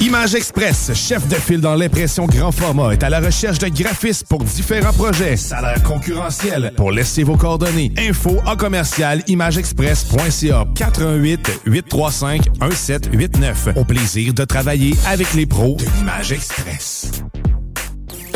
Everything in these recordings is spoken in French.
Image Express, chef de file dans l'impression grand format, est à la recherche de graphistes pour différents projets. Salaire concurrentiel. Pour laisser vos coordonnées. Info en commercial imageexpress.ca 418 835 1789. Au plaisir de travailler avec les pros de l'Image Express.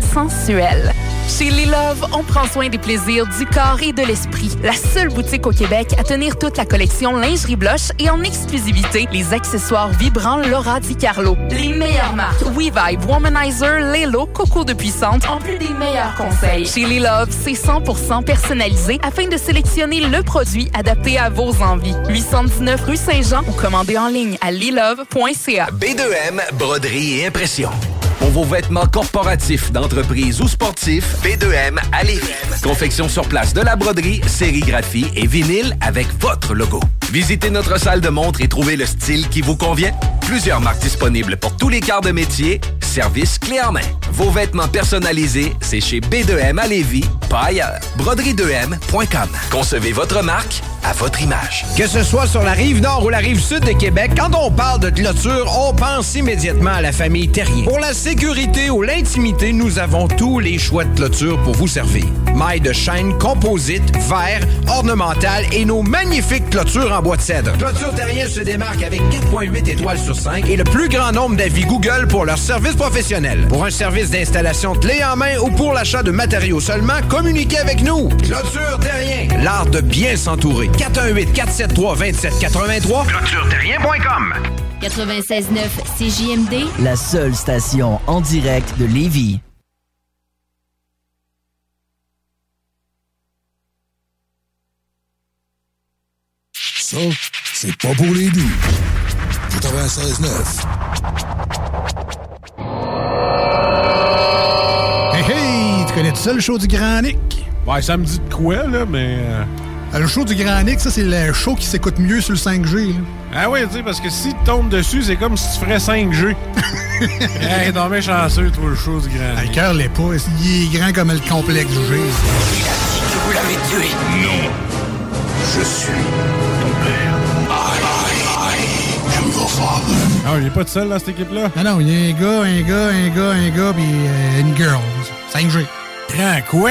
sensuel. Chez Les Love, on prend soin des plaisirs du corps et de l'esprit. La seule boutique au Québec à tenir toute la collection lingerie blush et en exclusivité les accessoires vibrants Laura Di Carlo. Les meilleures marques WeVibe, Womanizer, Lelo, Coco de Puissante, en plus des meilleurs conseils. Chez Les Love, c'est 100% personnalisé afin de sélectionner le produit adapté à vos envies. 819 rue Saint-Jean ou commandez en ligne à lilove.ca. B2M, broderie et impression. Pour vos vêtements corporatifs, d'entreprise ou sportifs, B2M à Lévis. Confection sur place de la broderie, sérigraphie et vinyle avec votre logo. Visitez notre salle de montre et trouvez le style qui vous convient. Plusieurs marques disponibles pour tous les quarts de métier. Service clé en main. Vos vêtements personnalisés, c'est chez B2M à Lévis, pas ailleurs. Broderie2M.com. Concevez votre marque à votre image. Que ce soit sur la rive nord ou la rive sud de Québec, quand on parle de clôture, on pense immédiatement à la famille Terrier. Sécurité ou l'intimité, nous avons tous les choix de clôture pour vous servir. Mailles de chaîne, composite, verre, ornemental et nos magnifiques clôtures en bois de cèdre. Clôture Terrien se démarque avec 4.8 étoiles sur 5 et le plus grand nombre d'avis Google pour leur service professionnel. Pour un service d'installation clé en main ou pour l'achat de matériaux seulement, communiquez avec nous. Clôture Terrien, l'art de bien s'entourer. 418-473-2783, clôtureterrien.com. 96.9 CJMD, La seule station en direct de Lévis. Ça, c'est pas pour les doux. 96.9. Hey hey, tu connais tout ça le show du Grand Nick? Ouais, ça me dit de quoi, là, mais. Euh, Le show du Grand Nick, ça, c'est le show qui s'écoute mieux sur le 5G. là. Ah oui, tu sais, parce que si tu tombes dessus, c'est comme si tu ferais 5G. hey, non, mais chanceux, toi, le show du grand. Le cœur l'est pas. Il est grand comme le complexe G. Vous l'avez tué. Non. Je suis ton père. I, I am your father. Ah, il est pas tout seul dans cette équipe-là? Non, non, il y a un gars, un gars, un gars, un gars, puis euh, une girl. 5G. Grand quoi?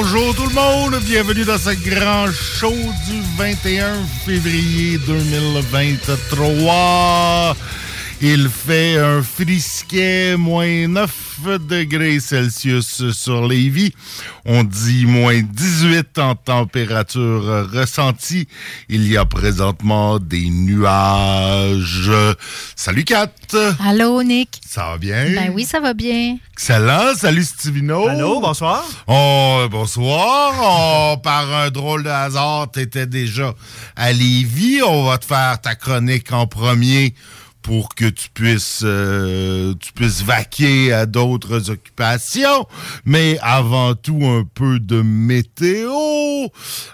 Bonjour tout le monde, bienvenue dans ce grand show du 21 février 2023. Il fait un frisquet moins 9 degrés Celsius sur Lévis. On dit moins 18 en température ressentie. Il y a présentement des nuages. Salut Kat! Allô, Nick. Ça va bien? Ben oui, ça va bien. Excellent. Salut Stivino. Allô, bonsoir. Oh, bonsoir. Oh, par un drôle de hasard, t'étais déjà à Lévis. On va te faire ta chronique en premier pour que tu puisses euh, tu puisses vaquer à d'autres occupations, mais avant tout un peu de météo.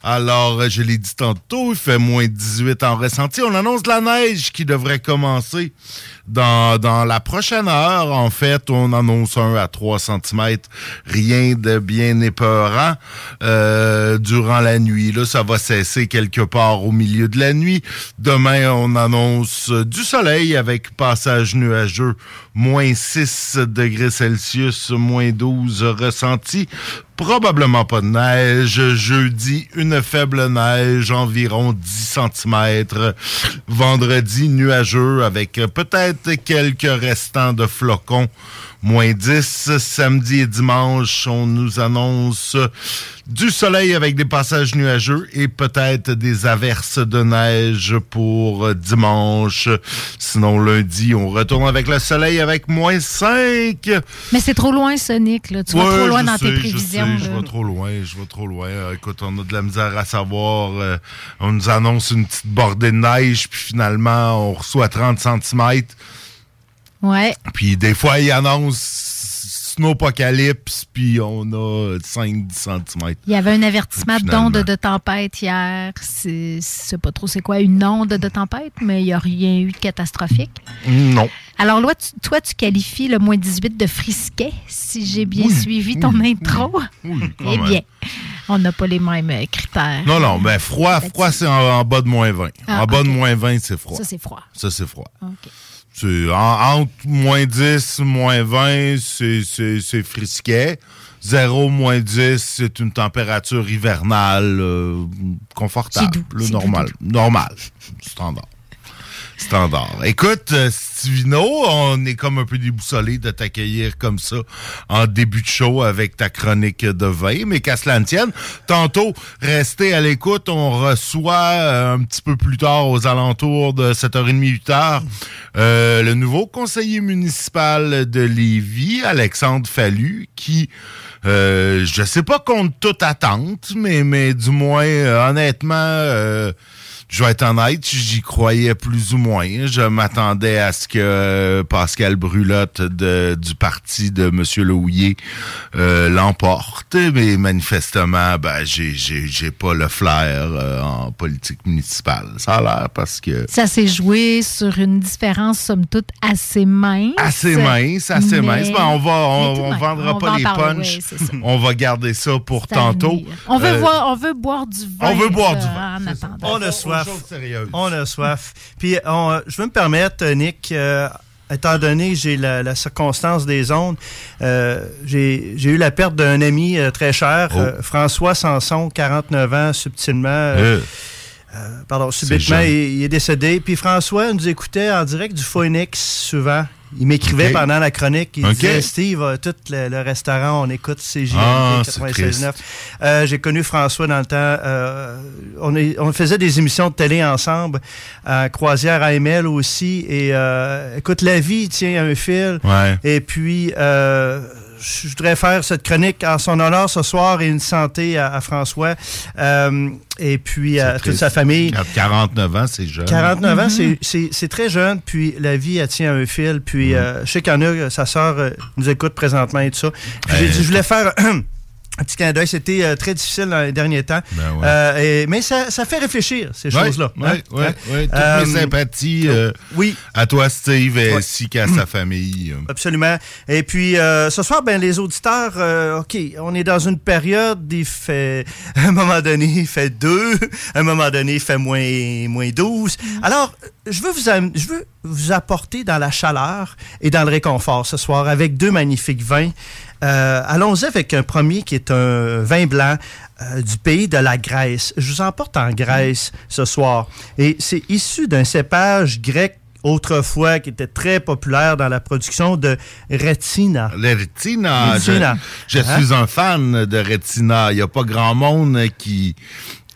Alors, je l'ai dit tantôt, il fait moins 18 en ressenti. On annonce de la neige qui devrait commencer dans, la prochaine heure. En fait, on annonce un à 3 cm. Rien de bien épeurant euh, durant la nuit. Là, ça va cesser quelque part au milieu de la nuit. Demain, on annonce du soleil avec passage nuageux, moins 6 degrés Celsius, moins 12 ressenti. Probablement pas de neige. Jeudi, une faible neige, environ 10 cm. Vendredi, nuageux avec peut-être quelques restants de flocons. Moins 10. Samedi et dimanche, on nous annonce du soleil avec des passages nuageux et peut-être des averses de neige pour dimanche. Sinon, lundi, on retourne avec le soleil avec moins 5. Mais c'est trop loin, Sonic. Là. Tu vas trop loin dans sais, tes prévisions. Je, sais, je vais trop loin, je vais trop loin. Euh, écoute, on a de la misère à savoir. euh, on nous annonce une petite bordée de neige, puis finalement, on reçoit 30 cm. Ouais. Puis des fois, ils annoncent Snowpocalypse, puis on a 5-10 cm. Il y avait un avertissement d'onde de tempête hier. C'est c'est pas trop c'est quoi une onde de tempête, mais il n'y a rien eu de catastrophique. Non. Alors, là, tu- toi, tu qualifies le moins 18 de frisquet, si j'ai bien Oui, suivi ton intro. quand eh bien, on n'a pas les mêmes euh, critères. Non, non, mais froid, froid, c'est en, en bas de moins 20. Ah, en bas de moins 20, c'est froid. Ça, c'est froid. Ça, c'est froid. OK. Entre moins 10, moins 20, c'est- frisquet. 0, moins 10, c'est une température hivernale euh, confortable, doux, normal. Normal. Standard. Standard. Écoute, euh, Stivino, on est comme un peu déboussolé de t'accueillir comme ça en début de show avec ta chronique de vin, mais qu'à cela ne tienne, tantôt, restez à l'écoute, on reçoit euh, un petit peu plus tard, aux alentours de 7h30, 8h, euh, le nouveau conseiller municipal de Lévis, Alexandre Fallu, qui, euh, je sais pas contre toute attente, mais, du moins, honnêtement, je vais être honnête, j'y croyais plus ou moins. Je m'attendais à ce que Pascal Brulotte de- du parti de M. Louillet euh, l'emporte, mais manifestement, ben, j'ai, j'ai, j'ai pas le flair euh, en politique municipale. Ça a l'air parce que... Ça s'est joué sur une différence, somme toute, assez mince. Assez mince, assez mais- mince. Ben, on va, on, vendra on pas les punchs. on va garder ça pour tantôt. On veut, Euh, voir, on veut boire du vin. on veut boire du vin, En attendant. On a soif. On a soif. Puis, on, euh, je veux me permettre, Nick, euh, étant donné que j'ai la, la circonstance des ondes, euh, j'ai eu la perte d'un ami euh, très cher, Oh. François Sanson, 49 ans, subtilement. pardon, subitement, il, il est décédé. Puis François nous écoutait en direct du Phoenix souvent. Il m'écrivait pendant la chronique. Il disait Steve, euh, tout le, le restaurant, on écoute CJMD Ah, c'est 96.9. Euh, J'ai connu François dans le temps. euh, on, est- on faisait des émissions de télé ensemble, à Croisière AML aussi. Et euh, écoute, la vie tient un fil. Ouais. Et puis, euh, je voudrais faire cette chronique en son honneur ce soir et une santé à, à François euh, et puis à toute triste. sa famille. 49 ans, c'est jeune. 49 ans, Mhm. c'est- très jeune, puis la vie, elle tient un fil. Puis euh, je sais qu'il y en a, sa sœur euh, nous écoute présentement et tout ça. Puis j'ai Ben, dit, je voulais faire petit clin d'œil. C'était euh, très difficile dans les derniers temps. Ben ouais. Euh, et- mais ça, ça fait réfléchir, ces choses-là. ouais, hein? ouais, Hein? ouais. Toutes Euh, mes sympathies euh, oui. à toi, Steve, ainsi qu'à sa famille. Absolument. Et puis, euh, ce soir, ben, les auditeurs, euh, OK, on est dans une période, il fait, à un moment donné, il fait 2, à un moment donné, il fait moins, moins 12. Alors, je veux, vous je veux vous apporter dans la chaleur et dans le réconfort ce soir avec deux magnifiques vins. Euh, Allons-y avec un premier qui est un vin blanc euh, du pays de la Grèce. Je vous emporte en Grèce ce soir. Et c'est issu d'un cépage grec autrefois qui était très populaire dans la production de Retina. Le Retina, je, Retina. je Hein? suis un fan de Retina. Il n'y a pas grand monde qui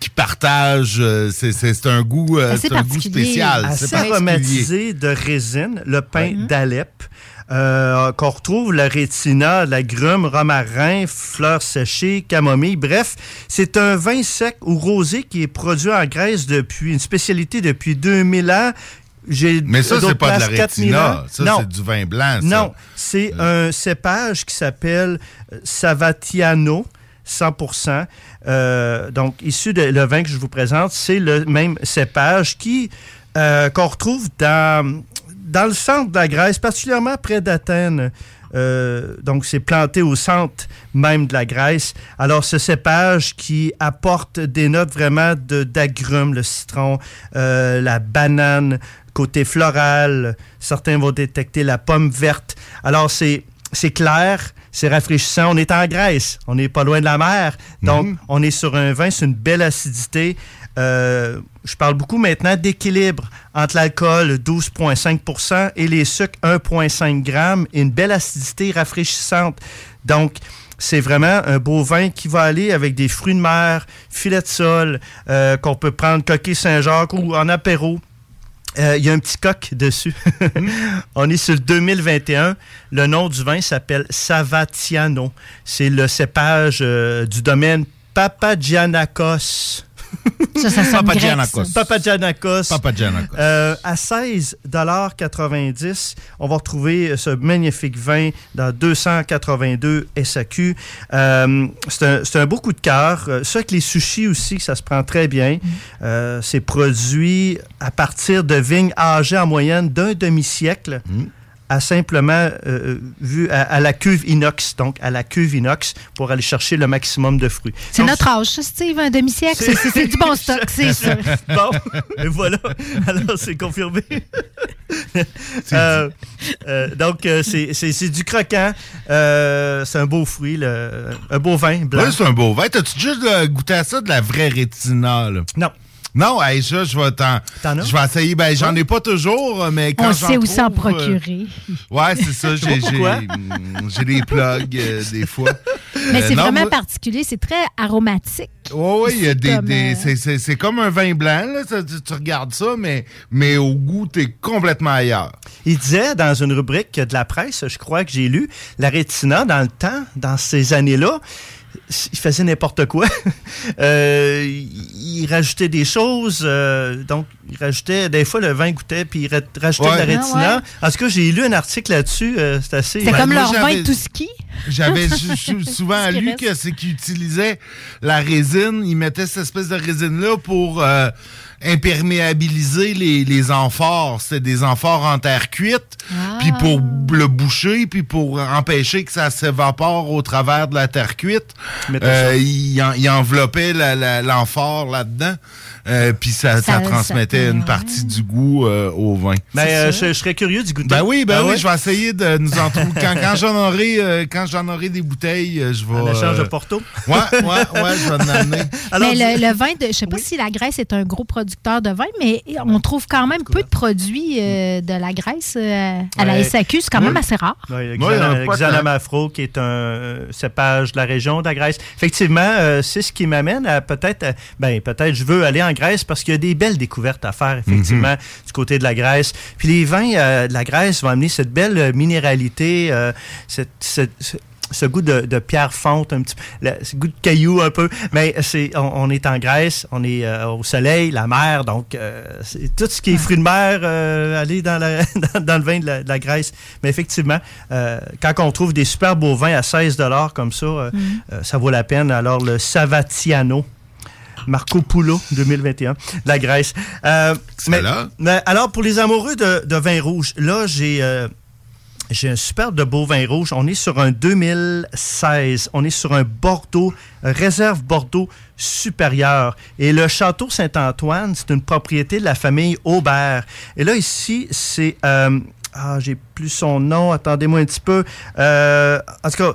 qui partage. euh, C'est un goût, un goût spécial. C'est assez aromatisé de résine, le pain d'Alep. Euh, qu'on retrouve la rétina, la grume, romarin, fleurs séchées, camomille. Bref, c'est un vin sec ou rosé qui est produit en Grèce depuis une spécialité depuis 2000 ans. j'ai Mais ça, c'est pas de la places 4000 rétina. Ça, c'est du vin blanc, ça. Non, c'est un cépage qui s'appelle euh, Savatiano. 100%. Euh, donc, issu de le vin que je vous présente, c'est le même cépage qui euh, qu'on retrouve dans, dans le centre de la Grèce, particulièrement près d'Athènes. Euh, donc, c'est planté au centre même de la Grèce. Alors, ce cépage qui apporte des notes vraiment d'agrumes, le citron, euh, la banane, côté floral. Certains vont détecter la pomme verte. Alors, c'est c'est clair, c'est rafraîchissant. On est en Grèce, on n'est pas loin de la mer. Donc, on est sur un vin, c'est une belle acidité. Euh, je parle beaucoup maintenant d'équilibre entre l'alcool 12,5% et les sucres 1,5 grammes et une belle acidité rafraîchissante. Donc, c'est vraiment un beau vin qui va aller avec des fruits de mer, filet de sol, euh, qu'on peut prendre coquille Saint-Jacques ou en apéro. Euh, Il y a un petit coq dessus. On est sur le 2021. Le nom du vin s'appelle Savatiano. C'est le cépage du domaine Papagianakos. Ça, ça sonne grec, Papagianakos. ça. Papagianakos. Papagianakos. Euh, à 16,90 on va retrouver ce magnifique vin dans 282 SAQ. Euh, c'est un, c'est un beau coup de cœur. Euh, Ça, avec les sushis aussi, ça se prend très bien. Euh, c'est produit à partir de vignes âgées en moyenne d'un demi-siècle. À simplement euh, euh, vu à, à la cuve inox, donc à la cuve inox pour aller chercher le maximum de fruits. C'est notre âge, ça, Steve, un demi-siècle. C'est- du bon stock, c'est sûr. bon, et voilà. Alors, c'est confirmé. Euh, euh, donc, euh, c'est c'est- c'est du croquant. Euh, c'est un beau fruit, le- un beau vin blanc. Oui, c'est un beau vin. T'as-tu euh, goûté à ça, de la vraie rétina, là? Non. Non, hey, ça, je vais t'en. Je vais essayer. Ben, j'en ai pas toujours, mais quand On j'en sait où s'en euh, procurer. Ouais, c'est ça. J'ai mm, j'ai des plugs euh, des fois. Mais Euh, c'est non, vraiment moi- particulier, c'est très aromatique. Oui, oui, il y a des. comme, des- euh, c'est- c'est c'est comme un vin blanc, là. ça, tu, tu regardes ça, mais, mais au goût, t'es complètement ailleurs. Il disait dans une rubrique de la presse, je crois que j'ai lu, la rétina, dans le temps, dans ces années-là, il faisait n'importe quoi. Euh, il, rajoutait des choses. euh, donc, il rajoutait. Des fois, le vin goûtait, puis il ra- rajoutait Ouais. de la Ah rétina. ouais. En tout cas, j'ai lu un article là-dessus. euh, c'est assez. C'est comme Ben, leur vin tout ski. J'avais sou- sou- souvent lu que c'est qu'ils utilisaient la résine, ils mettaient cette espèce de résine-là pour euh, imperméabiliser les, les amphores. C'était des amphores en terre cuite, puis pour le boucher, puis pour empêcher que ça s'évapore au travers de la terre cuite, euh, ça. ils en- ils enveloppaient la- la- l'amphore là-dedans, euh, puis ça, ça Ça- transmettait ça- une partie du goût euh, au vin. Ben, euh, je, je serais curieux d'y goûter. Ben oui, ben Ah oui, ouais? je vais essayer de nous en trouver. Quand, quand j'en aurai, euh, quand j'en aurai des bouteilles, je vais. En échange de Porto. Ouais, ouais, ouais, je vais en amener. mais le, le vin, de, je sais pas si la Grèce est un gros producteur de vin, mais on trouve quand même peu de produits euh, de la Grèce euh, à la. SAQ. C'est quand même assez rare. Oui, Moi, il y en a Xana- pas Xana tant. Mafro, qui est un cépage de la région de la Grèce. Effectivement, euh, c'est ce qui m'amène à peut-être, ben peut-être je veux aller en Grèce parce qu'il y a des belles découvertes à faire, effectivement, du côté de la Grèce. Puis les vins euh, de la Grèce vont amener cette belle euh, minéralité, euh, cette- cette- ce- ce goût de, de pierre fonte, un petit le- ce goût de caillou un peu. Mais c'est, on, on est en Grèce, on est euh, au soleil, la mer, donc euh, tout ce qui est fruits de mer, euh, aller dans, la, dans, dans le vin de la, de la Grèce. Mais effectivement, quand on trouve des super beaux vins à 16 comme ça, euh, ça vaut la peine. Alors, le Savatiano. Marco Polo 2021, de la Grèce. Euh, mais, mais alors, pour les amoureux de, de vin rouge, là, j'ai euh, j'ai un super de beau vin rouge. On est sur un 2016. On est sur un Bordeaux, réserve Bordeaux supérieur. Et le château Saint-Antoine, c'est une propriété de la famille Aubert. Et là, ici, c'est... euh, ah, j'ai plus son nom. Attendez-moi un petit peu. Euh, en tout cas...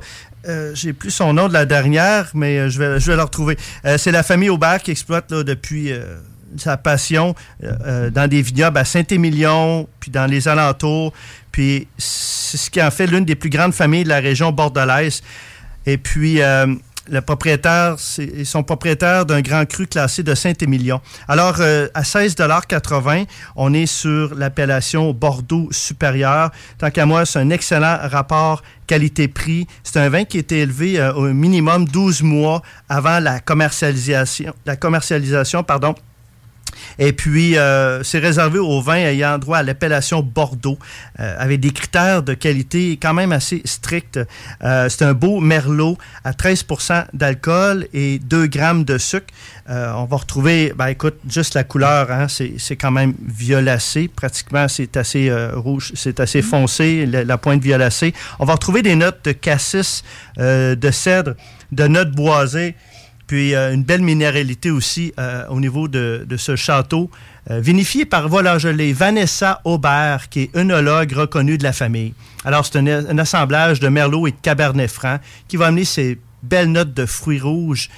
euh, j'ai plus son nom de la dernière, mais euh, je vais, je vais le retrouver. Euh, c'est la famille Aubert qui exploite là, depuis euh, sa passion dans des vignobles à Saint-Émilion, puis dans les alentours. Puis c'est ce qui en fait l'une des plus grandes familles de la région bordelaise. Et puis, le propriétaire, ils sont propriétaires d'un grand cru classé de Saint-Émilion. Alors, euh, à 16,80 on est sur l'appellation Bordeaux supérieur. Tant qu'à moi, c'est un excellent rapport qualité-prix. C'est un vin qui été élevé euh, au minimum 12 mois avant la commercialisation, la commercialisation pardon, Et puis, euh, c'est réservé aux vins ayant droit à l'appellation Bordeaux, euh, avec des critères de qualité quand même assez stricts. Euh, c'est un beau merlot à 13% d'alcool et 2 grammes de sucre. Euh, on va retrouver, ben écoute, juste la couleur, hein, c'est c'est quand même violacé. Pratiquement, c'est assez euh, rouge, c'est assez foncé, la, la pointe violacée. On va retrouver des notes de cassis, euh, de cèdre, de notes boisées. Puis euh, une belle minéralité aussi euh, au niveau de, ce château, euh, vinifié par, l'ai, Vanessa Aubert, qui est œnologue reconnue de la famille. Alors, c'est un, un assemblage de Merlot et de Cabernet Franc qui va amener ces belles notes de fruits rouges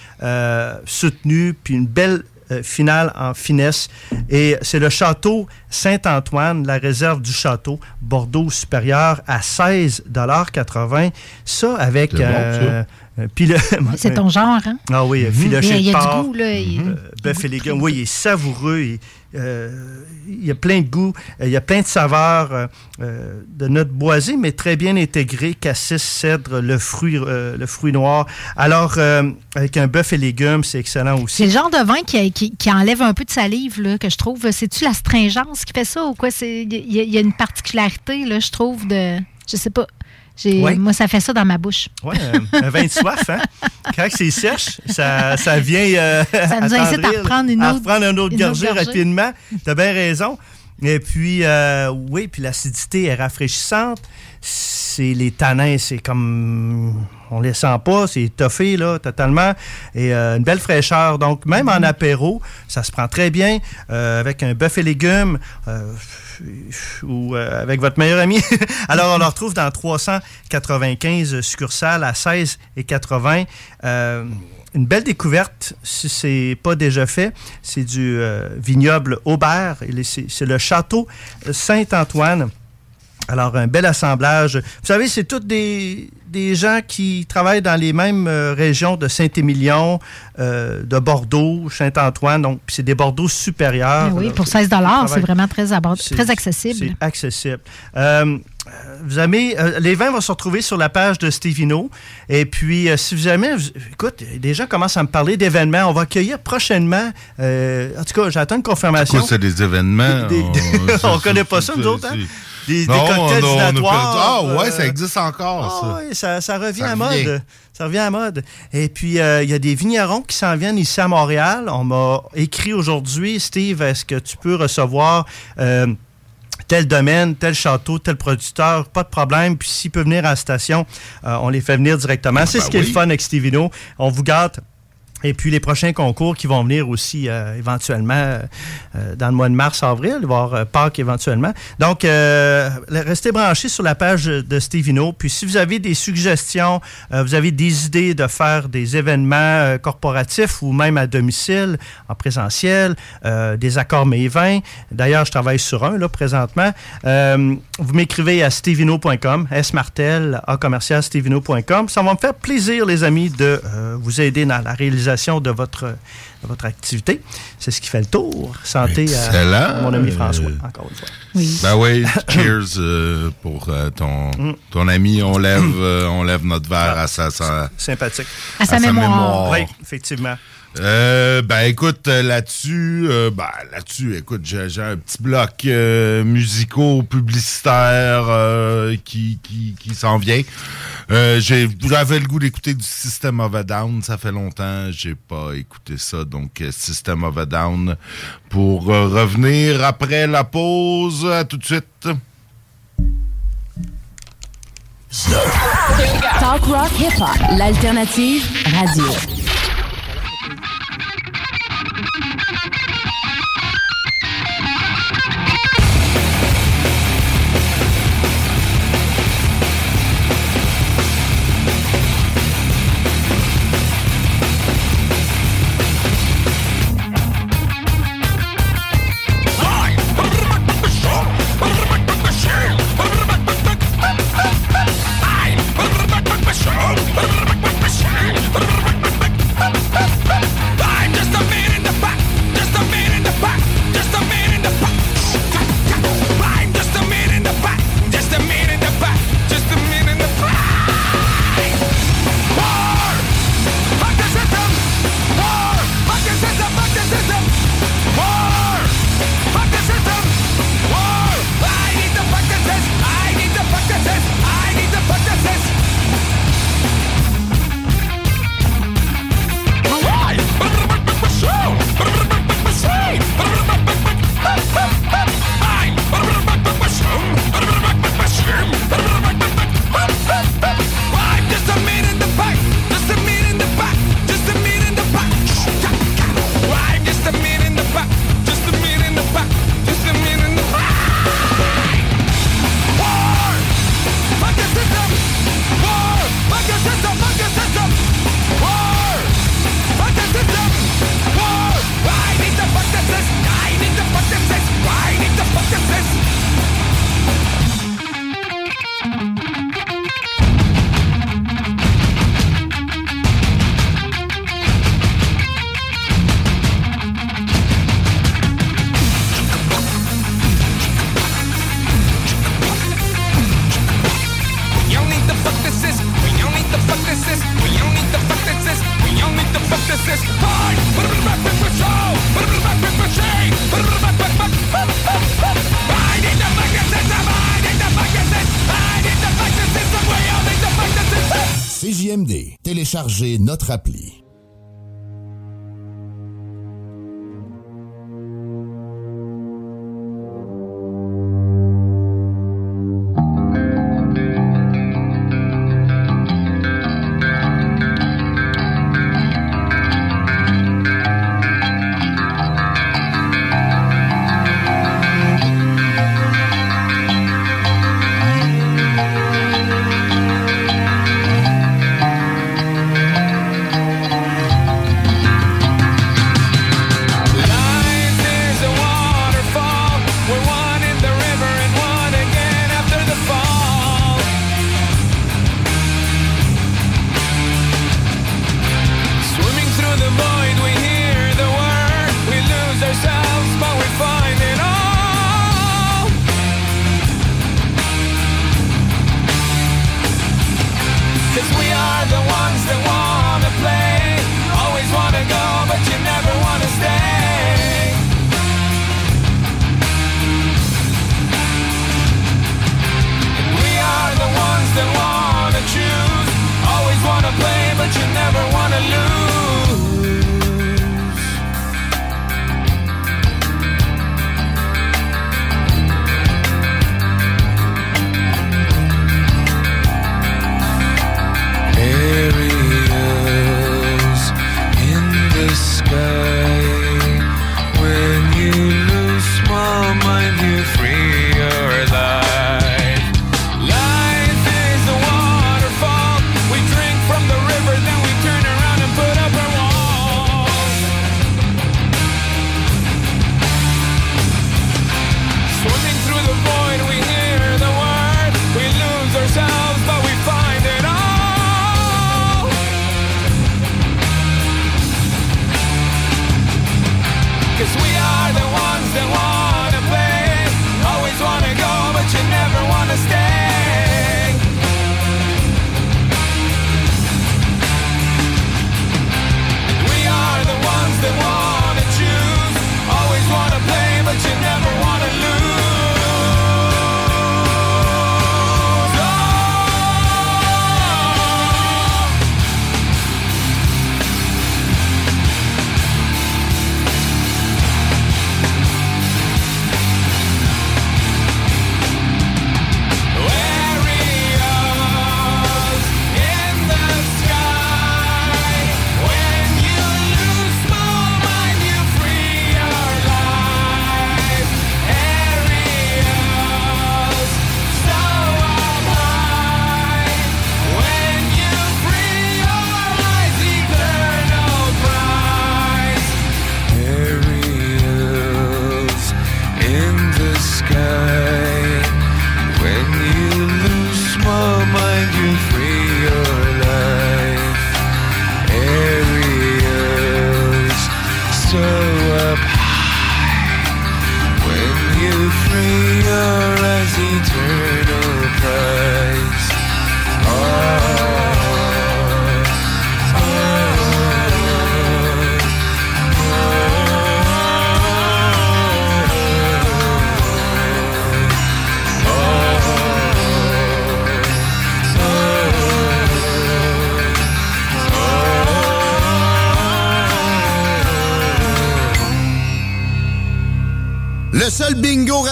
soutenues, puis une belle euh, finale en finesse. Et c'est le château Saint-Antoine, la réserve du château, Bordeaux supérieur, à 16,80 Ça, avec... C'est bon, euh, euh, puis le- C'est ton genre, hein? ah oui, filoché Il y a- il y a de du porc, goût, là, il- euh, bœuf et légumes. Oui, il est savoureux. il, il y a plein de goûts. euh, Il y a plein de saveurs euh, euh, de notes boisées, mais très bien intégrées. Cassis, cèdre, le fruit, euh, le fruit noir. Alors, euh, avec un bœuf et légumes, c'est excellent aussi. C'est le genre de vin qui, qui- enlève un peu de salive, là, que je trouve. C'est-tu l'astringence qui fait ça ou quoi? C'est- Il y, a- il y a une particularité, là, je trouve, de. Je sais pas. Ouais. Moi, ça fait ça dans ma bouche. Ouais, un, vin de soif, hein? Quand c'est sèche, ça, ça vient. euh, Ça nous incite à reprendre une à autre- reprendre un autre une autre gorgée rapidement. T'as bien raison. Et puis, euh, oui, puis l'acidité est rafraîchissante. C'est les tanins, c'est comme. On les sent pas, c'est étoffé, là, totalement. Et euh, une belle fraîcheur. Donc, même en apéro, ça se prend très bien avec un bœuf et légumes. Ou euh, avec votre meilleur ami. Alors, on le retrouve dans 395 succursales à 16 et 80. Euh, une belle découverte, si c'est pas déjà fait, c'est du euh, vignoble Aubert. C'est le château Saint-Antoine. Alors, un bel assemblage. Vous savez, c'est tous des, des gens qui travaillent dans les mêmes euh, régions de Saint-Émilion, euh, de Bordeaux, Saint-Antoine. Donc, c'est des Bordeaux supérieurs. Oui, là. pour 16 c'est vraiment très, très accessible. C'est accessible. Euh, vous avez, euh, les vins vont se retrouver sur la page de Stevino. Et puis, euh, si vous aimez, vous- écoute, des gens commencent à me parler d'événements. On va accueillir prochainement, euh, en tout cas, j'attends une confirmation. Quoi, c'est des événements? Des- des- on on connaît pas ça, nous autres, hein? Des, des Non, cocktails perdu- Ah ouais, euh, ça existe encore, ah ça. oui, ça, ça revient Ça à revient. mode. Ça revient à mode. Et puis, euh, il y a des vignerons qui s'en viennent ici à Montréal. On m'a écrit aujourd'hui, Steve, est-ce que tu peux recevoir euh, tel domaine, tel château, tel producteur? Pas de problème. Puis, s'il peut venir à la station, euh, on les fait venir directement. C'est Ben ce qui est le fun avec Stevino. On vous gâte. Et puis les prochains concours qui vont venir aussi euh, éventuellement euh, euh, dans le mois de mars-avril, voire euh, Pâques éventuellement. Donc, restez branchés sur la page de Stevino. Puis si vous avez des suggestions, vous avez des idées de faire des événements corporatifs ou même à domicile, en présentiel, des accords mes vins. D'ailleurs, je travaille sur un là présentement. Vous m'écrivez à stevino.com, smartel, à commercial stevino.com. Ça va me faire plaisir, les amis, de vous aider dans la réalisation de votre, de votre activité. C'est ce qui fait le tour. Santé à mon ami Euh, François, encore une fois. Oui. Ben oui, cheers euh, pour euh, ton, Mm. ton ami. On lève, euh, on lève notre verre à sa, sa- Sympathique. À sa mémoire. Oui, effectivement. Euh, ben écoute, euh, là-dessus, euh, ben là-dessus, écoute, j'ai un petit bloc euh, musicaux publicitaire euh, qui, qui, qui s'en vient. J'avais le goût d'écouter du System of a Down, ça fait longtemps, j'ai pas écouté ça, donc System of a Down pour revenir après la pause. À tout de suite. Talk rock hip hop, l'alternative radio. notre appli.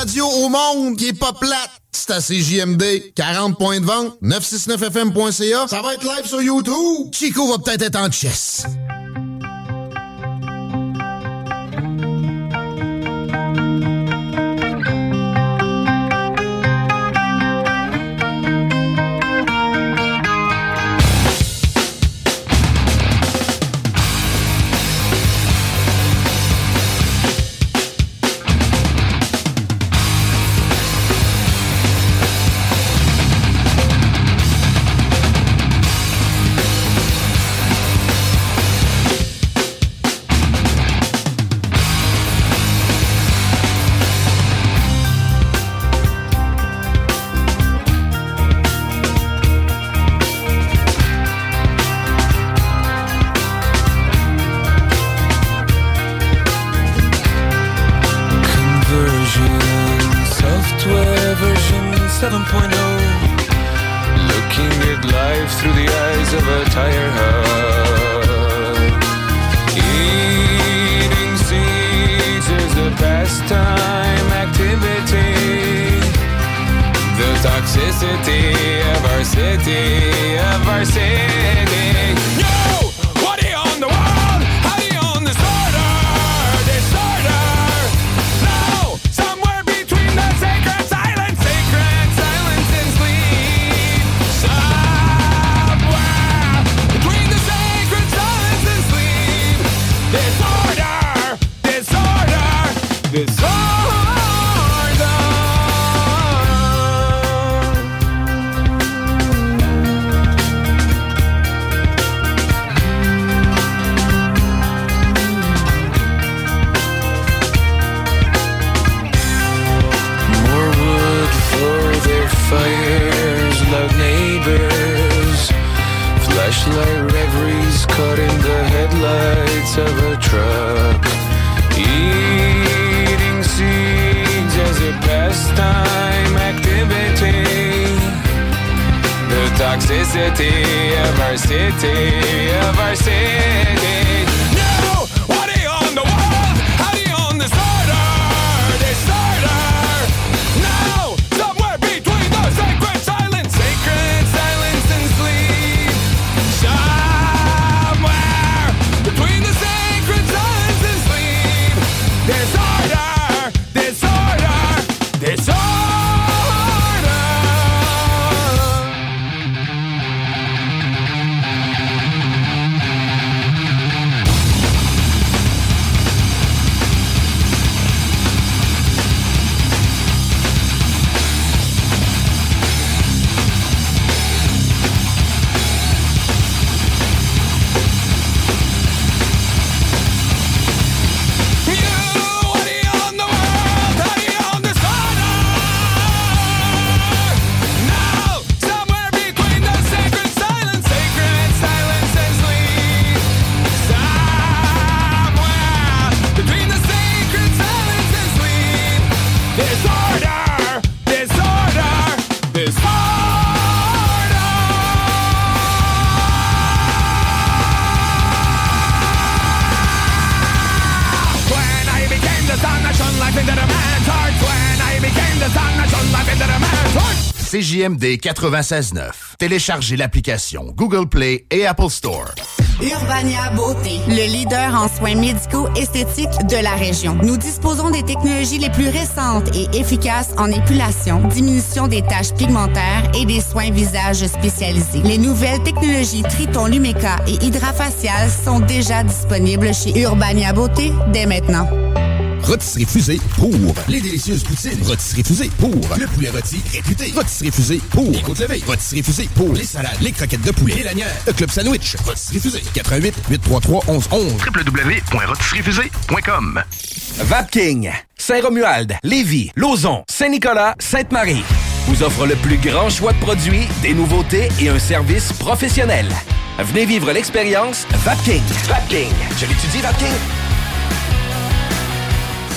radio au monde qui est pas plate. C'est à CJMD. 40 points de vente, 969FM.ca. Ça va être live sur YouTube. Chico va peut-être être en chess. The toxicity of CJMD 96.9. Téléchargez l'application Google Play et Apple Store. Urbania Beauté, le leader en soins médicaux esthétiques de la région. Nous disposons des technologies les plus récentes et efficaces en épilation, diminution des taches pigmentaires et des soins visage spécialisés. Les nouvelles technologies Triton Lumeca et Hydrafacial sont déjà disponibles chez Urbania Beauté dès maintenant. Rotisserie Fusée pour les délicieuses poutines. Rotisserie Fusée pour le poulet rôti réputé. Rotisserie Fusée pour les côtes levées. Rotisserie Fusée pour les salades, les croquettes de poulet, les lanières, le club sandwich. Rotisserie Fusée 88 833 1111 www.rotisseriefusée.com Vapking, Saint-Romuald, Lévis, Lauson, Saint-Nicolas, Sainte-Marie vous offre le plus grand choix de produits, des nouveautés et un service professionnel. Venez vivre l'expérience Vapking. Vapking. Je l'étudie, Vapking.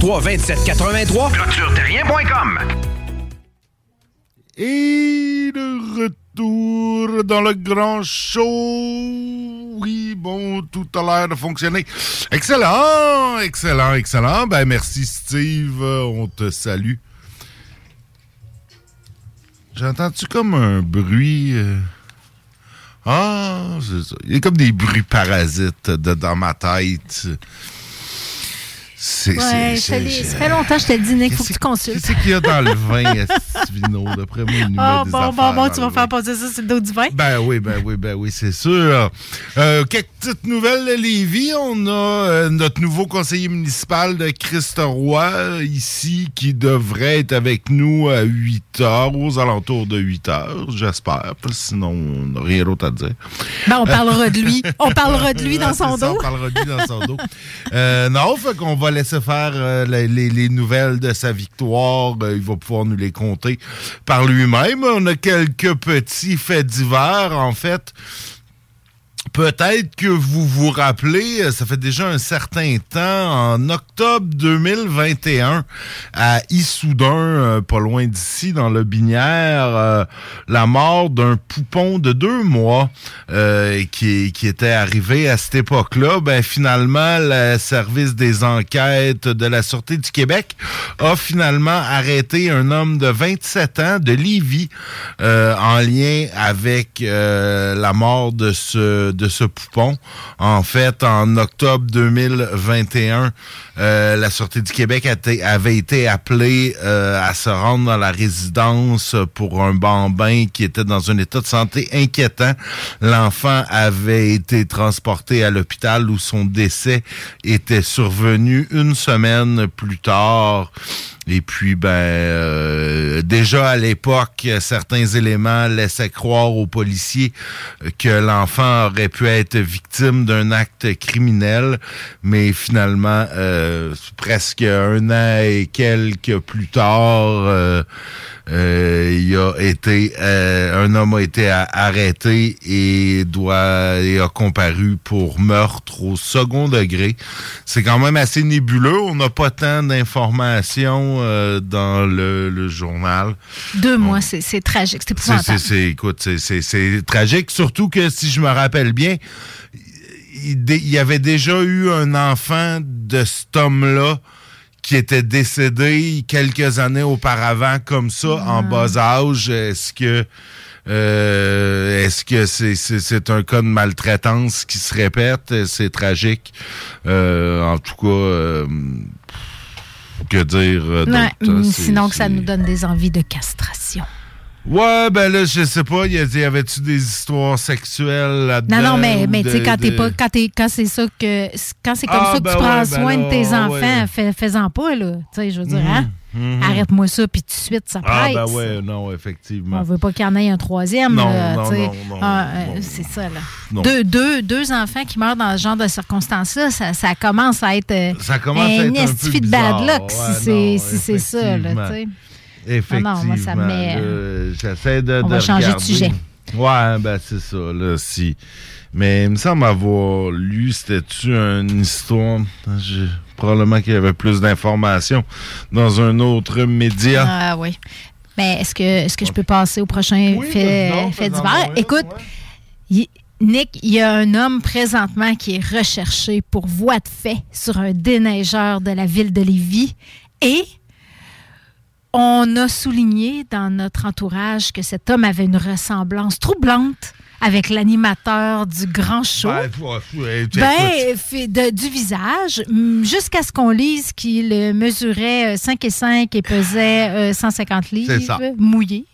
473 2783 clôtureterrien.com Et de retour dans le grand show. Oui, bon, tout a l'air de fonctionner. Excellent, excellent, excellent. Ben, merci Steve, on te salue. J'entends-tu comme un bruit... euh? Ah, c'est ça. Il y a comme des bruits parasites de- dans ma tête. C'est. Ouais, ça fait longtemps que je te dis, Nick, faut que tu consultes. Qu'est-ce qu'il y a dans le vin? D'après moi, il Ah, des bon, bon, bon, tu vas faire passer ça sur le dos du vin? Ben oui, ben oui, ben oui, c'est sûr. Euh, quelques petites nouvelles de Lévis. On a euh, notre nouveau conseiller municipal de Christ Roy euh, ici qui devrait être avec nous à 8 heures, aux alentours de 8 heures, j'espère. Sinon, on n'a rien d'autre à dire. Ben, on parlera de lui. On parlera de lui dans son ça, dos. on parlera de lui dans son dos. Euh, non, fait qu'on va laisser faire euh, les, les- les nouvelles de sa victoire. Euh, il va pouvoir nous les compter par lui-même. On a quelques petits faits divers, en fait. Peut-être que vous vous rappelez, euh, ça fait déjà un certain temps, en octobre 2021, à Issoudun, euh, pas loin d'ici, dans le Binière, euh, la mort d'un poupon de deux mois euh, qui, qui était arrivé à cette époque-là. Ben, finalement, le service des enquêtes de la Sûreté du Québec a finalement arrêté un homme de 27 ans de Lévis euh, en lien avec la mort de ce, ce poupon. En fait, en octobre 2021, euh, la Sûreté du Québec avait été appelée euh, à se rendre dans la résidence pour un bambin qui était dans un état de santé inquiétant. L'enfant avait été transporté à l'hôpital où son décès était survenu une semaine plus tard. Et puis, ben, euh, déjà à l'époque, certains éléments laissaient croire aux policiers que l'enfant aurait pu être victime d'un acte criminel, mais finalement, euh, presque un an et quelques plus tard, euh, euh, il a été, euh, un homme a été arrêté et doit et a comparu pour meurtre au second degré. C'est quand même assez nébuleux. On n'a pas tant d'informations euh, dans le, le journal. Deux mois, c'est c'est tragique. C'est épouvantable. c'est- écoute, c'est, c'est, c'est tragique, surtout que si je me rappelle bien, il, il y avait déjà eu un enfant de cet homme-là qui était décédé quelques années auparavant comme ça, en bas âge. Est-ce que euh, est-ce que c'est, c'est, c'est un cas de maltraitance qui se répète? C'est tragique. Euh, en tout cas, euh, que dire euh, Ouais, mm, sinon que ça nous donne des envies de castration. Ouais, ben là, je sais pas, y, a- avait-tu des histoires sexuelles là-dedans? Non, non, mais, mais tu sais, quand t'es de- pas, quand t'es, quand c'est ça que, quand c'est comme Ah, ça que ben tu prends ouais, ben soin de tes enfants, ouais. fais- fais-en pas, là. Tu sais, je veux dire, hein? mhm. Arrête-moi ça, puis tout de suite, ça Ah, presse. ben ouais, non, effectivement. On veut pas qu'il y en ait un troisième. Non, là, non, non, non, Ah, euh, c'est ça, là. Non. Deux, deux, deux enfants qui meurent dans ce genre de circonstances-là, ça, ça commence à être Ça commence à être un peu de bad luck Ouais, si c'est non, si c'est ça, là, tu sais. Effectivement. Non, ça me met, là, J'essaie de. On de va changer de sujet. Ouais, ben c'est ça, là, si. Mais il me semble avoir lu, c'était-tu une histoire? je- Probablement qu'il y avait plus d'informations dans un autre média. Ah oui. Mais est-ce que, est que je peux passer au prochain fait, divers? Écoute, Nick, il y a un homme présentement qui est recherché pour voie de fait sur un déneigeur de la ville de Lévis et on a souligné dans notre entourage que cet homme avait une ressemblance troublante avec l'animateur du grand show. Ben, Ben, de- du visage, jusqu'à ce qu'on lise qu'il euh, mesurait euh, 5 et 5 et pesait euh, 150 livres, C'est ça. mouillé.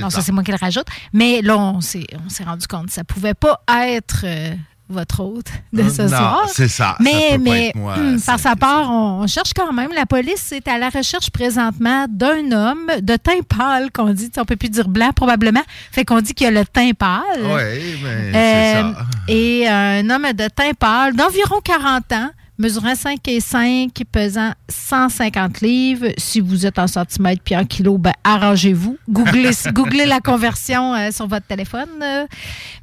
Non, ça, c'est moi qui le rajoute. Mais là, on s'est rendu compte que ça pouvait pas être euh, votre hôte de ce Non, soir. c'est ça. Mais, Ça mais moi, hum, ça, par sa part, on, on cherche quand même. La police est à la recherche présentement d'un homme de teint pâle, qu'on dit. On peut plus dire blanc, probablement. Fait qu'on dit qu'il a le teint pâle. Oui, mais c'est Euh, ça. Et un homme de teint pâle d'environ 40 ans, mesurant 5 et 5, pesant 150 livres. Si vous êtes en centimètres puis en kilos, ben, arrangez-vous. Googlez, googlez la conversion euh, sur votre téléphone. euh.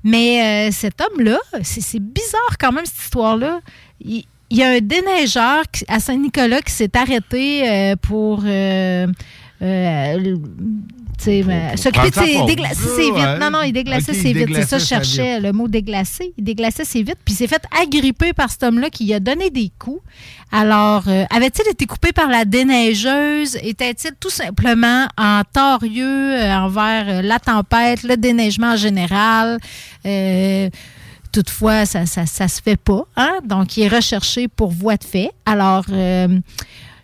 Mais euh, cet homme-là, c'est bizarre quand même cette histoire-là. Il, il y a un déneigeur qui- à Saint-Nicolas qui s'est arrêté euh, pour... euh, euh, le- tu sais, euh, s'occuper de ses, pause. déglacer ses Ouais. vitres. Non, non, il déglaçait Ok, il ses vitres. C'est ça, je cherchais le mot déglacer. Il déglaçait ses vitres, puis il s'est fait agripper par cet homme-là qui lui a donné des coups. Alors, euh, avait-il été coupé par la déneigeuse? Était-il tout simplement en torieux euh, envers euh, la tempête, le déneigement en général? Tout toutefois, ça ça, ça se fait pas. Hein? Donc, il est recherché pour voie de fait. Alors,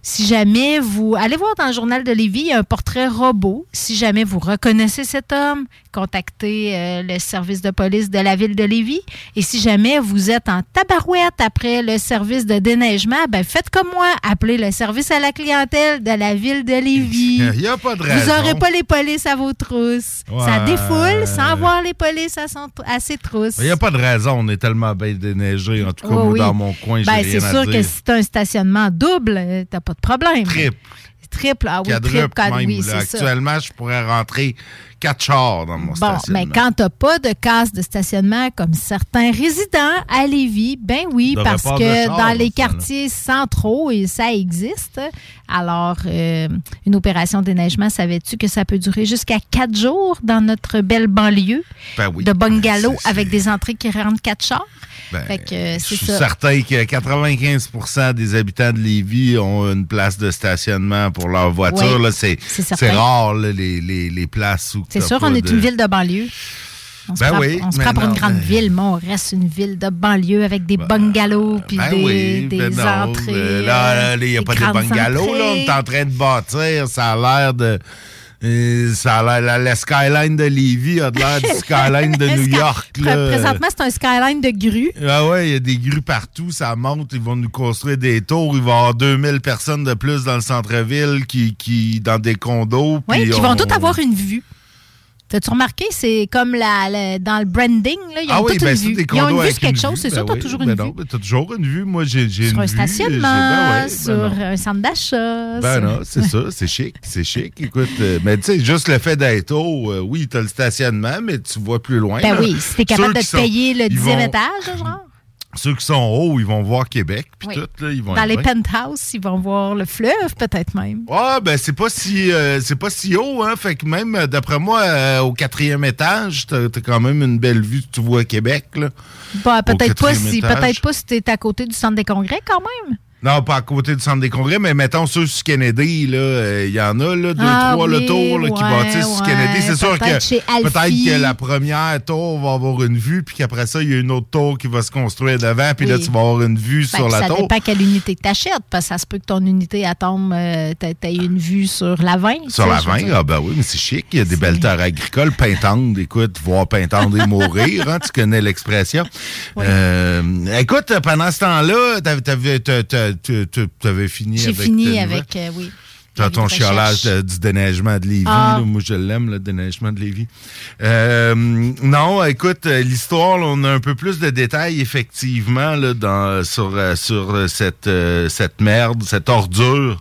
si jamais vous... Allez voir dans le journal de Lévis, il y a un portrait robot. Si jamais vous reconnaissez cet homme, contactez euh, le service de police de la ville de Lévis. Et si jamais vous êtes en tabarouette après le service de déneigement, ben faites comme moi. Appelez le service à la clientèle de la ville de Lévis. Il n'y a pas de Vous raison. n'aurez pas les polices à vos trousses. Ça défoule sans avoir les polices à, son- à ses trousses. Il n'y a pas de raison, on est tellement bien déneigé. En tout cas, Oh moi, oui. dans mon coin, j'ai Ben, rien c'est sûr que si tu as un stationnement double, euh, t'as pas de problème. Triple. Triple, ah oui, triple, Quadruple même, oui, c'est ça. Actuellement, je pourrais rentrer quatre chars dans mon Bon, stationnement. mais quand t'as pas de casse de stationnement comme certains résidents à Lévis, ben oui, parce que dans les quartiers centraux, et ça existe. Alors, euh, une opération de déneigement, savais-tu que ça peut durer jusqu'à quatre jours dans notre belle banlieue Ben oui. de bungalow avec des entrées qui rentrent quatre chars? Ben, fait que euh, Je c'est suis ça. certain que 95% des habitants de Lévis ont une place de stationnement pour leur voiture. Là. C'est rare, là, les, les- les places où C'est sûr, on est une ville de banlieue. On se Ben prend, oui, on se prend pour une grande ville, mais on reste une ville de banlieue avec des bungalows puis Ben des, oui, des ben non, entrées. Là, il n'y a pas de bungalows. Là, on est en train de bâtir. Ça a l'air de. euh, ça a la, la skyline de Lévis a de l'air du skyline de New York. Là. Présentement, c'est un skyline de grue. Ah ouais, il y a des grues partout, ça monte, ils vont nous construire des tours, il va y avoir 2000 personnes de plus dans le centre-ville qui, qui dans des condos. Oui, qui vont on- tous avoir une vue. T'as-tu remarqué? C'est comme la, la- dans le branding, là, ils ont Ah oui, ben une vue. des Ils ont condos une vue sur quelque une chose, c'est Ben sûr, t'as toujours ben une non, vue? t'as toujours une vue. Moi, j'ai j'ai Sur une un stationnement, ben ouais, sur un centre d'achat. Ben non, c'est ça, c'est chic, c'est chic. Écoute, euh, mais tu sais, juste le fait d'être haut, euh, oui, t'as le stationnement, mais tu vois plus loin. Ben là. oui, si t'es capable Ceux de te sont- payer le ils 10e vont- étage, genre. Ceux qui sont hauts, ils vont voir Québec, puis Oui. tout, là, ils vont Dans les penthouses, ils vont voir le fleuve, peut-être même. Ah, ben c'est pas si euh, c'est pas si haut, hein. Fait que même, euh, d'après moi, euh, au quatrième étage, t'as t'as quand même une belle vue, tu vois Québec, là. Bah, peut-être pas, si, étage. peut-être pas si t'es à côté du centre des congrès, quand même. Non, pas à côté du centre des congrès, mais mettons ceux sur Kennedy, là, euh, il y en a, là, deux, Ah trois, le tour, là, qui ouais, bâtissent sur ouais, Kennedy. C'est sûr que peut-être que la première tour va avoir une vue, puis qu'après ça, il y a une autre tour qui va se construire devant, puis là, tu vas avoir une vue Fait sur la ça tour. dépend quelle unité que t'achètes, parce que ça se peut que ton unité, elle tombe, euh, t'as t'as une vue sur la 20. tu Sur la je veux 20, dire. ah ben oui, mais c'est chic. Il y a des belles terres agricoles, pintendre, écoute, voir pintendre et mourir, hein, tu connais l'expression. Euh, écoute, pendant ce temps-là, t'avais, t'avais- t'avais fini J'ai avec... fini tes avec, euh, oui. T'as ton de- du déneigement de Lévis. Ah. là. Moi, je l'aime, le déneigement de Lévis. Euh, non, écoute, euh, l'histoire, on a un peu plus de détails, effectivement, là, dans, sur, sur cette, cette merde, cette ordure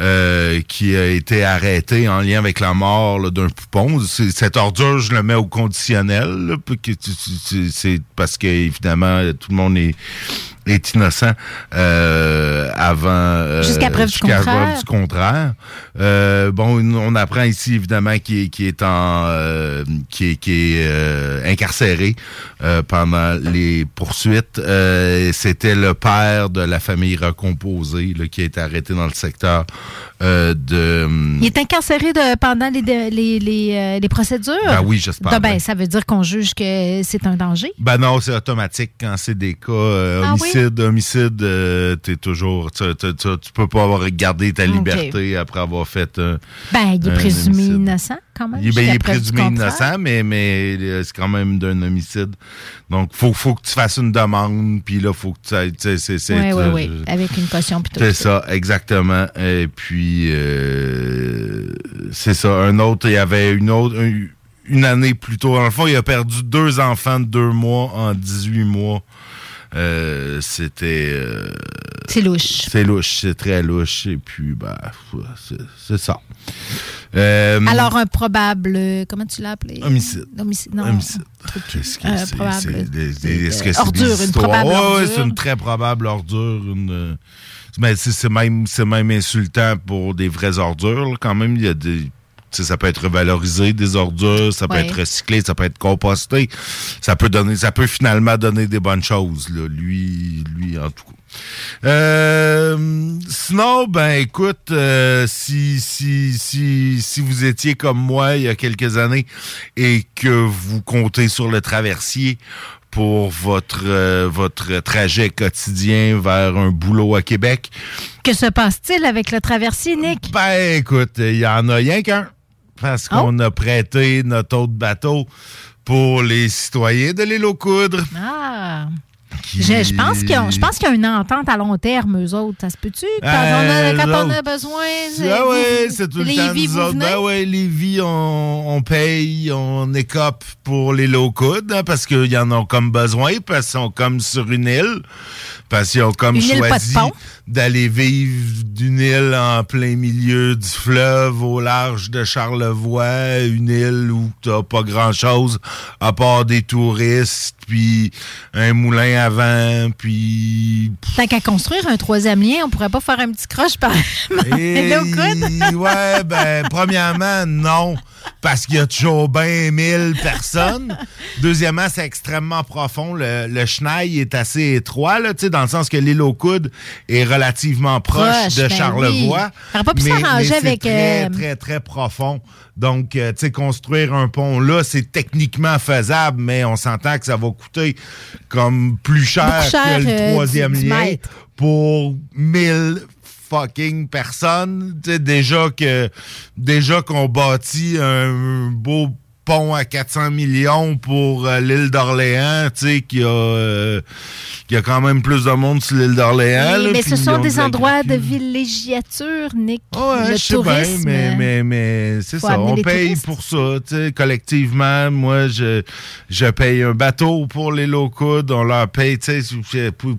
euh, qui a été arrêtée en lien avec la mort d'un poupon. Cette ordure, je le mets au conditionnel, tu- tu- tu- c'est parce que, évidemment, tout le monde est est innocent euh, avant euh, Jusqu'à preuve contraire. preuve du contraire. Euh, bon, on apprend ici évidemment qu'il est, qu'il est en euh, qui est, est euh, incarcéré euh, pendant les poursuites. Euh, C'était le père de la famille recomposée là, qui a été arrêté dans le secteur euh, de. Il est incarcéré de, pendant les, les, les, les procédures? Ben oui, j'espère Ben, ça veut dire qu'on juge que c'est un danger? Ben non, c'est automatique quand c'est des cas Ah oui? Homicide, homicide, euh, t'es toujours, tu, tu, tu, tu peux pas avoir gardé ta liberté après avoir fait un. Ben, il est présumé homicide. innocent, quand même. Il, ben, il est présumé innocent, mais, mais euh, c'est quand même d'un homicide. Donc, faut, faut que tu fasses une demande, puis là, faut que tu sais, c'est, c'est, Oui, oui, oui. Avec une caution plutôt. c'est ça, exactement. Et puis, euh, c'est ça. Un autre, il y avait une autre, un- une année plus tôt. Dans le fond, il a perdu deux enfants de deux mois en 18 mois. Euh, c'était. euh, C'est louche. C'est louche, c'est très louche. Et puis, ben, c'est, ça. Euh, Alors, un probable. euh, Comment tu l'as appelé? Homicide. Homicide. Non. Homicide. Qu'est-ce que c'est? est-ce que c'est ordure, une probable ouais, ordure. c'est une très probable ordure. Une, euh, mais c'est, même, même insultant pour des vraies ordures. Quand même, il y a des. Tu sais, ça peut être valorisé, des ordures, ça peut Ouais. être recyclé, ça peut être composté. Ça peut donner, ça peut finalement donner des bonnes choses. Là. Lui, lui, en tout cas. Euh, sinon, ben écoute, euh, si, si, si, si vous étiez comme moi il y a quelques années et que vous comptez sur le traversier pour votre, euh, votre trajet quotidien vers un boulot à Québec, Que se passe-t-il avec le traversier, Nick? ben écoute, il y en a rien qu'un. Parce qu'on a prêté notre autre bateau pour les citoyens de l'île aux coudres. Ah! Je, je pense qu'ils ont- je pense qu'il y a une entente à long terme, eux autres. Ça se peut-tu? Quand, on, a, Euh, quand on a l'autre. besoin. Ah ouais, c'est tout le temps nous autres. venez? Ben ouais, Lévis, on, on paye, on écope pour les low coudes, hein, parce qu'ils en ont comme besoin, parce qu'ils sont comme sur une île, parce qu'ils ont comme Une île pas de choisi pont? D'aller vivre d'une île en plein milieu du fleuve, au large de Charlevoix, une île où t'as pas grand-chose à part des touristes, puis un moulin à vent, puis Tant qu'à construire un troisième lien, on pourrait pas faire un petit croche par Et- Hello, good. ouais, ben, premièrement, non, parce qu'il y a toujours bien 1000 personnes. Deuxièmement, c'est extrêmement profond. Le, le chenal est assez étroit, là, dans le sens que l'île aux coudes est relativement proche, Proche, de ben Charlevoix. oui. Pas pu mais- s'arranger avec, Très, euh, très, très profond. Donc, euh, tu sais, construire un pont là, c'est techniquement faisable, mais on s'entend que ça va coûter comme plus cher, que le euh, troisième du- lien pour 1000 fucking personnes. Tu sais, déjà que déjà qu'on bâtit un beau pont à 400 millions pour euh, l'île d'Orléans, tu sais, qu'il y, a, euh, y a quand même plus de monde sur l'île d'Orléans. Oui, mais ce sont ont de des endroits de villégiature, Nick. Ouais, le je sais bien, tourisme. mais, mais, mais c'est ça. On paye touristes. pour ça. tu sais, Collectivement, moi, je, je paye un bateau pour les locaux. On leur paye. tu sais, puis-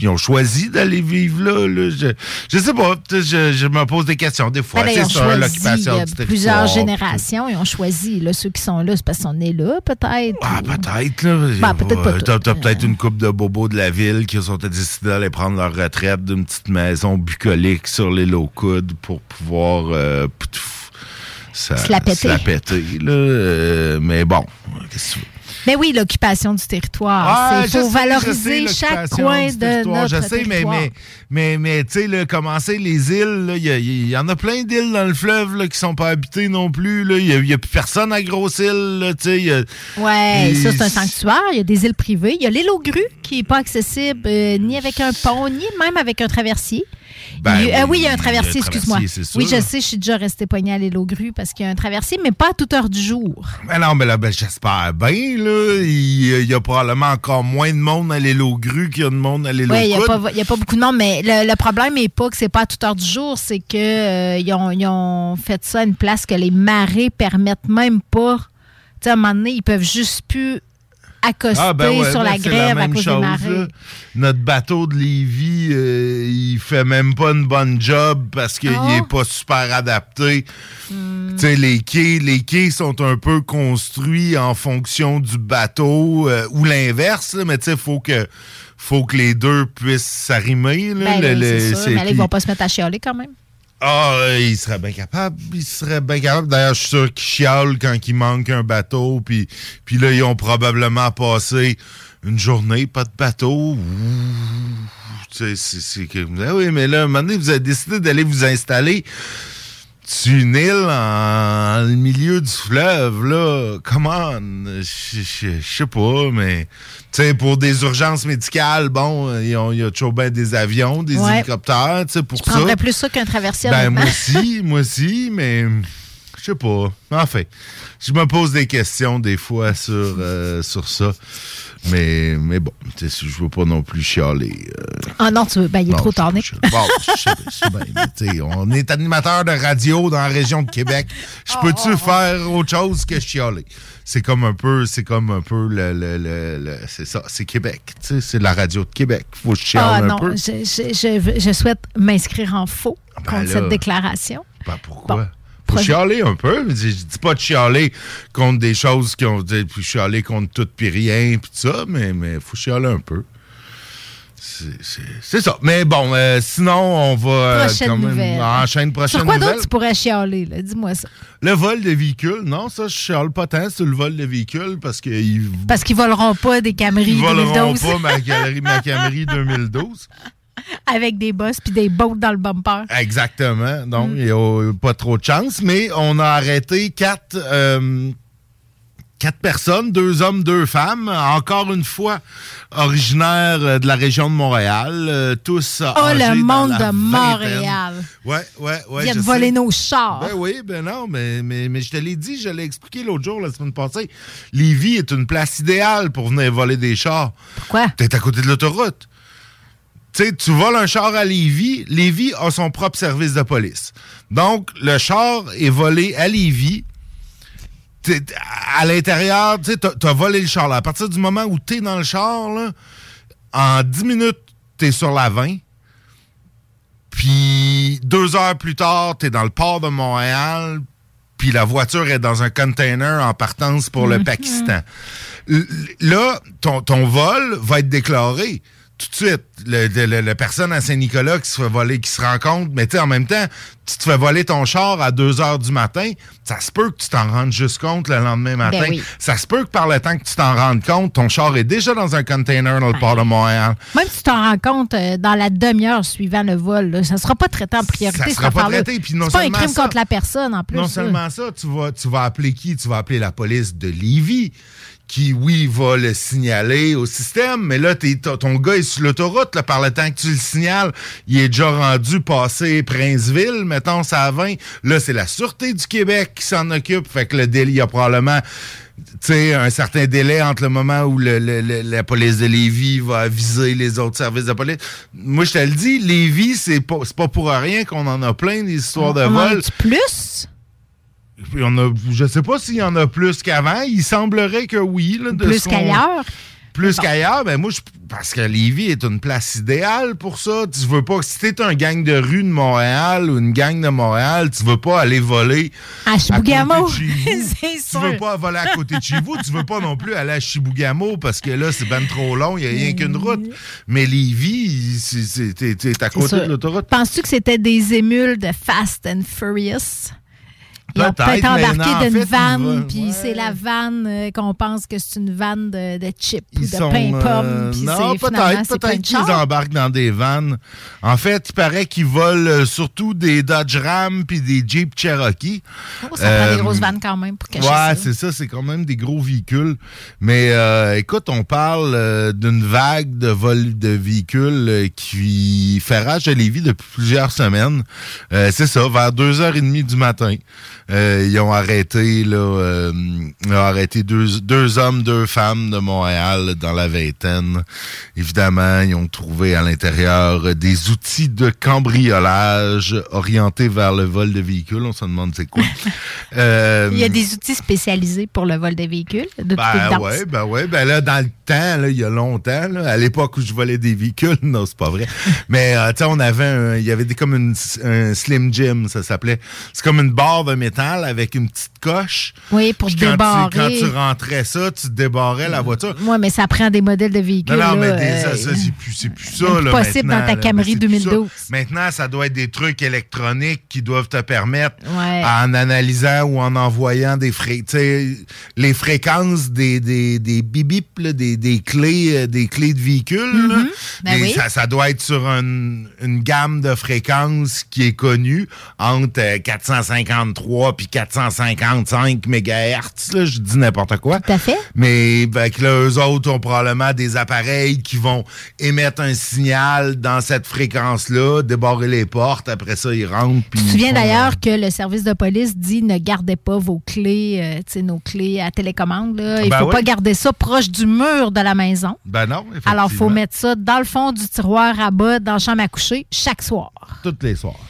ils ont choisi d'aller vivre là. là. Je, je sais pas. Je, je me pose des questions des fois. Ben, c'est ils ont ça, l'occupation du plusieurs générations, ils ont choisi. Là, ceux qui sont là, c'est parce qu'on est là, peut-être. Ah, peut-être, là. Ben, peut-être pas T'as peut-être une couple de bobos de la ville qui sont décidés d'aller prendre leur retraite d'une petite maison bucolique sur les low coudes pour pouvoir euh, ça- Se la péter. péter, là. Euh, mais bon, qu'est-ce que tu veux? Mais oui, l'occupation du territoire. Ah, Il faut sais, je valoriser sais, chaque coin de territoire, notre Je sais, mais, territoire. mais, mais, mais tu sais, commencer les îles, il y, en a plein d'îles dans le fleuve là, qui sont pas habitées non plus. là. Il n'y a, plus personne à Grosse-Île. a- Ouais, ça, c'est un sanctuaire. Il y a des îles privées. Il y a l'île aux grues qui n'est pas accessible euh, ni avec un pont, ni même avec un traversier. Ben Il ah oui, il y a un traversier, excuse-moi. Oui, je sais, je suis déjà restée poignée à l'île aux grues parce qu'il y a un traversier, mais pas à toute heure du jour. Ben non, mais là, ben, j'espère bien, là. Il y a probablement encore moins de monde à l'île aux grues qu'il y a de monde à l'île aux Oui, il n'y a, pas- beaucoup de monde, mais le, le problème n'est pas que c'est pas à toute heure du jour, c'est que euh, ils ont, ils ont fait ça à une place que les marées permettent même pas. Tu sais, à un moment donné, ils peuvent juste plus accoster Ah, ben ouais, sur ben la grève à même cause chose, des marées. là. Notre bateau de Lévis, euh, il fait même pas une bonne job parce qu'il Ah. est pas super adapté. Tu sais, les quais, les quais sont un peu construits en fonction du bateau euh, ou l'inverse, mais tu sais, faut que faut que les deux puissent s'arrimer. là. Ben, Le- oui, le- c'est sûr, c'est- mais là, ils vont pas se mettre à chialer quand même. Ah, euh, il serait bien capable. Il serait bien capable. D'ailleurs, je suis sûr qu'ils chialent quand il manque un bateau. Puis, puis là, ils ont probablement passé une journée, pas de bateau. C'est- c'est que- Ah oui, mais là, un moment donné, vous avez décidé d'aller vous installer sur une île en, en milieu du fleuve, là. Comment? Je je- sais pas, mais... Tu sais, pour des urgences médicales, bon, ont- il y a toujours bien des avions, des Ouais. hélicoptères, tu sais, pour Je ça. prendrais plus ça qu'un traversier. Ben, moi aussi, moi aussi, mais je sais pas. Enfin, je me pose des questions des fois sur, euh, sur ça. Mais, mais bon, tu sais, je veux pas non plus chialer. euh. Ah non, tu veux. Ben, il est Non, trop tard. Bon, je sais on est animateur de radio dans la région de Québec. Je Oh, peux-tu faire autre chose que chialer? C'est comme un peu, c'est comme un peu le, le- le- le- c'est ça, c'est Québec, tu sais, c'est la radio de Québec. Faut que je chiale Ah un non, peu. je, je- je- je souhaite m'inscrire en faux ben contre là. cette déclaration. Ben pourquoi? Bon. Faut chialer un peu. Je, dis pas de chialer contre des choses qui ont puis chialer contre tout puis rien, puis tout ça, mais mais faut chialer un peu. c'est- ça. Mais bon, euh, sinon, on va euh, Prochaine quand même nouvelle. enchaîner prochaine Sur quoi d'autre tu pourrais chialer, là? Dis-moi ça. Le vol de véhicules, non, ça, je chiale pas tant sur le vol de véhicules parce qu'ils Parce qu'ils voleront pas des Camry ils voleront 2012 pas ma, galerie, ma Camry 2012. Avec des bosses puis des bottes dans le bumper. Exactement. Donc, Mm. il n'y a pas trop de chance. Mais on a arrêté quatre, euh, quatre personnes, deux hommes, deux femmes, encore une fois originaires euh, de la région de Montréal, euh, tous Oh, le monde de. Montréal. Ouais, ouais, ouais. Viennent je voler nos chars. Ben oui, ben non, mais, mais, mais je te l'ai dit, je l'ai expliqué l'autre jour, la semaine passée. Lévis est une place idéale pour venir voler des chars. Pourquoi? T'es à côté de l'autoroute. Tu sais, tu voles un char à Lévis, Lévis a son propre service de police. Donc, le char est volé à Lévis. À l'intérieur, tu t'as volé le char. Là. À partir du moment où t'es dans le char, là, en 10 minutes, t'es sur la 20. Puis deux heures plus tard, t'es dans le port de Montréal. Puis la voiture est dans un container en partance pour le Mhm. Pakistan. Là, ton, ton vol va être déclaré tout de suite. Le, le- le- la personne à Saint-Nicolas qui se fait voler, qui se rend compte, mais tu sais, en même temps, tu te fais voler ton char à 2 heures du matin, ça se peut que tu t'en rendes juste compte le lendemain matin. Ben oui. Ça se peut que par le temps que tu t'en rendes compte, ton char est déjà dans un container dans le port de Montréal. Même si tu t'en rends compte euh, dans la demi-heure suivant le vol, là, ça ne sera pas traité en priorité. Ça sera pas traité, puis non pas un crime ça- contre la personne en plus. Non seulement ça, tu vas, tu vas appeler qui? Tu vas appeler la police de Lévis, qui, oui, va le signaler au système, mais là, t'es- ton gars est sur l'autoroute, là, par le temps que tu le signales, il est déjà rendu passé Princeville, mettons, ça à 20. Là, c'est la Sûreté du Québec qui s'en occupe, fait que le délai, il y a probablement tu sais, un certain délai entre le moment où le- le- le- la police de Lévis va aviser les autres services de police. Moi, je te le dis, Lévis, c'est pas, c'est pas pour rien qu'on en a plein des histoires de On vol. a-tu plus? Puis on a, je sais pas s'il y en a plus qu'avant. Il semblerait que oui. là, de Plus qu'ailleurs? Plus qu'ailleurs, ben moi, je, parce que Lévis est une place idéale pour ça. Tu veux pas, si t'es un gang de rue de Montréal ou une gang de Montréal, tu veux pas aller voler À Chibougamau. C'est Tu sûr. veux pas voler à côté de chez vous, tu veux pas non plus aller à Chibougamau parce que là, c'est ben trop long, il y a rien qu'une route. Mais Lévis, c'est- t'es à côté de l'autoroute. Penses-tu que c'était des émules de Fast and Furious? Ils ont Peut-être, embarqué d'une vanne, puis c'est la vanne euh, qu'on pense que c'est une vanne de, de chips ou de sont, pain pomme. euh, puis non, peut-être, de qu'ils embarquent dans des vannes. En fait, il paraît qu'ils volent euh, surtout des Dodge Ram puis des Jeep Cherokee. Oh, ça prend des grosses vannes quand même pour cacher Ouais, ça. c'est ça, c'est quand même des gros véhicules. Mais euh, écoute, on parle d'une vague de vol de véhicules qui fait rage à Lévis depuis plusieurs semaines. Euh, c'est ça, vers 2h30 du matin. Euh, ils ont arrêté là, euh, ils ont arrêté deux, deux hommes, deux femmes de Montréal dans la vingtaine. Évidemment, ils ont trouvé à l'intérieur des outils de cambriolage orientés vers le vol de véhicules. On se demande c'est quoi. Euh, Il y a des outils spécialisés pour le vol des véhicules, de ben ouais, ben ouais. Ben là, dans le temps, là, il y a longtemps, là, à l'époque où je volais des véhicules, non, c'est pas vrai. Mais tu sais, on avait un, il y avait des, comme une, un Slim Jim, ça s'appelait. C'est comme une barre de métal avec une petite coche. Oui, pour te débarrer. Quand tu rentrais ça, tu débarrais la voiture. Oui, mais ça prend des modèles de véhicules. Non, mais euh, c'est plus, plus ça. C'est possible dans ta Camry 2012. Maintenant, ça doit être des trucs électroniques qui doivent te permettre, en analysant ou en envoyant des les fréquences des, des, des des, des, clés, euh, des clés de véhicules. Mm mm-hmm. ben oui. ça, ça, doit être sur une, une gamme de fréquences qui est connue entre euh, 453 3 puis 455 MHz. Je dis n'importe quoi. Tout à fait. Mais ben, que là, eux autres ont probablement des appareils qui vont émettre un signal dans cette fréquence-là, débarrer les portes, après ça, ils rentrent. Tu te souviens d'ailleurs euh, que le service de police dit ne gardez pas vos clés, euh, nos clés à télécommande. Il ne faut pas garder ça proche du mur de la maison. Ben non, Alors, il faut mettre ça dans le fond du tiroir à bas dans la chambre à coucher chaque soir. Toutes les soirs.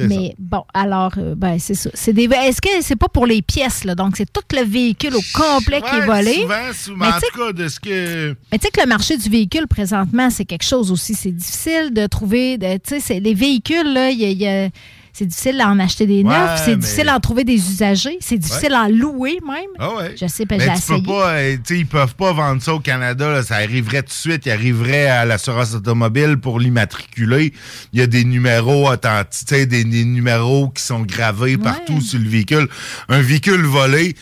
Mais bon, alors, euh, ben, c'est ça. C'est des... Est-ce que c'est pas pour les pièces, là? Donc, c'est tout le véhicule au complet qui est volé. Souvent, souvent. Mais En tu sais- tout cas, de ce que. Mais tu sais que le marché du véhicule, présentement, c'est quelque chose aussi. C'est difficile de trouver. Tu sais, c'est- les véhicules, là, il y a- il y a- c'est difficile d'en acheter des neufs, c'est mais- difficile d'en trouver des usagers, c'est difficile d'en louer même. Ah ouais. Je sais pas, j'ai essayé. peux pas, euh, ils peuvent pas vendre ça au Canada. là. ça arriverait tout de suite. Ils arriveraient à l'assurance automobile pour l'immatriculer. Il y a des numéros authentiques, des, des numéros qui sont gravés partout sur le véhicule. Un véhicule volé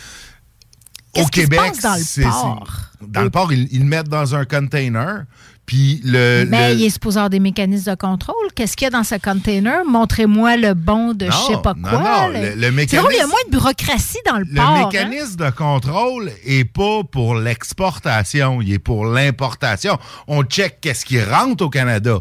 au qui se Québec, passe dans le port? Dans le port, ils, ils le mettent dans un container. Puis le. Mais le- il est supposé avoir des mécanismes de contrôle. Qu'est-ce qu'il y a dans ce container? Montrez-moi le bon de je sais pas non, quoi. non, le- le C'est mécanisme- drôle, il y a moins de bureaucratie dans le, Le port. hein? mécanisme de contrôle est pas pour l'exportation, il est pour l'importation. On check qu'est-ce qui rentre au Canada.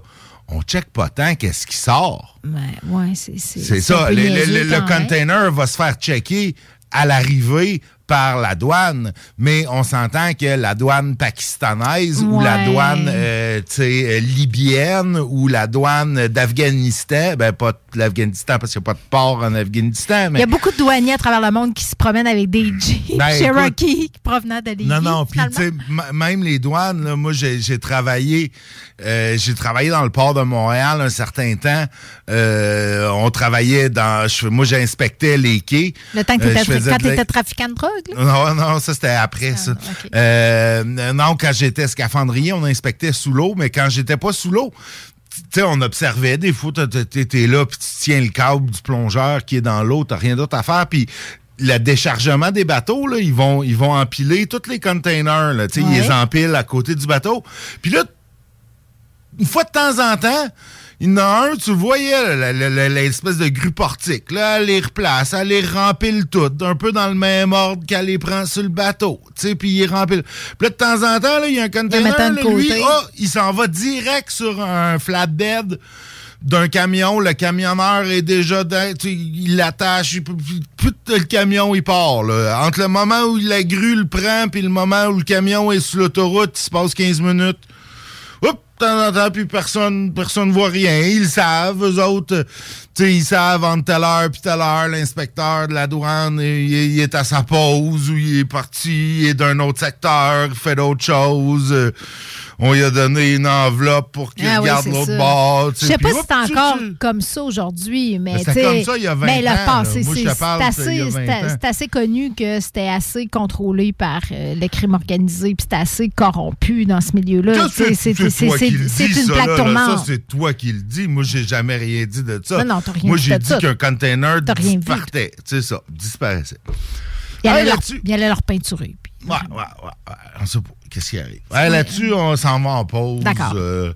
On check pas tant qu'est-ce qui sort. Ouais, ouais, c'est ça. Le, le- le- le container va se faire checker à l'arrivée par la douane, mais on s'entend que la douane pakistanaise ou la douane euh, tu euh, libyenne ou la douane d'Afghanistan, ben pas de l'Afghanistan parce qu'il n'y a pas de port en Afghanistan, Il mais y a beaucoup de douaniers à travers le monde qui se promènent avec des Jeeps Ben, Cherokee provenant de Lévis. Non, non, puis tu même les douanes, là, moi j'ai travaillé, euh, j'ai travaillé dans le port de Montréal un certain temps. Euh, on travaillait dans, moi j'inspectais les quais. Le temps que la- t'étais trafiquant de drogue. Non, non, ça c'était après ça. Euh, non, quand j'étais scaphandrier, on inspectait sous l'eau, mais quand j'étais pas sous l'eau, tu sais, on observait des fois, t'es- là, puis tu tiens le câble du plongeur qui est dans l'eau, t'as rien d'autre à faire, puis le déchargement des bateaux, là, ils vont, ils vont empiler tous les containers, là, tu sais, ils Ouais. les empilent à côté du bateau. Puis là, une fois de temps en temps, il y en a un, tu voyais, l'espèce de grue portique. Là, elle les replace, elle les rempile toutes, un peu dans le même ordre qu'elle les prend sur le bateau. Tu sais, puis il rempile. Puis là, de temps en temps, là, il y a un container, là, lui, ah, il s'en va direct sur un flatbed d'un camion. Le camionneur est déjà dans, tu il l'attache, le camion, il part. là. Entre le moment où la grue le prend puis le moment où le camion est sur l'autoroute, il se passe 15 minutes. Hop, de temps en temps, puis personne personne voit rien. Ils savent, eux autres. euh, Tu sais, ils savent entre telle heure puis telle heure, l'inspecteur de la douane, il, il est à sa pause ou il est parti, il est d'un autre secteur, il fait d'autres choses. euh, On lui a donné une enveloppe pour qu'il Ah oui, regarde c'est l'autre bord. Je sais, sais pas si c'est encore tu- comme ça aujourd'hui, mais Mais c'était tu sais, comme ça il y a 20 mais le passé, c'est c'est c'est assez, 20 c'est- ans. c'est assez connu que c'était assez contrôlé par euh, le crime organisé, puis c'était assez corrompu dans ce milieu-là. C'est C'est c'est c'est- c'est une plaque. Ça, tournante. c'est toi qui le dis. Moi, j'ai jamais rien dit de ça. Non, non, rien Moi, j'ai dit qu'un container partait. C'est ça, disparaissait. Il allait leur peinturer. Ouais, ouais, ouais. ouais. On sait pas. Qu'est-ce qui arrive? Ouais, Là-dessus, on s'en va en pause. D'accord. Euh,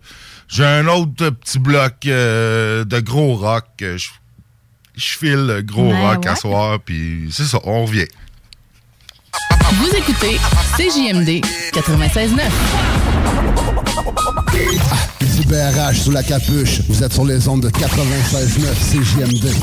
j'ai un autre petit bloc euh, de gros rock. Euh, Je, je file le gros Ouais, rock à ouais. soir, puis c'est ça, on revient. Vous écoutez CJMD 96.9. Du BRH sous la capuche. Vous êtes sur les ondes de 96.9 CJMD.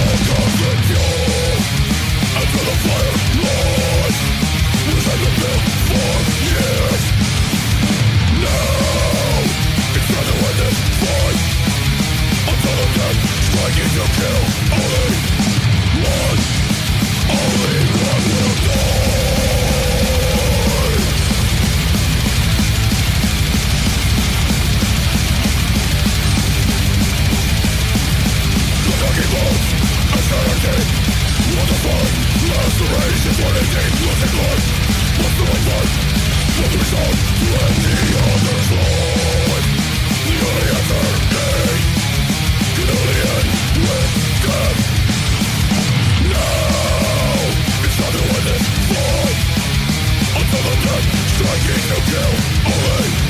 Take murder of the day that kill. Again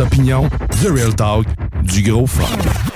opinions, The Real Talk, du gros fun.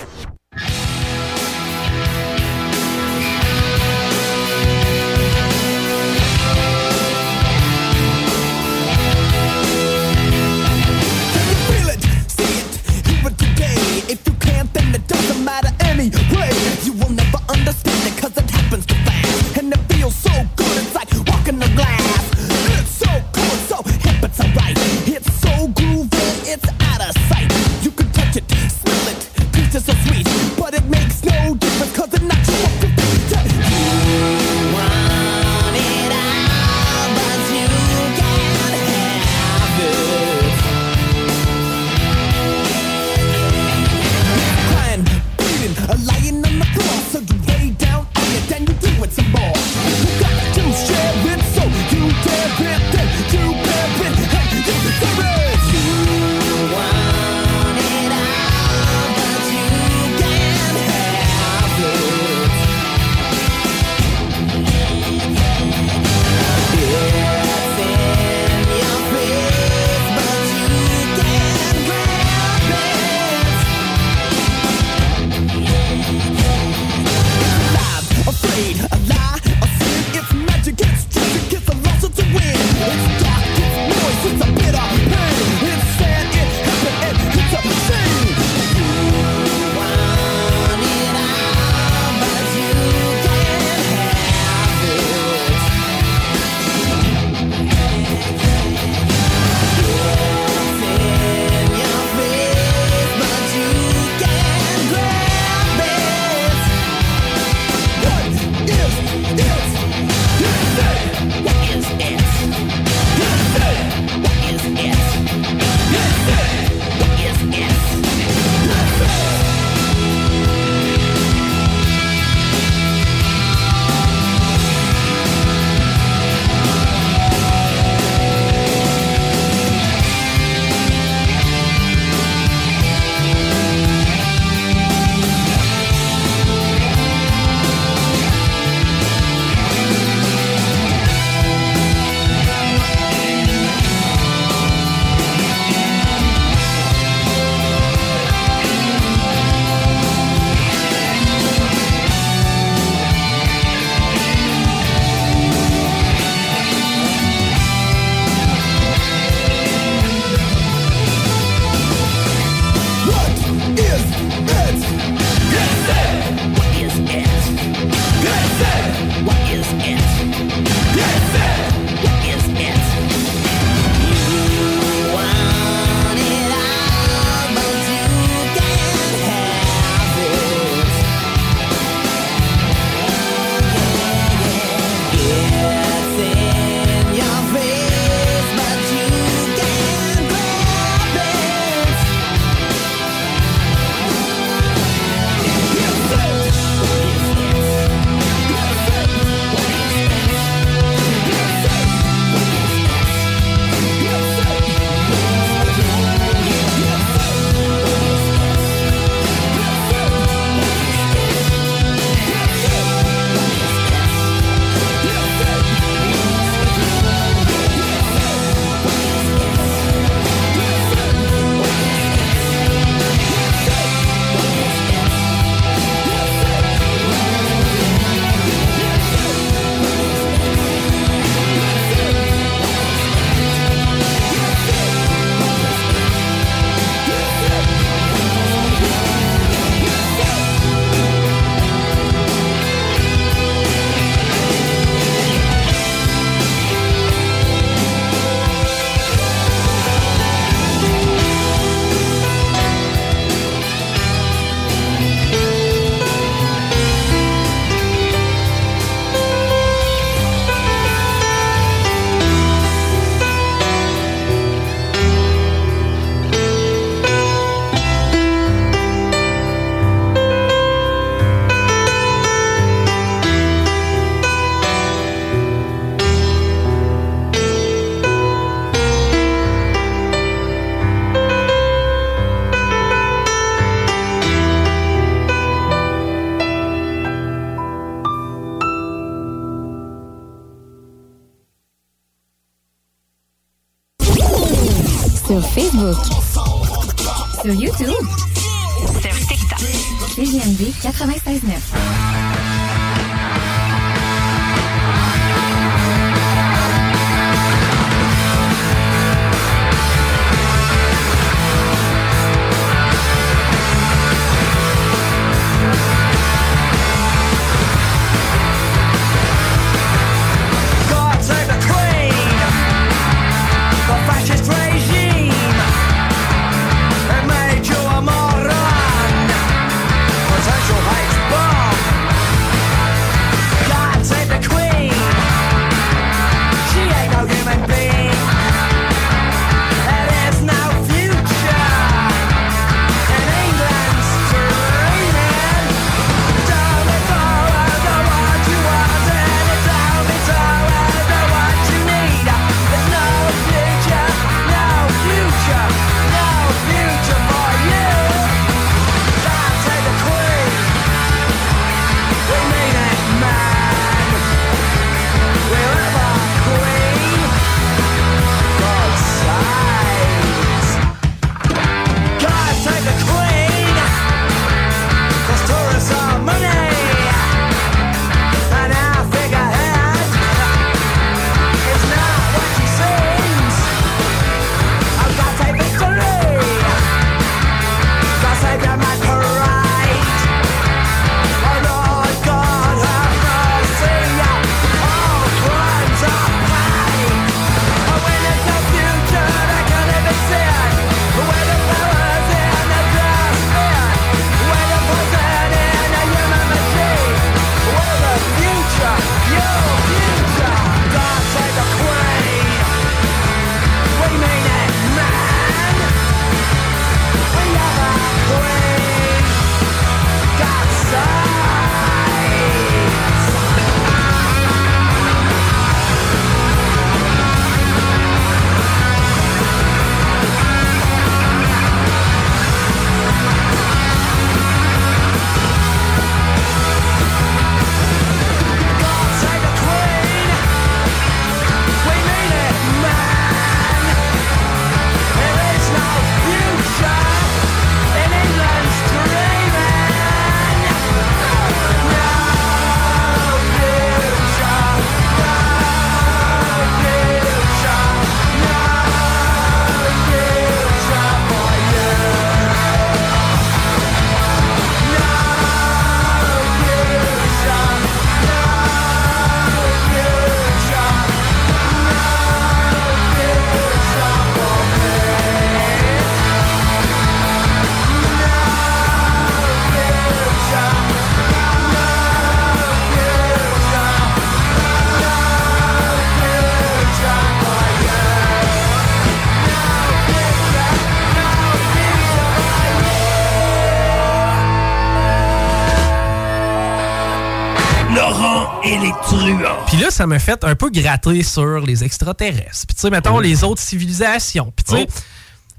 Ça m'a fait un peu gratter sur les extraterrestres. Puis tu sais, mettons, les autres civilisations. Puis tu sais,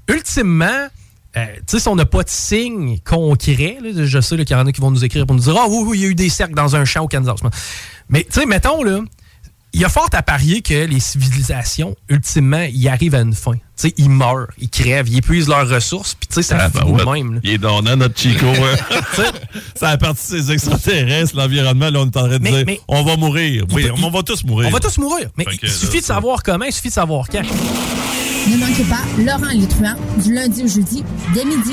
ultimement, euh, tu sais, si on n'a pas de signe concret, là, je sais qu'il y en a qui vont nous écrire pour nous dire Ah oui, oui, il y a eu des cercles dans un champ au Kansas. Mais tu sais, mettons, là, il y a fort à parier que les civilisations, ultimement, ils arrivent à une fin. Tu sais, ils meurent, ils crèvent, ils épuisent leurs ressources, puis tu sais, ça Ah, finit ben ouais. même. là. Il est donnant, notre Chico. hein. ça a parti de ces extraterrestres, l'environnement. Là, on est en train de Mais- dire mais- on va mourir. Oui, on va tous mourir. On va tous mourir. Mais il suffit là, de savoir comment, il suffit de savoir quand. Ne manquez pas Laurent truands du lundi au jeudi dès midi.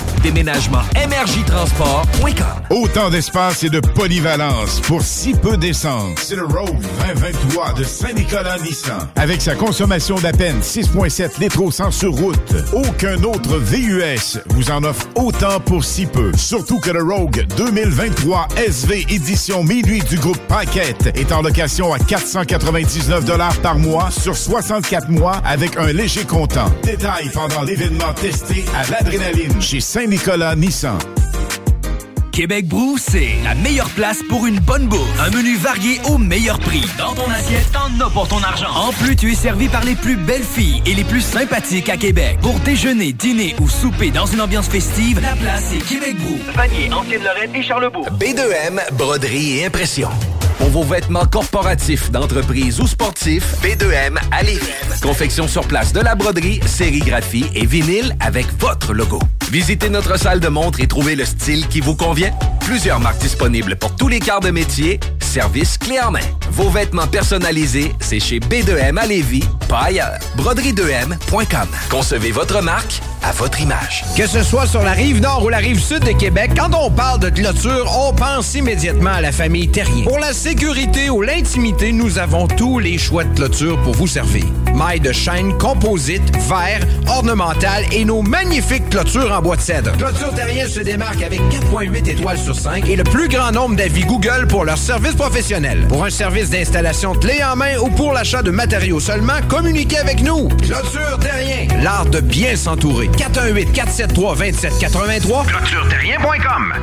Déménagement MRJTransport.com. Autant d'espace et de polyvalence pour si peu d'essence. C'est le Rogue 2023 de Saint-Nicolas Nissan. Avec sa consommation d'à peine 6,7 litres au 100 sur route. Aucun autre VUS vous en offre autant pour si peu. Surtout que le Rogue 2023 SV édition minuit du groupe Paquette est en location à 499 par mois sur 64 mois avec un léger comptant. Détail pendant l'événement testé à l'adrénaline chez Saint-Nicolas Nissan. Québec Brou, c'est la meilleure place pour une bonne bouffe. Un menu varié au meilleur prix. Dans ton assiette, t'en as pour ton argent. En plus, tu es servi par les plus belles filles et les plus sympathiques à Québec. Pour déjeuner, dîner ou souper dans une ambiance festive, la place est Québec Brou. Vanier, Ancienne-Lorraine et Charlebourg. B2M, broderie et impression. Pour vos vêtements corporatifs, d'entreprise ou sportifs, B2M à Lévis. Confection sur place de la broderie, sérigraphie et vinyle avec votre logo. Visitez notre salle de montre et trouvez le style qui vous convient. Plusieurs marques disponibles pour tous les quarts de métier. Service clé en main. Vos vêtements personnalisés, c'est chez B2M à Lévis, pas ailleurs. Broderie2M.com. Concevez votre marque à votre image. Que ce soit sur la rive nord ou la rive sud de Québec, quand on parle de clôture, on pense immédiatement à la famille Terrien. Pour la sécurité ou l'intimité, nous avons tous les choix de clôture pour vous servir. Mailles de chaîne, composite, verre, ornemental et nos magnifiques clôtures en bois de cèdre. Clôture Terrien se démarque avec 4.8 étoiles sur 5 et le plus grand nombre d'avis Google pour leur service professionnel. Pour un service d'installation clé en main ou pour l'achat de matériaux seulement, communiquez avec nous. Clôture Terrien, l'art de bien s'entourer. 418-473-2783. ClôtureTerrien.com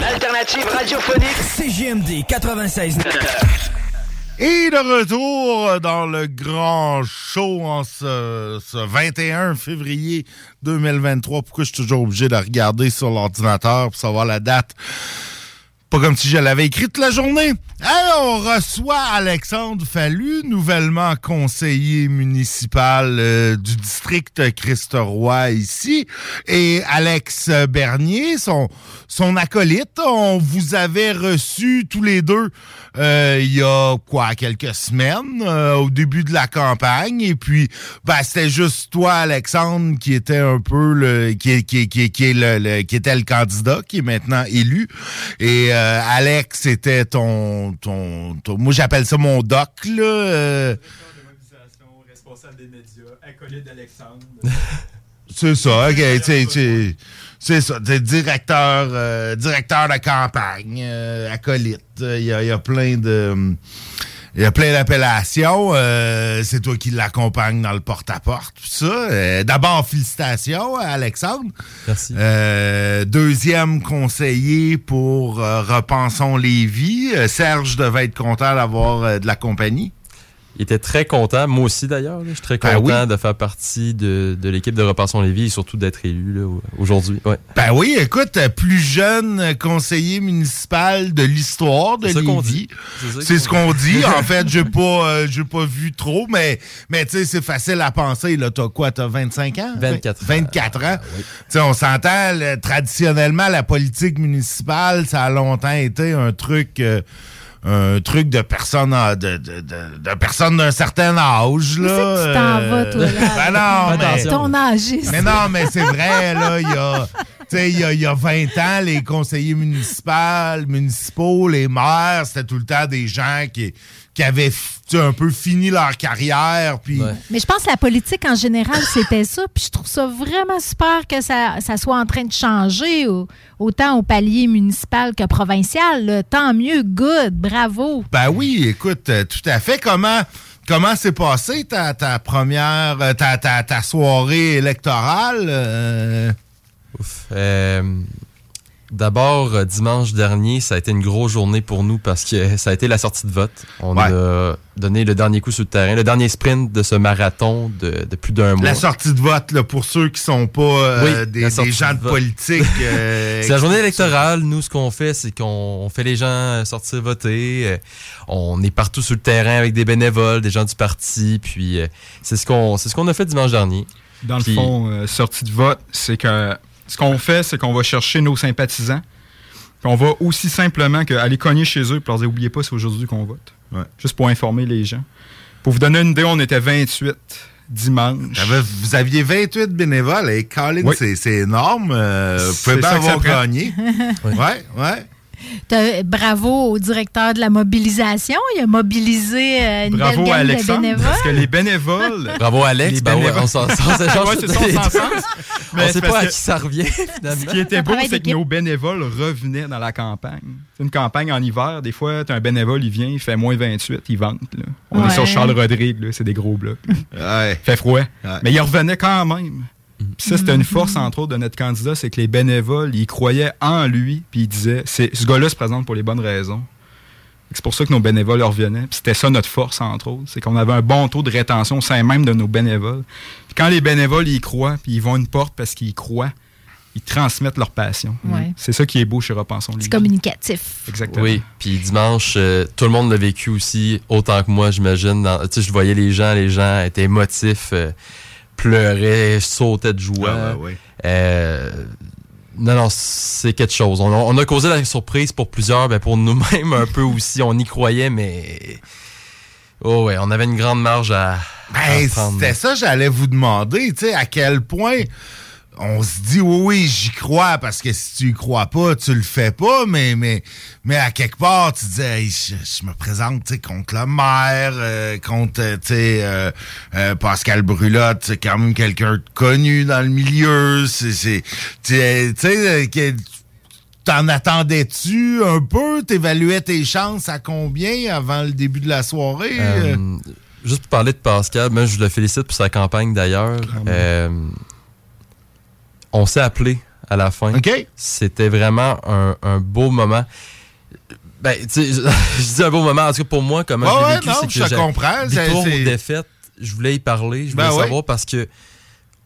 L'alternative radiophonique CGMD 96. Et de retour dans le grand show en ce, ce 21 février 2023. Pourquoi je suis toujours obligé de regarder sur l'ordinateur pour savoir la date? Pas comme si je l'avais écrite la journée. Alors, on reçoit Alexandre Fallu, nouvellement conseiller municipal euh, du district Christ-Roi ici, et Alex Bernier, son, son acolyte. On vous avait reçu tous les deux euh, il y a quoi, quelques semaines, euh, au début de la campagne, et puis ben, c'était juste toi, Alexandre, qui était un peu le qui, qui, qui, qui, est le- qui était le candidat, qui est maintenant élu. Et euh, Alex, c'était ton, ton, ton- Moi, j'appelle ça mon doc, là. euh, responsable des médias, acolyte d'Alexandre. c'est ça, ok. C'est ça, directeur, euh, directeur de campagne, euh, acolyte. Il y, a, il y a plein de. Il y a plein d'appellations. euh, c'est toi qui l'accompagne dans le porte-à-porte, tout ça. Euh, D'abord, félicitations à Alexandre. Merci. Euh, deuxième conseiller pour euh, Repensons les vies. Euh, Serge devait être content d'avoir de la compagnie. Il était très content, moi aussi d'ailleurs. Je suis très Ben content oui. de faire partie de, de l'équipe de Repensons Lévis et surtout d'être élu aujourd'hui. Ouais. Ben oui, écoute, plus jeune conseiller municipal de l'histoire de Lévis. dit. C'est ce qu'on dit. En fait, j'ai pas, euh, pas vu trop, mais, mais tu sais, c'est facile à penser. Là, t'as quoi, t'as 25 ans? 24 ans. 24 ans. Tu sais, on s'entend, traditionnellement, la politique municipale, ça a longtemps été un truc, euh, un truc de personnes, en- de, de, de, de personnes d'un certain âge, là. c'est que tu t'en vas, toi, là? Ben non, mais... Ton âgiste. Mais non, mais c'est vrai, là, il y a. Tu sais, il y a, il y a 20 ans, les conseillers municipaux, municipaux, les maires, c'était tout le temps des gens qui, qui avaient un peu fini leur carrière. Puis, Mais je pense que la politique en général, c'était ça. Puis je trouve ça vraiment super que ça, ça soit en train de changer, au- autant au palier municipal que provincial. là. Tant mieux, good, bravo. Ben oui, écoute, euh, tout à fait. Comment comment s'est passée ta, ta première, euh, ta, ta, ta soirée électorale? euh? Ouf. Euh, D'abord, euh, dimanche dernier, ça a été une grosse journée pour nous parce que ça a été la sortie de vote. On Ouais. a donné le dernier coup sur le terrain, le dernier sprint de ce marathon de, de plus d'un mois. La sortie de vote, là, pour ceux qui sont pas euh, Oui, des, gens de politique. euh, c'est la journée électorale. Nous, ce qu'on fait, c'est qu'on on fait les gens sortir voter. On est partout sur le terrain avec des bénévoles, des gens du parti. Puis c'est ce qu'on c'est ce qu'on a fait dimanche dernier. Dans le fond, euh, sortie de vote, c'est que ce qu'on fait, c'est qu'on va chercher nos sympathisants. Puis on va aussi simplement que aller cogner chez eux pour leur dire Oubliez pas, c'est aujourd'hui qu'on vote. Juste pour informer les gens. Pour vous donner une idée, on était 28 dimanche. Vous aviez 28 bénévoles et Colin, Oui. c'est énorme. Euh, vous pouvez ça avoir gagné. ouais, ouais. Bravo au directeur de la mobilisation. Il a mobilisé euh, une Bravo belle à de Alexandre, bénévoles. parce que les bénévoles. Bravo, Alex. les Ben ouais, bénévoles- on s'en- s'en s'échange Ouais, c'est ça, on s'en. On Mais sait c'est pas à qui ça revient, finalement. Ce qui était beau, c'est que nos bénévoles revenaient dans la campagne. C'est une campagne en hiver. Des fois, t'as un bénévole, il vient, il fait moins 28, il vente. là. On Ouais. est sur Charles Rodrigue, c'est des gros blocs. Ouais. fait froid. Ouais. Mais il revenait quand même. Puis ça, c'était une force, entre autres, de notre candidat, c'est que les bénévoles, ils croyaient en lui, puis ils disaient, c'est, ce gars-là se présente pour les bonnes raisons. C'est pour ça que nos bénévoles revenaient. Puis c'était ça notre force, entre autres. C'est qu'on avait un bon taux de rétention au sein même de nos bénévoles. Puis quand les bénévoles, ils y croient, puis ils vont une porte parce qu'ils y croient, ils transmettent leur passion. Ouais. C'est ça qui est beau chez Repensons C'est communicatif. Exactement. Oui, puis dimanche, euh, tout le monde l'a vécu aussi, autant que moi, j'imagine. Tu sais, je voyais les gens, les gens étaient émotifs, euh, pleuraient, sautaient de joie. Ouais. Euh, non, non, c'est quelque chose. On a, on a causé la surprise pour plusieurs, ben pour nous-mêmes un peu aussi. On y croyait, mais... Oh ouais, on avait une grande marge à, Ben, c'était ça, j'allais vous demander, tu sais, à quel point on se dit, oui, oui, j'y crois, parce que si tu y crois pas, tu le fais pas, mais, mais, mais à quelque part, tu Hey, je, je me présente, contre le maire, euh, contre, euh, tu sais, euh, euh, Pascal Brulotte, c'est quand même quelqu'un de connu dans le milieu, c'est, c'est, tu sais, euh, que- T'en attendais-tu un peu? T'évaluais tes chances à combien avant le début de la soirée? Juste pour parler de Pascal, moi, je le félicite pour sa campagne d'ailleurs. Euh, on s'est appelé à la fin. C'était vraiment un, un beau moment. Ben, tu sais, je, je dis un beau moment. En tout cas, pour moi, comment je l'ai ouais, vécu, c'est que je j'ai- comprends. Victoire ou défaite, je voulais y parler. Je voulais Ben ouais. savoir parce que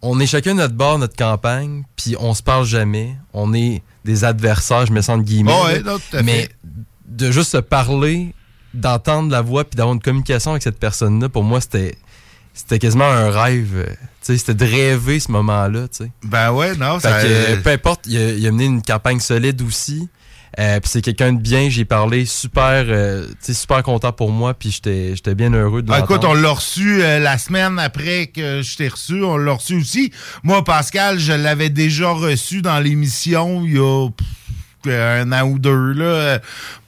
on est chacun notre bord, notre campagne, puis on se parle jamais. On est des adversaires, je me sens de guillemets. Ouais, non, Mais fait. de juste se parler, d'entendre la voix, puis d'avoir une communication avec cette personne-là, pour moi, c'était c'était quasiment un rêve. C'était de rêver ce moment-là. tu sais. Ben ouais, non, Fait ça- que, euh, peu importe, il a, il a mené une campagne solide aussi. Euh, puis c'est quelqu'un de bien, j'ai parlé super, euh, super content pour moi, puis j'étais j'étais bien heureux de Ah, écoute, on l'a reçu euh, la semaine après que je t'ai reçu. On l'a reçu aussi. Moi, Pascal, je l'avais déjà reçu dans l'émission il y a un an ou deux. Là, Euh,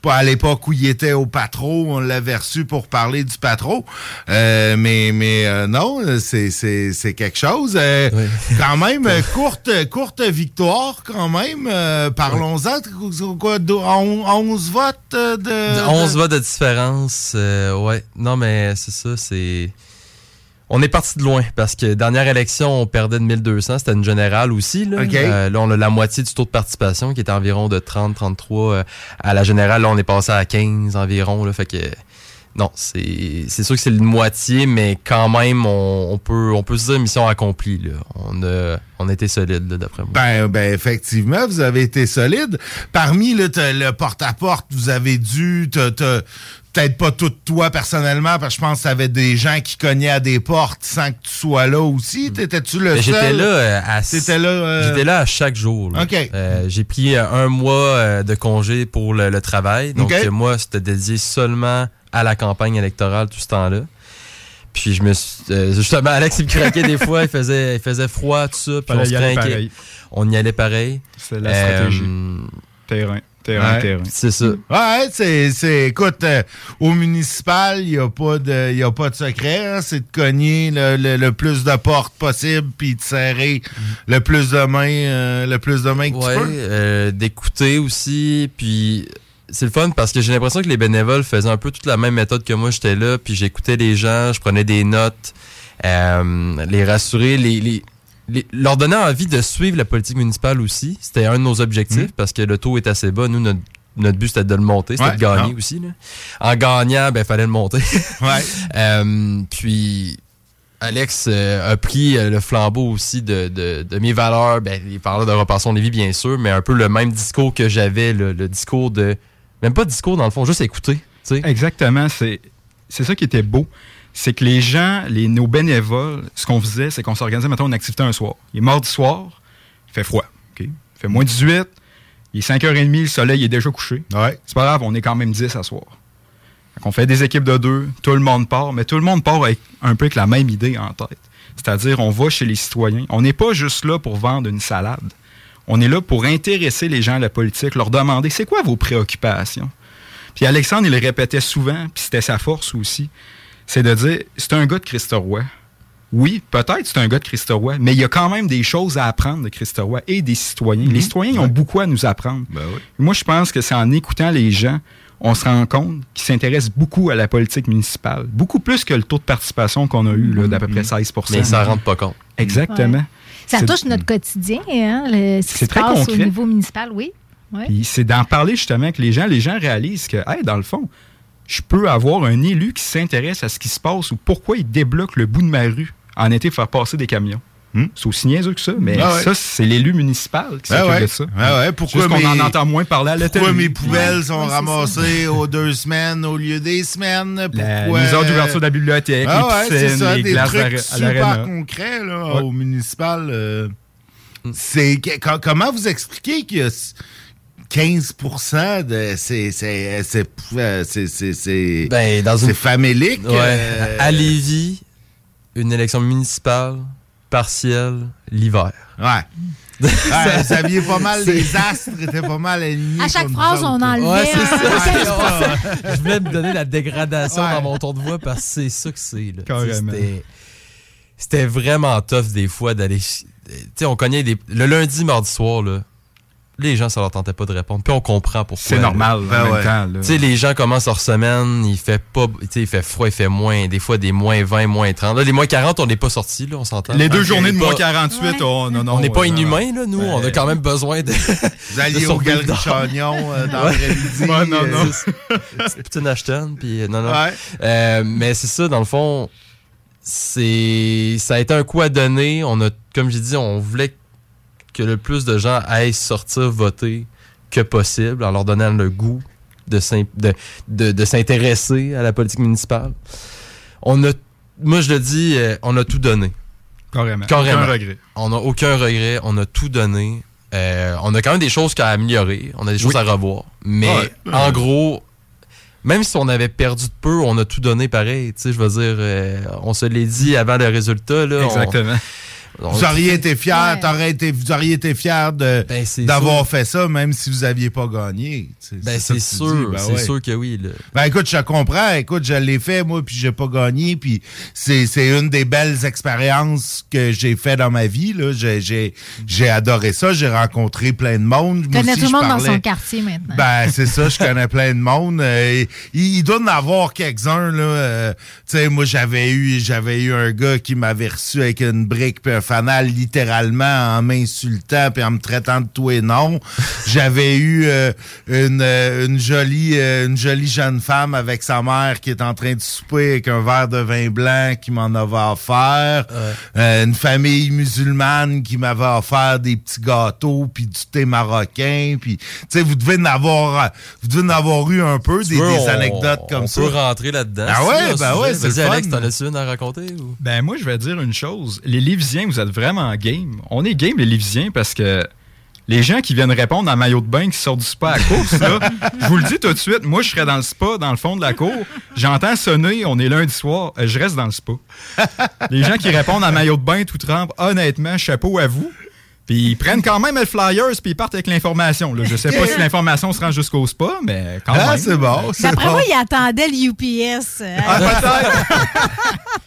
pas à l'époque où il était au patro. On l'avait reçu pour parler du patro. Euh, mais mais euh, non, c'est, c'est, c'est quelque chose. Euh, Quand même, courte, courte victoire quand même. Parlons-en. Quoi, on- 11 votes de... De 11 votes de différence, ouais. Non, mais c'est ça, c'est. On est parti de loin parce que dernière élection, on perdait de 1200. C'était une générale aussi. Là, OK. Euh, là on a la moitié du taux de participation qui était environ de 30-33. euh, à la générale, là, on est passé à 15 environ. Là, fait que. Non, c'est c'est sûr que c'est une moitié, mais quand même, on, on peut, on peut se dire mission accomplie. Là. On, a, on a été solide, d'après moi. Ben, ben, effectivement, vous avez été solide. Parmi le porte-à-porte, vous avez dû, peut-être pas tout toi personnellement, parce que je pense que t'avais des gens qui cognaient à des portes sans que tu sois là aussi. T'étais-tu le Mais seul? J'étais là euh, à là, euh, J'étais là à chaque jour. là. OK. Euh, j'ai pris un mois de congé pour le, le travail. Donc OK. euh, moi, c'était dédié seulement à la campagne électorale tout ce temps-là. Puis je me suis, euh, justement Alex il me craquait des fois, il faisait il faisait froid tout ça, puis on se y pareil. On y allait pareil. C'est la stratégie. Terrain, terrain, Ouais. terrain. C'est ça. Ouais, c'est, c'est, écoute, euh, au municipal, il n'y a, pas de- y a pas de secret. hein. c'est de cogner le, le- le plus de portes possible, puis de serrer le plus de mains, euh, le plus de mains que Ouais, tu peux. euh, d'écouter aussi. Puis c'est le fun parce que j'ai l'impression que les bénévoles faisaient un peu toute la même méthode que moi. J'étais là, puis j'écoutais les gens, je prenais des notes, euh, les rassurer, les, les- les- leur donner envie de suivre la politique municipale aussi. C'était un de nos objectifs Mm. parce que le taux est assez bas. Nous, notre, notre but, c'était de le monter, c'était Ouais, de gagner non. aussi. là. En gagnant, ben, fallait le monter. Ouais. Euh, puis Alex euh, a pris euh, le flambeau aussi de, de- de mes valeurs. Ben, il parlait de Repassons les vies, bien sûr, mais un peu le même discours que j'avais, le, le discours de. Même pas discours, dans le fond, juste écouter. Exactement. C'est c'est ça qui était beau. C'est que les gens, les, nos bénévoles, ce qu'on faisait, c'est qu'on s'organisait, maintenant une activité un soir. Il est mardi soir, il fait froid. Il fait moins 18, il est 5h30, le soleil est déjà couché. C'est pas grave, on est quand même 10 à soir. Fait qu'on fait des équipes de deux, tout le monde part, mais tout le monde part avec un peu avec la même idée en tête. C'est-à-dire, on va chez les citoyens. On n'est pas juste là pour vendre une salade. On est là pour intéresser les gens à la politique, leur demander c'est quoi vos préoccupations? Puis Alexandre, il le répétait souvent, puis c'était sa force aussi, c'est de dire c'est un gars de Christoroy. Oui, peut-être c'est un gars de Christoroy, mais il y a quand même des choses à apprendre de Christoroy et des citoyens. Les citoyens ils ont beaucoup à nous apprendre. Moi, je pense que c'est en écoutant les gens, on se rend compte qu'ils s'intéressent beaucoup à la politique municipale. Beaucoup plus que le taux de participation qu'on a eu, là, d'à peu près 16% Mais ils s'en rendent pas compte. Exactement. Ouais. Ça C'est- touche notre quotidien, hein, le- ce qui se très passe au niveau municipal, oui. Ouais. C'est d'en parler justement avec les gens. Les gens réalisent que, hey, dans le fond, je peux avoir un élu qui s'intéresse à ce qui se passe ou pourquoi il débloque le bout de ma rue en été pour faire passer des camions. C'est aussi niaiseux que ça, mais Ah ouais. ça, c'est l'élu municipal qui Ah s'occupe ouais. de ça. Ah ouais, pourquoi mes- en entend moins parler à la Pourquoi mes poubelles Ouais. sont ramassées aux deux semaines au lieu des semaines? La- Pourquoi... les heures d'ouverture de la bibliothèque, ah les piscines, ça, les des glaces trucs à- super concrets là, Ouais. au municipal. euh, c'est que- co- comment vous expliquez qu'il y a s- 15% de c'est c'est c'est c'est c'est c'est Ben, dans une famélique. Ouais. euh, À Lévis, une élection municipale partielle l'hiver. Ouais. Ouais, vous aviez pas mal, les astres étaient pas mal alignés. À chaque phrase, on enlevait Ouais, c'est ça. 15%. Je voulais me donner la dégradation Ouais. dans mon ton de voix parce que c'est ça que c'est. C'était- C'était vraiment tough des fois d'aller. Tu sais, on cognait des. Le lundi, mardi soir, là, les gens, ça leur tentait pas de répondre. Puis on comprend pourquoi. C'est là. normal, en Ben même ouais. temps. là. Tu sais, les gens commencent leur semaine, il fait pas, tu sais, il fait froid, il fait moins, des fois des moins 20, moins 30. Là, les moins 40, on n'est pas sortis, là, on s'entend. Les deux journées de pas- moins 48, oh, non, non. On n'est pas euh, inhumains, là, nous. Ouais. On a quand même besoin de. Vous alliez au Galerie. Chagnon euh, dans l'après-midi. Ouais, non, non. euh, Petite Ashton, puis euh, non, non. Euh, mais c'est ça, dans le fond, c'est ça a été un coup à donner. On a, comme j'ai dit, on voulait que le plus de gens aillent sortir voter que possible, en leur donnant le goût de, de, de, de s'intéresser à la politique municipale. On a, moi je le dis, euh, on a tout donné. Carrément. Carrément. Aucun regret. On n'a aucun regret, on a tout donné. Euh, on a quand même des choses qu'à améliorer, on a des choses Oui. à revoir. Mais Ouais. en gros, même si on avait perdu de peu, on a tout donné pareil. Tu sais, je veux dire, euh, on se l'est dit avant le résultat. Là, Exactement. on- Vous auriez été fier, Ouais. été, vous auriez été fier de, Ben, d'avoir fait ça, même si vous aviez pas gagné. Ben, c'est sûr, ben c'est ouais. sûr que oui. Là. Ben écoute, je comprends. Écoute, je l'ai fait, moi, puis j'ai pas gagné. Puis c'est, c'est une des belles expériences que j'ai fait dans ma vie. Là. J'ai, j'ai, j'ai adoré ça. J'ai rencontré plein de monde. Tu Moi connais tout le je monde dans son quartier maintenant. Ben, c'est ça, je connais plein de monde. Euh, il, il doit en avoir quelques-uns, là. euh, tu sais, moi, j'avais eu, j'avais eu un gars qui m'avait reçu avec une brique puis un fanal, littéralement, en m'insultant puis en me traitant de tout et non. J'avais eu euh, une, euh, une jolie, euh, une jolie jeune femme avec sa mère qui est en train de souper avec un verre de vin blanc qui m'en avait offert. Euh, une famille musulmane qui m'avait offert des petits gâteaux puis du thé marocain. Puis, tu sais, vous devez en avoir, vous devez en avoir eu un peu des, Tu veux, des on- anecdotes comme on ça. peut rentrer là-dedans. Ah ouais, ben ouais, c'est Alex, t'en as-tu une à raconter? Ou? Ben moi, je vais dire une chose. Les Lévisiens, vous êtes vraiment game. On est game, les Lévisiens, parce que les gens qui viennent répondre en maillot de bain qui sortent du spa à course, là, je vous le dis tout de suite, moi, je serais dans le spa, dans le fond de la cour. J'entends sonner, on est lundi soir, euh, je reste dans le spa. Les gens qui répondent en maillot de bain tout trempe, honnêtement, chapeau à vous. Puis ils prennent quand même le flyers puis ils partent avec l'information. là. Je sais pas si l'information se rend jusqu'au spa, mais quand Ah, même. c'est bon, c'est D'après bon. moi, il attendait le UPS. euh, Ah, peut-être.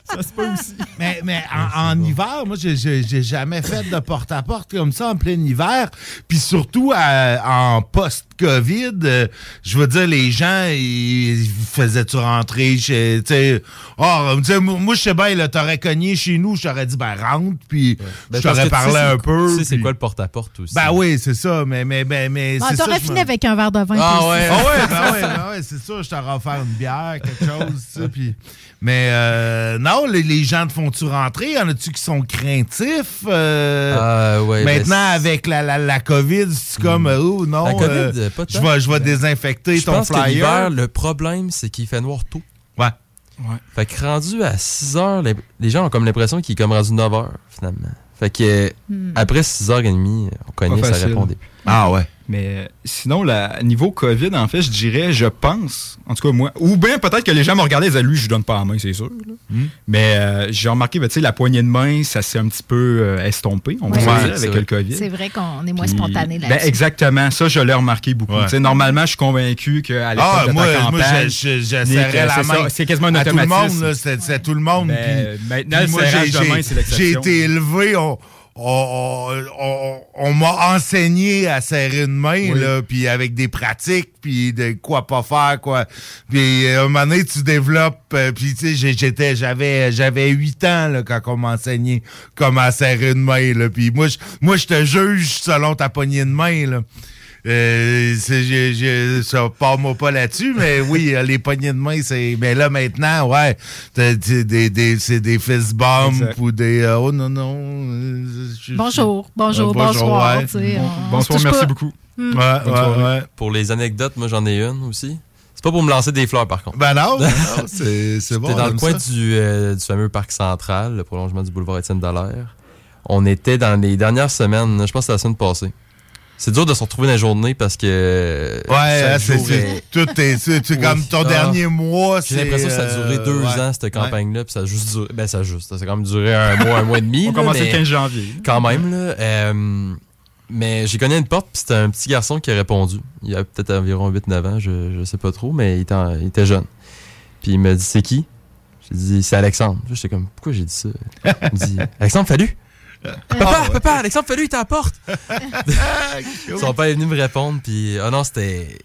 Ça se peut aussi. Mais, mais en, en hiver, moi, j'ai- j'ai j'ai jamais fait de porte-à-porte comme ça en plein hiver. Puis surtout à- en post-COVID, euh, je veux dire, les gens, ils faisaient-tu rentrer chez. Tu sais, oh, tu sais, moi, je sais bien, là, t'aurais cogné chez nous, je t'aurais dit, ben, rentre, puis Ben, je t'aurais parlé un c'est- peu. C'est quoi le porte-à-porte aussi? Ben oui, c'est ça, mais, mais, mais, mais Bon, c'est ça. T'aurais fini avec un verre de vin. Ah ouais. ah ouais, ben ouais, ben ouais, c'est ça, je t'aurais offert une bière, quelque chose, tu sais, puis... Mais euh, non, les, les gens te font-tu rentrer? Y en a-tu qui sont craintifs? euh, Ah, ouais, ben, maintenant, avec la, la, la COVID, c'est comme, euh, oh non, La COVID, euh, pas je vais, je vais désinfecter Je ton pense que flyer. l'hiver, le problème, c'est qu'il fait noir tôt. Ouais. Fait que rendu à 6 heures, les, les gens ont comme l'impression qu'il est comme rendu 9 heures, finalement. Fait que Hmm. après 6h30, on connaît, ça répondait plus. Ah ouais. Mais euh, sinon, la, niveau COVID, en fait, je dirais, je pense, en tout cas moi, ou bien peut-être que les gens me regardaient et disaient, lui, je lui donne pas la main, c'est sûr. là. Hmm. Mais euh, j'ai remarqué, ben, tu sais, la poignée de main, ça s'est un petit peu euh, estompé, on va Ouais. dire, avec c'est le vrai. COVID. C'est vrai qu'on est moins Puis- spontané ben, là-dessus. exactement, ça, je l'ai remarqué beaucoup. Ouais. Normalement, je suis convaincu qu'à l'époque Ah, de moi, ta moi, campagne, je, je, je Nick, serrais la c'est main. C'est quasiment un à tout le automatisme. monde, là, c'était c'était tout le monde. Ben, puis- maintenant, moi, c'est. J'ai été élevé, on, on, on- on- on m'a enseigné à serrer une main, Oui. là, puis avec des pratiques, puis de quoi pas faire, quoi. Puis euh, un moment donné, tu développes, euh, puis tu sais, j'étais, j'avais, j'avais 8 ans, là, quand on m'a enseigné comment serrer une main, là. Puis moi, je, moi, je te juge selon ta poignée de main, là. Euh, c'est- j'ai- j'ai- ça part moi pas là-dessus, mais oui, euh, les poignées de main, c'est. Mais là maintenant, ouais, t'as des, des, c'est des fist Exact. ou des. euh, oh non, non. euh, je- je- Bonjour, bonjour, Euh, bonsoir. ouais. tu sais, Bon- on- on bonsoir, merci pas. beaucoup. Hmm. Ouais, ouais, ouais. Pour les anecdotes, moi j'en ai une aussi. C'est pas pour me lancer des fleurs par contre. Ben non, ben non, c'est c'est bon. C'était dans le coin du, euh, du fameux parc central, le prolongement du boulevard Étienne Dallaire. On était dans les dernières semaines, je pense que c'était la semaine passée. C'est dur de se retrouver dans la journée parce que. Ouais, chaque hein, c'est est- tout est. C'est c'est Oui. comme ton Ah. dernier mois. J'ai l'impression que ça a duré euh, deux ouais. ans, cette Ouais. campagne-là, puis ça a juste duré. Ben, ça a juste. Ça a quand même duré un mois, un mois et demi. On là, commençait mais- le 15 janvier. Quand même, là. Euh, mais j'ai connu une porte, puis c'était un petit garçon qui a répondu. Il a peut-être environ 8-9 ans, je, je sais pas trop, mais il était, en- il était jeune. Puis il me dit C'est qui J'ai dit C'est Alexandre. J'étais comme Pourquoi j'ai dit ça Il me dit Alexandre Fallu Papa, papa, Alexandre Fallu, il est à la porte Son père est venu me répondre, puis ah non, c'était.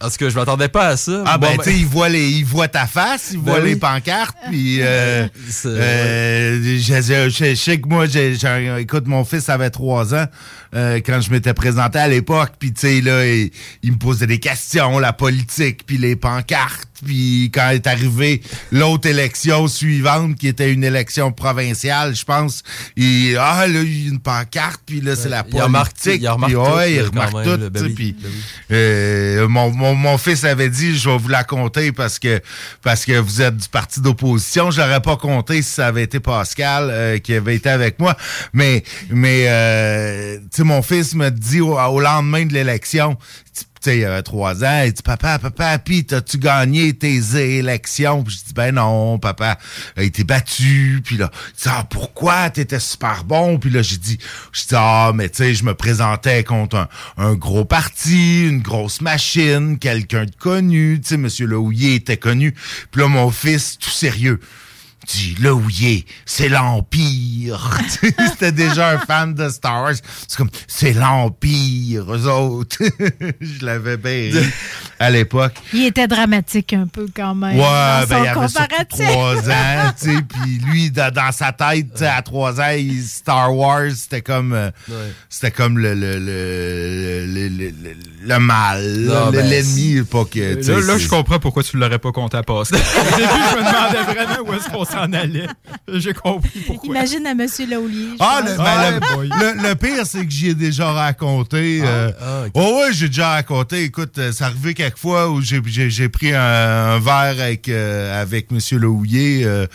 En tout cas, je m'attendais pas à ça. Ah ben, Bon, tu sais, il voit les, il voit ta face, il Ben voit oui. les pancartes, puis euh, C'est- euh, je, je- je- je sais que moi, j'ai- écoute, mon fils avait trois ans euh, quand je m'étais présenté à l'époque, puis tu sais là, il, il me posait des questions, la politique, puis les pancartes, puis quand est arrivé l'autre élection suivante, qui était une élection provinciale, je pense, il ah là, il y a une pancarte, puis là c'est la il remarque- politique, il remarque puis tout, ouais, il remarque même, tout, ben oui, puis ben oui. euh, mon, mon, mon fils avait dit, je vais vous la compter parce que parce que vous êtes du parti d'opposition. Je l'aurais pas compté si ça avait été Pascal euh, qui avait été avec moi. Mais mais euh, tu mon fils me dit au, lendemain de l'élection. Tu sais, il avait trois ans, il dit Papa, papa, pis t'as-tu gagné tes élections? Puis je dis Ben non, papa, il été battu. Puis là, il dit Ah, pourquoi? T'étais super bon? Puis là, j'ai dit, je dis Ah, mais tu sais, je me présentais contre un, gros parti, une grosse machine, quelqu'un de connu. Tu sais, Monsieur Lehouillier était connu. Puis là, mon fils, tout sérieux dit Le Houillet, c'est l'Empire. C'était déjà un fan de Star Wars. C'est comme c'est l'Empire, eux autres. Je l'avais bien à l'époque. Il était dramatique un peu quand même. Ouais, dans ben son il avait trois ans, tu sais, puis lui, dans, dans sa tête, tu sais, à trois ans, il- Star Wars, c'était comme, euh, c'était comme le, le, le, le, le, le- le mal, le- ben, l'ennemi, pas que, tu sais, Là, là, je comprends pourquoi tu ne l'aurais pas compté à Pascal. Au début, je me demandais vraiment où est-ce qu'on s'en allait. J'ai compris pourquoi. Imagine à M. Laulier. Ah, le, ben, le- le- le pire, c'est que j'y ai déjà raconté. euh, Oh ouais, j'ai déjà raconté. Écoute, euh, ça arrivé quelques fois où j'ai- pris un, un verre avec euh, avec euh,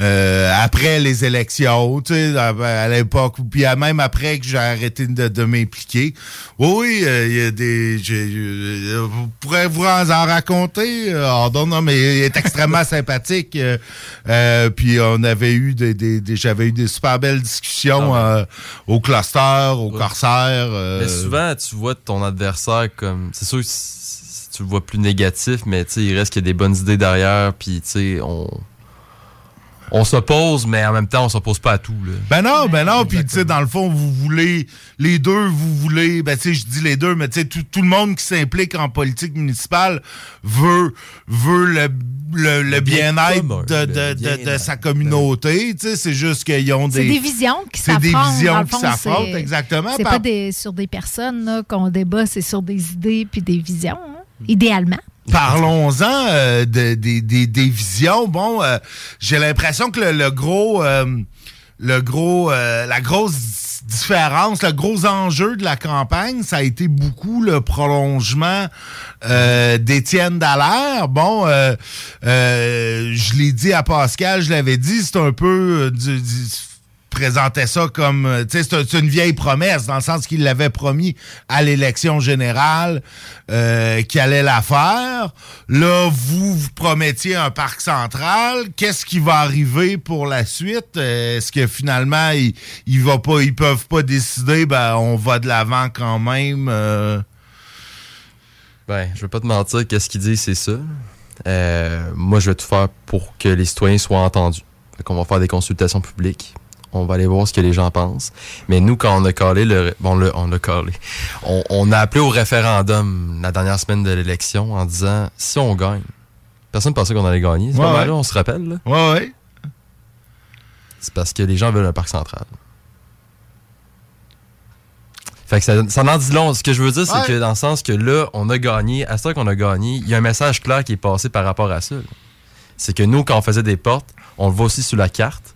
euh, après les élections, tu sais, à, à l'époque, puis même après que j'ai arrêté de, de m'impliquer. Oh oui, euh, il y a des... j'ai- vous pourrez vous en, raconter. ah, non, non, mais il est extrêmement sympathique. euh, euh, puis on avait eu des... des- des- J'avais eu des super belles discussions euh, au cluster, au corsaire. euh, Mais souvent, tu vois ton adversaire comme. C'est sûr que tu le vois plus négatif, mais il reste qu'il y a des bonnes idées derrière, puis tu sais, on. On s'oppose, mais en même temps, on s'oppose pas à tout. Là. Ben non, ben non, puis tu sais, dans le fond, vous voulez, les deux, vous voulez, ben tu sais, je dis les deux, mais tu sais, tout, tout le monde qui s'implique en politique municipale veut, veut le, le, le bien bien-être de, de, de, sa communauté, tu sais, c'est juste qu'ils ont C'est des... des visions qui C'est des s'affrontent. visions qui s'affrontent, exactement, C'est par- pas des, sur des personnes là, qu'on débat, c'est sur des idées puis des visions, hein, idéalement. Parlons-en euh, de- des- visions. Bon, euh, j'ai l'impression que le, le gros, euh, le gros, euh, la grosse différence, le gros enjeu de la campagne, ça a été beaucoup le prolongement euh, d'Étienne Dallaire. Bon, euh, je l'ai dit à Pascal, je l'avais dit, c'est un peu du- du- présentait ça comme, euh, tu sais, c'est une vieille promesse dans le sens qu'il l'avait promis à l'élection générale euh, qu'il allait la faire. Là, vous vous promettiez un parc central. Qu'est-ce qui va arriver pour la suite? Euh, Est-ce que finalement il, il va pas, ils peuvent pas décider, ben on va de l'avant quand même. euh? Ben, je vais pas te mentir, qu'est-ce qu'il dit, c'est ça. Moi, je vais tout faire pour que les citoyens soient entendus. Fait qu'on va faire des consultations publiques. On va aller voir ce que les gens pensent. Mais nous, quand on a calé le, bon, le, on a calé. On, on a appelé au référendum la dernière semaine de l'élection en disant, si on gagne, personne ne pensait qu'on allait gagner. C'est Ouais, pas mal, ouais. là, on se rappelle, là. Ouais, ouais. C'est parce que les gens veulent un parc central. Fait que ça, ça en dit long. Ce que je veux dire, c'est Ouais. que dans le sens que là, on a gagné, à ça qu'on a gagné, il y a un message clair qui est passé par rapport à ça. C'est que nous, quand on faisait des portes, on le voit aussi sur la carte.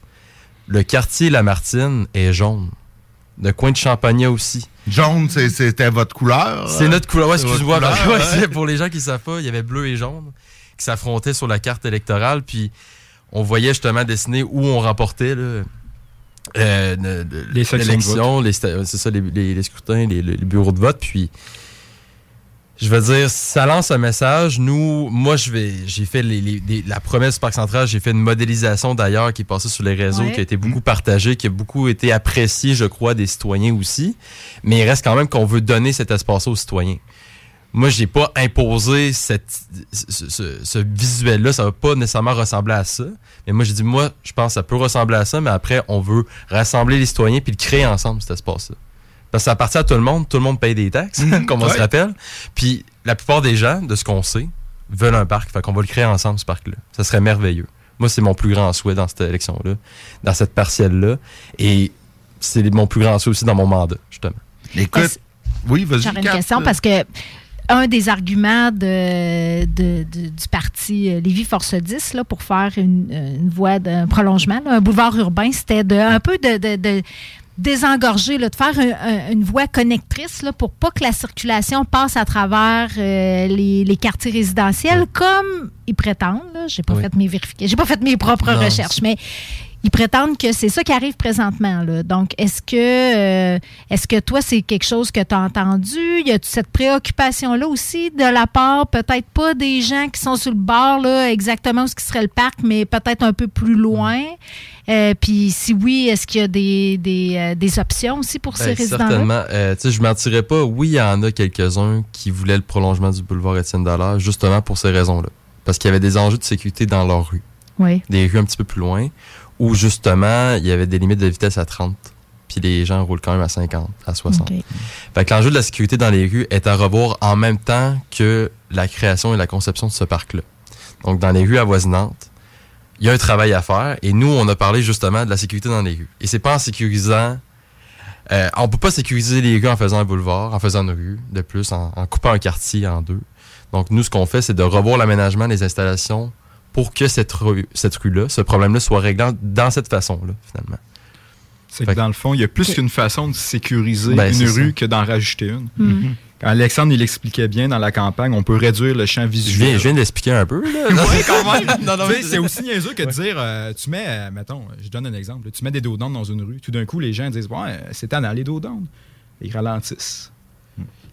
Le quartier Lamartine est jaune. Le coin de Champagnat aussi. Jaune, c'est- c'était votre couleur. C'est notre couleur. Ouais, excuse-moi. ouais, pour les gens qui ne savent pas, il y avait bleu et jaune qui s'affrontaient sur la carte électorale. Puis on voyait justement dessiner où on remportait là, euh, le- le- Les l'élection, les ça, les, les- les scrutins, les, les bureaux de vote. Puis je veux dire, ça lance un message. Nous, moi, je vais, j'ai fait les- les- les- la promesse du Parc Central. J'ai fait une modélisation d'ailleurs qui est passée sur les réseaux, Ouais. qui a été beaucoup partagée, qui a beaucoup été appréciée, je crois, des citoyens aussi. Mais il reste quand même qu'on veut donner cet espace aux citoyens. Moi, j'ai pas imposé cette, ce, ce- ce visuel-là. Ça va pas nécessairement ressembler à ça. Mais moi, j'ai dit, moi, je pense que ça peut ressembler à ça, mais après, on veut rassembler les citoyens puis le créer ensemble, cet espace-là. Parce que ça appartient à tout le monde. Tout le monde paye des taxes, comme on se rappelle. Puis la plupart des gens, de ce qu'on sait, veulent un parc. Fait qu'on va le créer ensemble, ce parc-là. Ça serait merveilleux. Moi, c'est mon plus grand souhait dans cette élection-là, dans cette partielle-là. Et c'est mon plus grand souhait aussi dans mon mandat, justement. Écoute, oui, vas-y. J'aurais une question parce que un des arguments de, de- de- du parti euh, Lévis Force 10 là, pour faire une, euh, une voie d'un prolongement, là, un boulevard urbain, c'était de, un peu de, de- de désengorger, là, de faire un- un- une voie connectrice là, pour pas que la circulation passe à travers euh, les, les quartiers résidentiels comme ils prétendent. là. J'ai pas Oui. fait mes vérifications, j'ai pas fait mes propres Non, recherches, mais ils prétendent que c'est ça qui arrive présentement. Là. Donc, est-ce que, euh, est-ce que toi, c'est quelque chose que tu as entendu? Y a cette préoccupation-là aussi de la part, peut-être pas des gens qui sont sur le bord, là, exactement où ce qui serait le parc, mais peut-être un peu plus loin? Euh, Puis, si oui, est-ce qu'il y a des, des, euh, des options aussi pour ces Ben, résidents-là? Certainement. Tu sais, je mentirais pas. Oui, il y en a quelques-uns qui voulaient le prolongement du boulevard Étienne Dallaire, justement pour ces raisons-là. Parce qu'il y avait des enjeux de sécurité dans leur rue. Oui. Des rues un petit peu plus loin, où justement, il y avait des limites de vitesse à 30. Puis les gens roulent quand même à 50, à 60. OK. Fait que l'enjeu de la sécurité dans les rues est à revoir en même temps que la création et la conception de ce parc-là. Donc, dans les rues avoisinantes, il y a un travail à faire. Et nous, on a parlé justement de la sécurité dans les rues. Et c'est pas en sécurisant. Euh, on peut pas sécuriser les rues en faisant un boulevard, en faisant une rue, de plus, en, en coupant un quartier en deux. Donc, nous, ce qu'on fait, c'est de revoir l'aménagement des installations pour que cette rue, cette rue-là, ce problème-là, soit réglé dans cette façon-là, finalement. C'est que dans le fond, il y a plus qu'une façon de sécuriser Ben, une rue ça. que d'en rajouter une. Quand Alexandre, il expliquait bien dans la campagne, on peut réduire le champ Je visuel. viens, je viens de l'expliquer un peu. Oui, quand même. Non, non, Tu sais, mais- c'est aussi niaiseux que de dire, euh, tu mets, euh, mettons, je donne un exemple, là, tu mets des dos dans une rue, tout d'un coup, les gens disent, ouais, c'est tannant, les dos Ils ralentissent.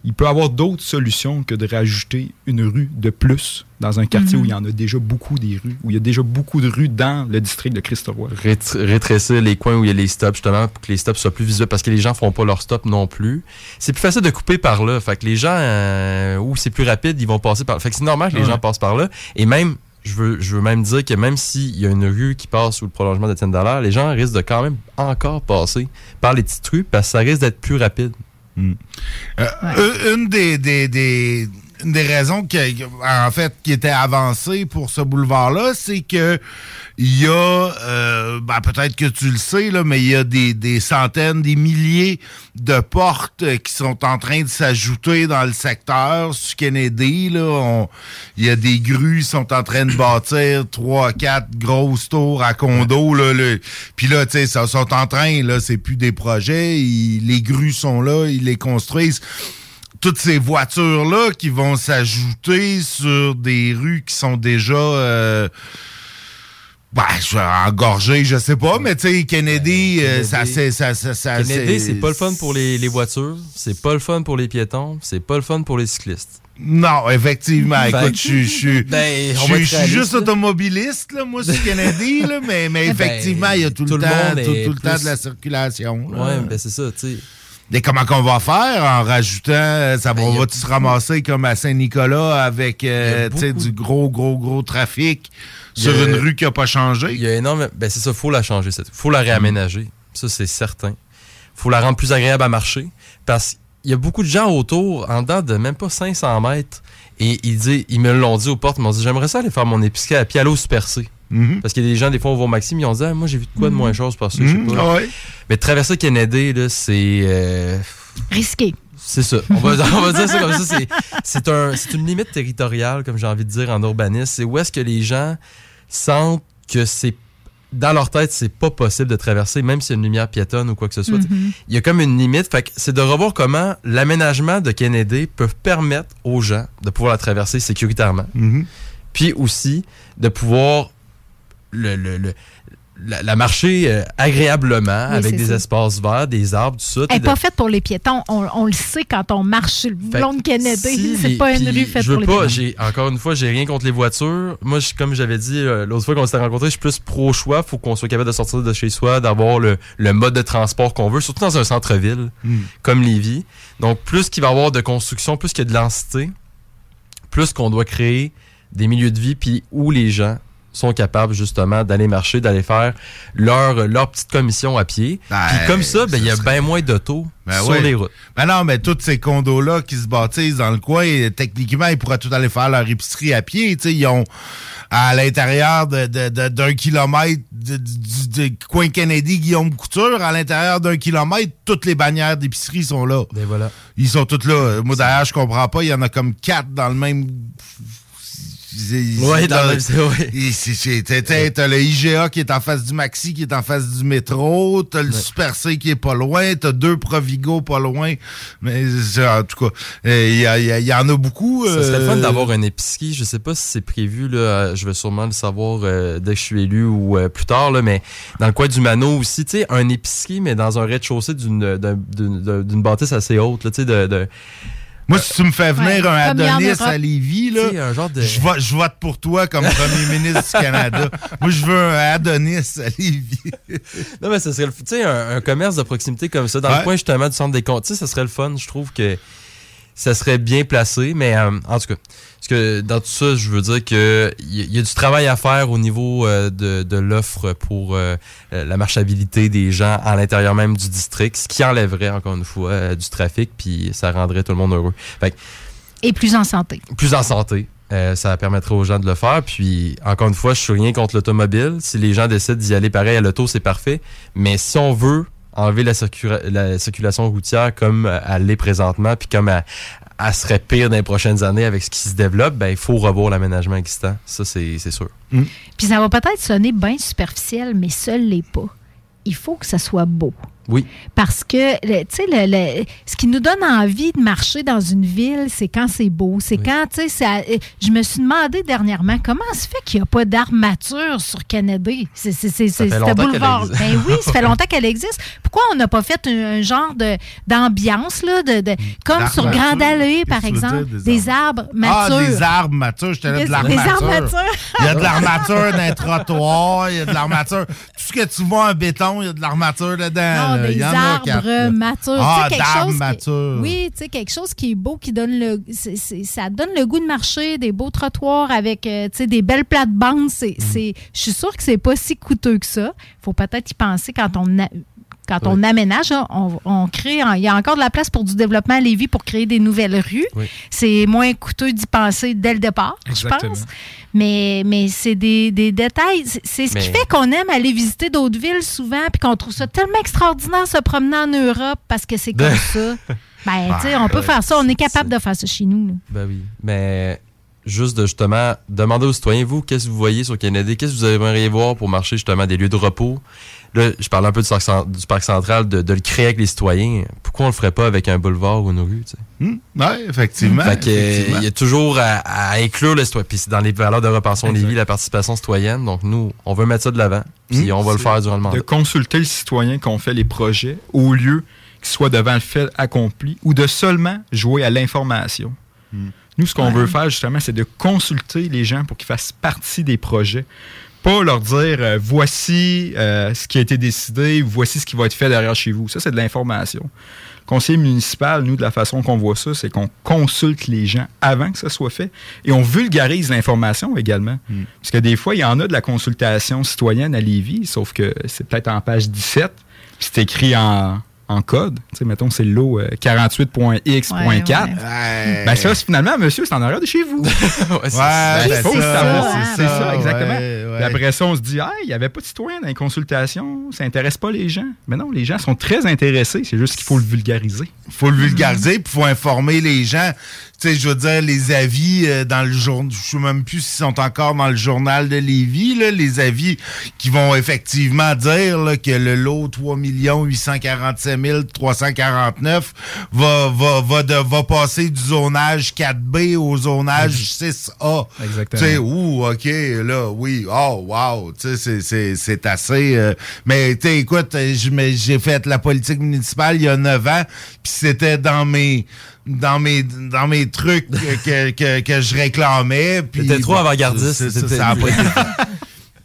Il peut y avoir d'autres solutions que de rajouter une rue de plus dans un quartier Mhm. où il y en a déjà beaucoup des rues, où il y a déjà beaucoup de rues dans le district de Christoroy. Rétr- rétrécir les coins où il y a les stops, justement, pour que les stops soient plus visuels, parce que les gens font pas leur stop non plus. C'est plus facile de couper par là. Fait que les gens, euh, où c'est plus rapide, ils vont passer par là. Fait que c'est normal que les Ouais. gens passent par là. Et même, je veux, je veux même dire que même s'il y a une rue qui passe sous le prolongement d'Étienne Dallaire, les gens risquent de quand même encore passer par les petites rues, parce que ça risque d'être plus rapide. Euh, Une des, des, des, une des raisons qui, en fait, qui était avancée pour ce boulevard-là, c'est que il y a, euh, ben, peut-être que tu le sais, là, mais il y a des, des centaines, des milliers de portes qui sont en train de s'ajouter dans le secteur. Sur Kennedy, là, il y a des grues qui sont en train de bâtir trois, quatre grosses tours à condos. Là, là. Puis là, tu sais, ça sont en train, là, c'est plus des projets. ils- les grues sont là, ils les construisent toutes ces voitures-là qui vont s'ajouter sur des rues qui sont déjà euh, Ben, je vais engorger, je sais pas, mais tu sais, Kennedy, euh, ça, c'est, ça, ça, ça, Kennedy, c'est pas le fun pour les, les voitures, c'est pas le fun pour les piétons, c'est pas le fun pour les cyclistes. Non, effectivement. Fait Écoute, je suis- Ben, suis- juste automobiliste, là, moi, sur Kennedy, là, mais, mais Ben, effectivement, il y a tout, tout le le temps, tout, le temps de la circulation. Ouais, ben c'est ça, tu sais. Mais comment qu'on va faire en rajoutant, euh, ça Ben, va, va-tu se ramasser comme à Saint-Nicolas avec euh, tu du gros, gros, gros trafic Il sur a- une rue qui n'a pas changé? Il y a énorme. Ben c'est ça, faut la changer. Il faut la réaménager. Ça, c'est certain. faut la rendre plus agréable à marcher. Parce qu'il y a beaucoup de gens autour, en dedans de même pas 500 mètres. Et ils, disent, ils me l'ont dit aux portes. Ils m'ont dit J'aimerais ça aller faire mon épicerie à pied Super C. Parce qu'il y a des gens, des fois, on va au Maxime, ils ont dit Ah, Moi, j'ai vu de quoi de moins chose parce que je sais Mhm. pas. Ah ouais. Mais traverser Kennedy, là, c'est. euh, Risqué. c'est ça. On va, on va dire ça comme ça. C'est, c'est, un, c'est une limite territoriale, comme j'ai envie de dire en urbanisme. C'est où est-ce que les gens sentent que c'est dans leur tête, c'est pas possible de traverser, même si c'est une lumière piétonne ou quoi que ce soit. Mhm. Il y a comme une limite. Fait que c'est de revoir comment l'aménagement de Kennedy peut permettre aux gens de pouvoir la traverser sécuritairement. Puis aussi de pouvoir le, le- le- la, la marcher euh, agréablement Oui, avec des ça. espaces verts, des arbres, tout ça. Elle n'est de- pas faite pour les piétons. On, on le sait quand on marche sur le long de Kennedy. si c'est les- pas une rue faite je veux pour les piétons. encore une fois, j'ai rien contre les voitures. Moi, je- comme j'avais dit euh, l'autre fois qu'on s'était rencontrés, je suis plus pro choix. Faut qu'on soit capable de sortir de chez soi, d'avoir le, le mode de transport qu'on veut, surtout dans un centre-ville Mm. comme Lévis. Donc, plus qu'il va y avoir de construction, plus qu'il y a de densité, plus qu'on doit créer des milieux de vie, puis où les gens sont capables justement d'aller marcher, d'aller faire leur, leur petite commission à pied. puis comme ça, ben, il y a bien moins d'autos Ben sur les routes. Ben non, mais tous ces condos-là qui se bâtissent dans le coin, techniquement, ils pourraient tout aller faire leur épicerie à pied. Ils ont à l'intérieur de, de- de- d'un kilomètre du coin Kennedy, Guillaume Couture, à l'intérieur d'un kilomètre, toutes les bannières d'épicerie sont là. Ben voilà. Ils sont toutes là. Moi, d'ailleurs, je comprends pas. Il y en a comme quatre dans le même. Ouais, dans le même- t'as- le IGA qui est en face du Maxi, qui est en face du métro. T'as le Super C qui est pas loin. T'as deux Provigo pas loin. Mais en tout cas, euh, il y, en a beaucoup. Ça serait le fun euh, d'avoir un épicerie. Je sais pas si c'est prévu. Là, je vais sûrement le savoir euh, dès que je suis élu ou euh, plus tard. Là, mais dans le coin du Mano aussi, tu sais, un épicerie, mais dans un rez-de-chaussée d'une, d'un- d'une, d'une bâtisse assez haute. Là, tu sais, de, de- Moi, si tu me fais venir Ouais, un Adonis à Lévis, là, genre de- je, vote, je vote pour toi comme premier ministre du Canada. Moi, je veux un Adonis à Lévis. Non, mais ça serait le, tu sais, un, un commerce de proximité comme ça, dans Ouais. le coin justement du centre des comptes, tu sais, ça serait le fun. Je trouve que ça serait bien placé, mais euh, en tout cas, parce que dans tout ça, je veux dire que il y, a- il y a du travail à faire au niveau euh, de, de l'offre pour euh, euh, la marchabilité des gens à l'intérieur même du district, ce qui enlèverait encore une fois euh, du trafic, puis ça rendrait tout le monde heureux. Fait que, Et plus en santé. plus en santé. Euh, ça permettrait aux gens de le faire. Puis, encore une fois, je suis rien contre l'automobile. Si les gens décident d'y aller pareil à l'auto, c'est parfait. Mais si on veut enlever la, circula- la circulation routière comme euh, elle l'est présentement, puis comme elle, elle serait pire dans les prochaines années avec ce qui se développe, ben il faut revoir l'aménagement existant. Ça, c'est c'est sûr. Puis ça va peut-être sonner bien superficiel, mais seul l'est pas. Il faut que ça soit beau. Oui. Parce que, tu sais, le- le- ce qui nous donne envie de marcher dans une ville, c'est quand c'est beau. C'est quand, tu sais, ça- euh, je me suis demandé dernièrement comment se fait qu'il n'y a pas d'armature sur Kennedy? C'est longtemps boulevard. qu'elle existe. Ben oui, ça fait longtemps qu'elle existe. Pourquoi on n'a pas fait un, un genre de- d'ambiance, là, de, de- comme sur? Grande Allée, par exemple, dire, des des arbres? Ah, matures. des arbres matures. J'étais là de Des l'armature. armatures. Il y a de l'armature dans les trottoirs, il y a de l'armature. Tout ce que tu vois en béton, il y a de l'armature dedans. Non, Il des y en a arbres matures. Ah, Tu sais, quelque d'arbres chose qui- matures. Oui, tu sais, quelque chose qui est beau, qui donne le. ça donne le goût de marcher, des beaux trottoirs avec euh, tu sais, des belles plates-bandes. C'est, Mm. je suis sûre que c'est pas si coûteux que ça. Il faut peut-être y penser quand on. a- quand on aménage, hein, on, on crée, il y a encore de la place pour du développement à Lévis pour créer des nouvelles rues. Oui. C'est moins coûteux d'y penser dès le départ, je pense. Mais, mais c'est des, des détails. C'est- ce qui fait qu'on aime aller visiter d'autres villes souvent, puis qu'on trouve ça tellement extraordinaire se promener en Europe parce que c'est comme ça. Ben, tu sais, on peut Ouais. faire ça. On est capable de faire ça chez nous. là. Ben oui. Mais juste de justement demander aux citoyens, vous, qu'est-ce que vous voyez sur Kennedy? Qu'est-ce que vous aimeriez voir pour marcher justement des lieux de repos? Là, je parle un peu du parc, cen- du parc central, de, de le créer avec les citoyens. Pourquoi on le ferait pas avec un boulevard ou une rue? tu sais? Hmm, ouais, effectivement. Fait que, euh, effectivement. il y a toujours à, à inclure le citoyen. Puis c'est dans les valeurs de repensons Lévis, la participation citoyenne. Donc nous, on veut mettre ça de l'avant. Puis Hmm, on va le faire durant le mandat. De consulter le citoyen qu'on fait les projets au lieu qu'il soit devant le fait accompli ou de seulement jouer à l'information. Nous, ce qu'on Ouais. veut faire justement, c'est de consulter les gens pour qu'ils fassent partie des projets. Pas leur dire euh, voici euh, ce qui a été décidé, voici ce qui va être fait derrière chez vous. Ça, c'est de l'information. Conseiller municipal, nous, de la façon qu'on voit ça, c'est qu'on consulte les gens avant que ça soit fait et on vulgarise l'information également. Parce que des fois, il y en a de la consultation citoyenne à Lévis, sauf que c'est peut-être en page 17, puis c'est écrit en, en code. Tu sais, mettons, c'est le lot euh, 48.x.4. Ouais, ouais. Ben ça, c'est finalement, monsieur, c'est en arrière de chez vous. Ouais, c'est Ben, ça. faut savoir. hein. C'est exactement. ouais. Puis après ça, on se dit, ah, il n'y avait pas de citoyen dans les consultations, ça intéresse pas les gens. Mais non, les gens sont très intéressés, c'est juste qu'il faut le vulgariser. faut le vulgariser, puis faut informer les gens. Tu sais, je veux dire, les avis euh, dans le journal, je sais même plus s'ils sont encore dans le journal de Lévis, là, les avis qui vont effectivement dire là, que le lot 3 847 349 va, va, va, de- va passer du zonage 4B au zonage 6A. Exactement. Tu sais, ouh, OK, là, oui, oh, wow, tu sais, c'est- c'est- c'est assez... euh, mais, tu sais, écoute, euh, j'ai fait la politique municipale il y a 9 ans, puis c'était dans mes... Dans mes, dans mes trucs que, que, que je réclamais. puis T'étais trop avant-gardiste, Ça n'a pas été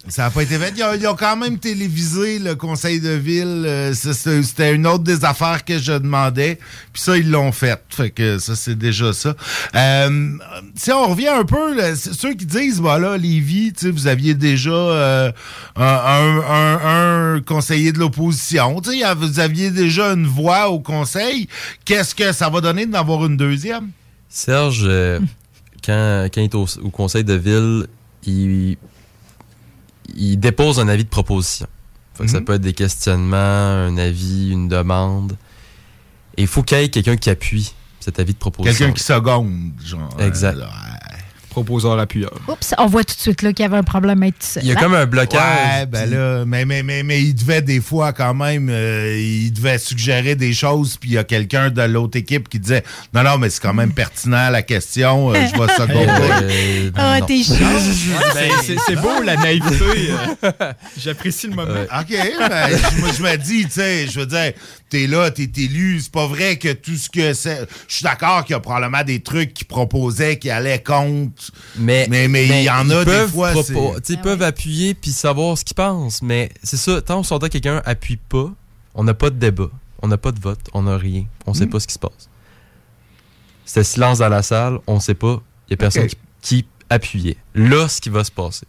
ça n'a pas été fait. Ils ont, quand même télévisé le conseil de ville. Euh, C'était une autre des affaires que je demandais. Puis ça, ils l'ont fait. Fait que ça, c'est déjà ça. Euh, si on revient un peu, ceux qui disent, bah là, Lévis, tu sais, vous aviez déjà euh, un, conseiller de l'opposition. Vous aviez déjà une voix au conseil. Qu'est-ce que ça va donner d'en avoir une deuxième? Serge, quand, il est au conseil de ville, il, il dépose un avis de proposition. Fait que Ça Mhm. peut être des questionnements, un avis, une demande. Et il faut qu'il y ait quelqu'un qui appuie cet avis de proposition. Quelqu'un qui seconde, genre. Exact. Proposeur appuyeur. Oups, on voit tout de suite là, qu'il y avait un problème à être tout seul. Il y a hein? comme un blocage. Ouais, ben là, mais, mais, mais, mais il devait des fois quand même, euh, il devait suggérer des choses, puis il y a quelqu'un de l'autre équipe qui disait Non, non, mais c'est quand même pertinent la question, euh, je vais seconder. Euh, Ah, non. t'es chaud. Ben, c'est- beau la naïveté. J'apprécie le moment. OK, ben, je me dis, tu sais, je veux dire, t'es là, t'es élu, c'est pas vrai que tout ce que c'est. Je suis d'accord qu'il y a probablement des trucs qu'ils proposaient qui allaient contre. Mais mais mais il y en ils a des fois. ils peuvent appuyer puis savoir ce qu'ils pensent. Mais c'est ça, tant qu'on que quelqu'un appuie pas, on n'a pas de débat, on n'a pas de vote, on n'a rien. On sait Mm. pas ce qui se passe. C'était silence dans la salle, on sait pas. Il y a personne qui, qui appuyait. Là, ce qui va se passer.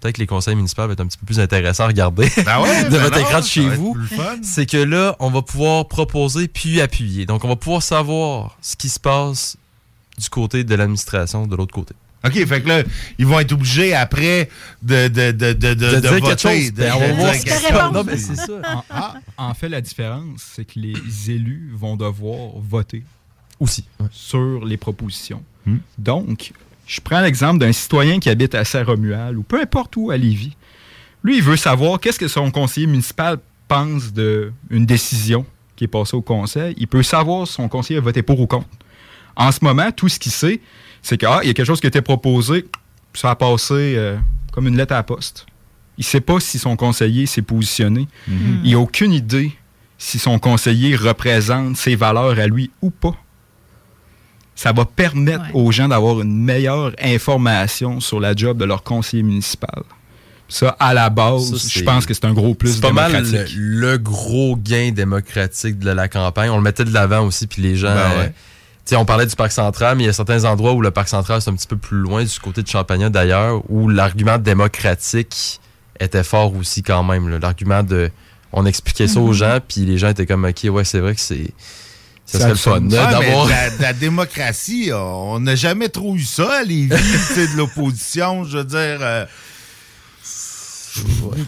Peut-être que les conseils municipaux vont être un petit peu plus intéressants à regarder Ben ouais, de ben votre non, écran de chez vous. C'est que là, on va pouvoir proposer puis appuyer. Donc, on va pouvoir savoir ce qui se passe du côté de l'administration, de l'autre côté. OK, fait que là, ils vont être obligés après de, de, de, de, de, voter. chose. de- Ben, on va c'est ça. En, en fait, la différence, c'est que les élus vont devoir voter aussi sur les propositions. Donc, je prends l'exemple d'un citoyen qui habite à Saint-Romuald ou peu importe où à Lévis. Lui, il veut savoir qu'est-ce que son conseiller municipal pense d'une décision qui est passée au conseil. Il peut savoir si son conseiller a voté pour ou contre. En ce moment, tout ce qu'il sait, c'est qu'il y a quelque chose qui a été proposé, ça a passé euh, comme une lettre à la poste. Il ne sait pas si son conseiller s'est positionné. Mhm. Il n'a aucune idée si son conseiller représente ses valeurs à lui ou pas. Ça va permettre aux gens d'avoir une meilleure information sur la job de leur conseiller municipal. Ça, à la base, Ça, je pense que c'est un gros plus C'est pas mal le, démocratique. le gros gain démocratique de la campagne. On le mettait de l'avant aussi, puis les gens. Ben euh, ouais. Sais, on parlait du parc central, mais il y a certains endroits où le parc central c'est un petit peu plus loin, du côté de Champagnat d'ailleurs, où l'argument démocratique était fort aussi quand même. là. L'argument de. On expliquait ça aux Mhm. gens, puis les gens étaient comme, OK, ouais, c'est vrai que c'est. Ça serait le fun Ah, d'avoir. la, la démocratie, on n'a jamais trop eu ça tu sais, de l'opposition. Je veux dire, euh,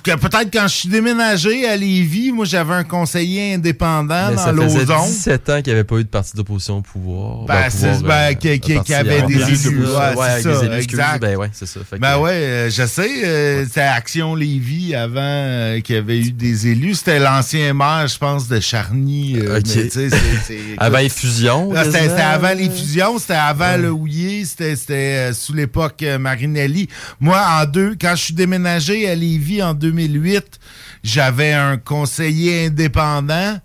peut-être quand je suis déménagé à Lévis, moi j'avais un conseiller indépendant Mais dans ça faisait l'ozon. 17 ans qu'il n'y avait pas eu de parti d'opposition au pouvoir. Ben, Ben, ben, euh, qui- qui- un qui parti avait des élus, Ouais, ouais, c'est des ça, élus, exact. Ben ouais, c'est ça. Fait que- Ben ouais, euh, je sais, euh, c'était Action Lévis avant euh, qu'il y avait eu des élus. C'était l'ancien maire, je pense, de Charny. euh, Ok. mais Avant les fusions, Ah, C'était avant les fusions, c'était avant le Houillet, c'était c'était, sous l'époque Marinelli. Moi, en deux, quand je suis déménagé à Lévis en 2008, j'avais un conseiller indépendant.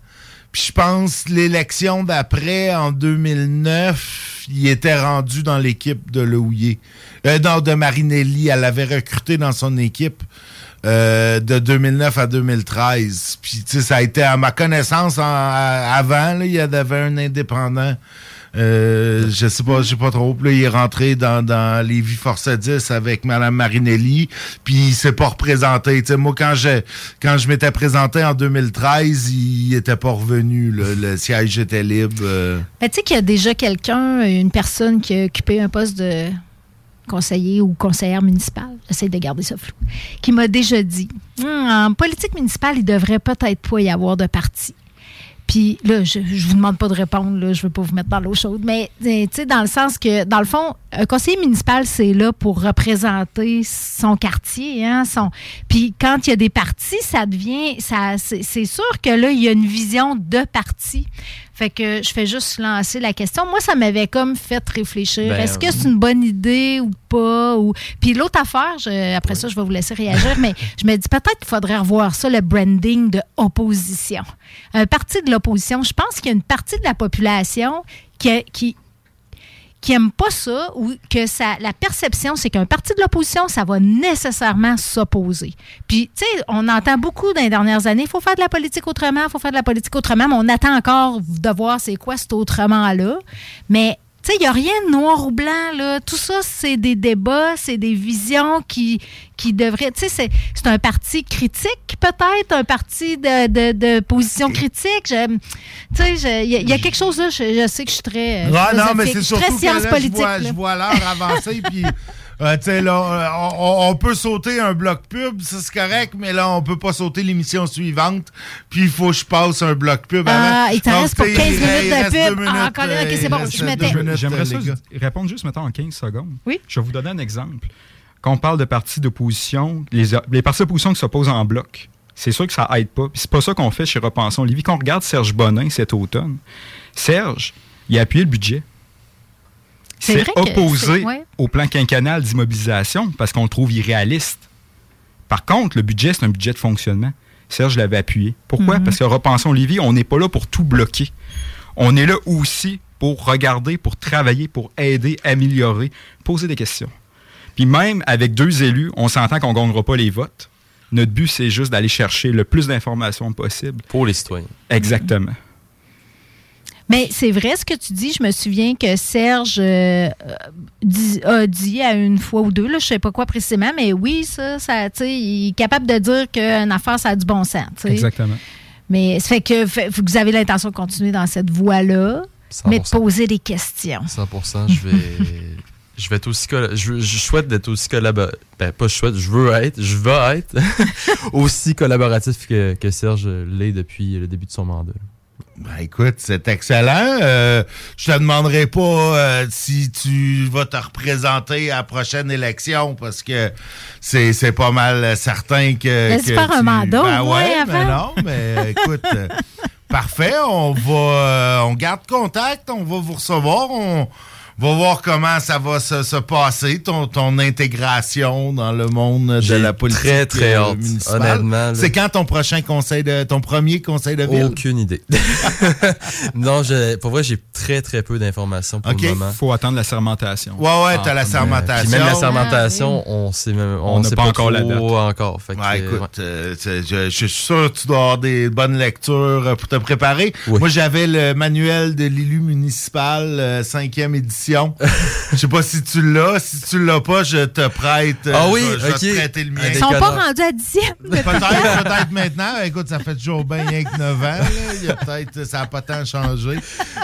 Puis je pense l'élection d'après, en 2009, il était rendu dans l'équipe de. Euh, non, de Marinelli. Elle l'avait recruté dans son équipe euh, de 2009 à 2013. Puis, tu sais, ça a été, à ma connaissance, avant, il y avait un indépendant. Euh, je sais pas, je sais pas trop. Il est rentré dans, les vies Force 10 avec Mme Marinelli. Puis il s'est pas représenté. Moi, quand je, quand je m'étais présenté en 2013, il était pas revenu. Le siège était libre. euh. Tu sais qu'il y a déjà quelqu'un, une personne qui a occupé un poste de conseiller ou conseillère municipale, j'essaie de garder ça flou, qui m'a déjà dit Hum, en politique municipale, il devrait peut-être pas y avoir de parti. Puis là, je, je vous demande pas de répondre, là, je veux pas vous mettre dans l'eau chaude, mais tu dans le sens que, dans le fond, un conseiller municipal, c'est là pour représenter son quartier, hein, son... Puis quand il y a des partis, ça devient, ça, c'est sûr que là, il y a une vision de parti. Fait que je fais juste lancer la question. Moi, ça m'avait comme fait réfléchir. Ben, Est-ce que c'est une bonne idée ou pas? Ou... Puis l'autre affaire, je- après ça, je vais vous laisser réagir, mais je me dis peut-être qu'il faudrait revoir ça, le branding de opposition. Un parti de l'opposition, je pense qu'il y a une partie de la population qui, qui, qui aime pas ça ou que ça, la perception, c'est qu'un parti de l'opposition, ça va nécessairement s'opposer. Puis, tu sais, on entend beaucoup dans les dernières années, il faut faire de la politique autrement, il faut faire de la politique autrement, mais on attend encore de voir c'est quoi cet autrement-là. Mais, tu sais, il n'y a rien de noir ou blanc, là. Tout ça, c'est des débats, c'est des visions qui, qui devraient... Tu sais, c'est- c'est un parti critique, peut-être, un parti de, de, de position critique. Tu sais, il y, a- il y a quelque chose là, je, je sais que je suis très... euh, non, mais c'est très surtout que science là, politique. je vois, vois l'heure avancer, puis... euh, tu sais, là, euh, on, on peut sauter un bloc pub, ça c'est correct, mais là, on peut pas sauter l'émission suivante, puis il faut que je passe un bloc pub Ah, il t'en reste pour tu 15 sais, il minutes de pub. Ah, encore là, ok, euh, c'est il bon, je J'aimerais euh, ça répondre juste, mettons, en 15 secondes. Oui. Je vais vous donner un exemple. Quand on parle de partis d'opposition, les, les partis d'opposition qui s'opposent en bloc, c'est sûr que ça aide pas. Puis c'est pas ça qu'on fait chez Repensons Lévis. Quand on regarde Serge Bonin cet automne, Serge, il a appuyé le budget. C'est opposé ouais. au plan quinquennal d'immobilisation parce qu'on le trouve irréaliste. Par contre, le budget, c'est un budget de fonctionnement. Serge l'avait appuyé. Pourquoi? Mhm. Parce que Repensons Lévis, on n'est pas là pour tout bloquer. On est là aussi pour regarder, pour travailler, pour aider, améliorer, poser des questions. Puis même avec deux élus, on s'entend qu'on ne gagnera pas les votes. Notre but, c'est juste d'aller chercher le plus d'informations possible. Pour les citoyens. Exactement. Mais c'est vrai ce que tu dis. Je me souviens que Serge euh, dit- a dit à une fois ou deux, là, je sais pas quoi précisément, mais oui, ça, ça tu sais, il est capable de dire qu'une affaire, ça a du bon sens. Exactement. Mais ça fait que fait- vous avez l'intention de continuer dans cette voie-là, mais de 100%. poser des questions. 100%, je vais. Je vais être aussi je, veux- je souhaite d'être aussi collaboratif. Ben, pas je souhaite, je veux être, je vais être aussi collaboratif que, que Serge l'est depuis le début de son mandat. Ben écoute, c'est excellent. Euh, je te demanderai pas euh, si tu vas te représenter à la prochaine élection parce que c'est c'est pas mal certain que. Laisse que faire un tu- mandat, Ben ouais, mais non, mais écoute, euh, parfait. On va, euh, on garde contact, on va vous recevoir, on va voir comment ça va se, se passer ton ton intégration dans le monde de la politique très, très euh, hâte, honnêtement, là. C'est quand ton prochain conseil de ton premier conseil de ville? Aucune idée. non, je, pour vrai, j'ai très très peu d'informations pour Ok. le moment. faut attendre la sermentation. Ouais, ouais, t'as la mais- sermentation. Puis même la Ah, sermentation, on sait même, on, sait pas pas, encore la date. encore. Fait que, Ouais, écoute, euh, je, je suis sûr que tu dois avoir des bonnes lectures euh, pour te préparer. Oui. Moi, j'avais le manuel de l'élu municipal, euh, cinquième édition. D'émission. Je sais pas si tu l'as. Si tu l'as pas, je te prête. euh, Ah oui, je, je vais ok. te prêter le mien. Ils sont pas rendus à dixième. Peut-être, peut-être maintenant. Écoute, ça fait toujours bien rien que 9 ans. là. Il y a peut-être, ça n'a pas tant changé.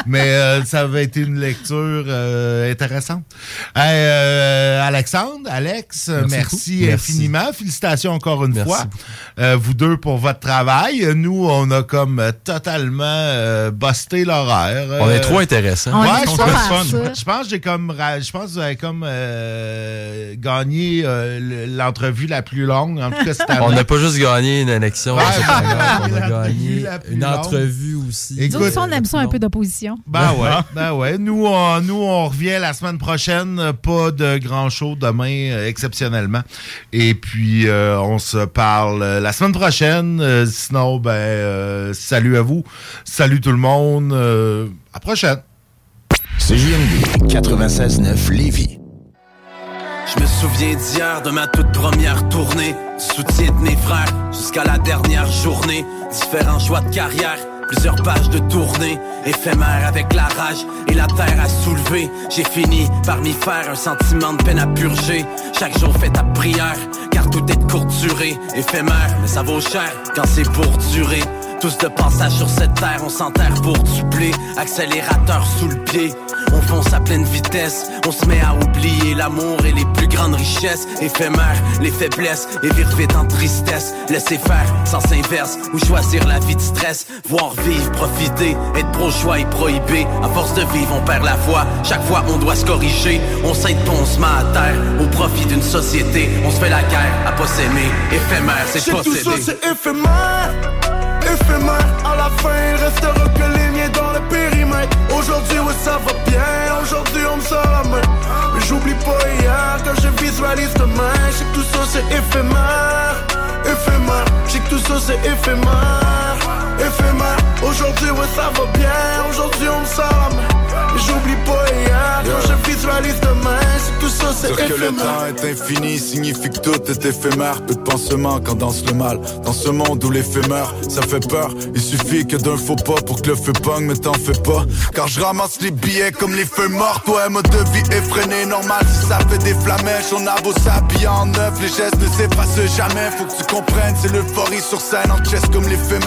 Mais euh, ça avait été une lecture euh, intéressante. Hey, euh, Alexandre, Alex, merci, infiniment. Félicitations encore une Merci fois. Euh, vous deux pour votre travail. Nous, on a comme totalement euh, busté l'horaire. On est trop intéressants. On Ouais, je pense, pense que j'ai comme je pense que vous avez comme euh, gagné euh, le- l'entrevue la plus longue. En tout cas, c'était On n'a pas juste gagné une élection, Ouais, on a gagné une longue. entrevue aussi. Nous Écoute, aussi, on aime ça un peu d'opposition. Ben ouais, ben ouais. Nous, on, nous, on revient la semaine prochaine. Pas de grand show demain, euh, exceptionnellement. Et puis, euh, on se parle la semaine prochaine. Sinon, ben, euh, salut à vous. Salut tout le monde. Euh, à la prochaine. CJMD 96.9 Lévis. Je me souviens d'hier, de ma toute première tournée. Du soutien de mes frères jusqu'à la dernière journée. Différents choix de carrière, plusieurs pages de tournée. Éphémère avec la rage et la terre à soulever. J'ai fini par m'y faire un sentiment de peine à purger. Chaque jour fait ta prière, car tout est de courte durée. Éphémère, mais ça vaut cher quand c'est pour durer. Tous de passage sur cette terre, on s'enterre pour dupler. Accélérateur sous le pied, on fonce à pleine vitesse. On se met à oublier l'amour et les plus grandes richesses. Éphémères, les faiblesses et vire vite en tristesse. Laisser faire, sens inverse, ou choisir la vie de stress. Voir vivre, profiter, être pro-choix et prohibé. À force de vivre, on perd la foi. Chaque fois, on doit se corriger. On s'aide pas, on se met à terre. Au profit d'une société, on se fait la guerre à pas s'aimer. Éphémère, c'est J'ai tout ça, posséder. c'est éphémère. Éphémère, à la fin, il restera que les miens dans le périmètre. Aujourd'hui, oui, ça va bien. Aujourd'hui, on me sort la main. Mais j'oublie pas hier quand je visualise demain. Je sais que tout ça, c'est éphémère. Éphémère, je sais que tout ça, c'est éphémère. Éphémère, aujourd'hui, oui, ça va bien. Aujourd'hui, on me. Mais j'oublie pas hier quand je visualise demain. Que tout ça, c'est Dire que le éphémère. temps est infini signifie que tout est éphémère. Peu de pansements quand danse le mal. Dans ce monde où l'éphémère, ça fait peur. Il suffit que d'un faux pas pour que le feu pogne, mais t'en fais pas. Car je ramasse les billets comme les feux morts. Toi, mode de vie effréné, normal si ça fait des flamèches. On a beau s'habiller en neuf, les gestes ne s'effacent jamais. Faut que tu comprennes, c'est l'euphorie sur scène en chest comme les femmes.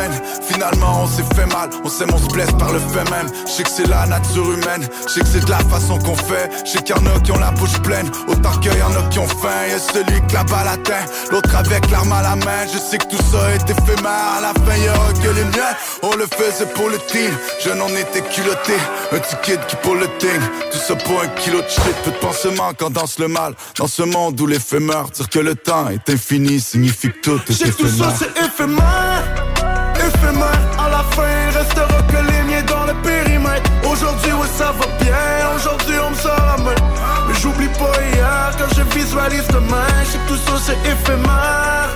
Finalement, on s'est fait mal, on s'aime, on se blesse par le fait même. Je sais que c'est la nature humaine, je sais que c'est de la façon qu'on fait. Je sais qu'il y en a qui ont la bouche pleine, autant qu'il y en a qui ont faim. Y'a celui que la balle atteint, l'autre avec l'arme à la main. Je sais que tout ça est éphémère, à la fin y'aura que les miens. On le faisait pour le team, je n'en étais culotté. Un kid qui pour le ting, tout ça pour un kilo de shit. Peu de pansements quand danse le mal. Dans ce monde où l'éphémère, dire que le temps est infini signifie que tout est Je sais que tout ça éphémère. c'est éphémère Éphémère, fin il restera que les miens dans le périmètre. Aujourd'hui oui ça va bien, aujourd'hui on me sort Mais j'oublie pas hier quand je visualise demain Je que tout ça c'est éphémère.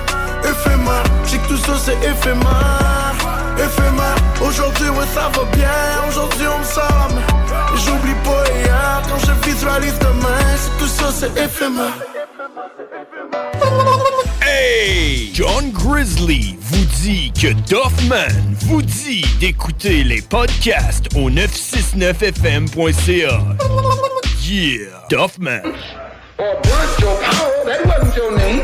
Éphémère, je sais que tout ça c'est éphémère. Éphémère, aujourd'hui oui ça va bien, aujourd'hui on me sort j'oublie pas hier quand je visualise demain Je que tout ça c'est éphémère Hey! John Grizzly vous dit que Doffman vous dit d'écouter les podcasts au 969fm.ca. Yeah! Doffman. or Powell, that wasn't your name.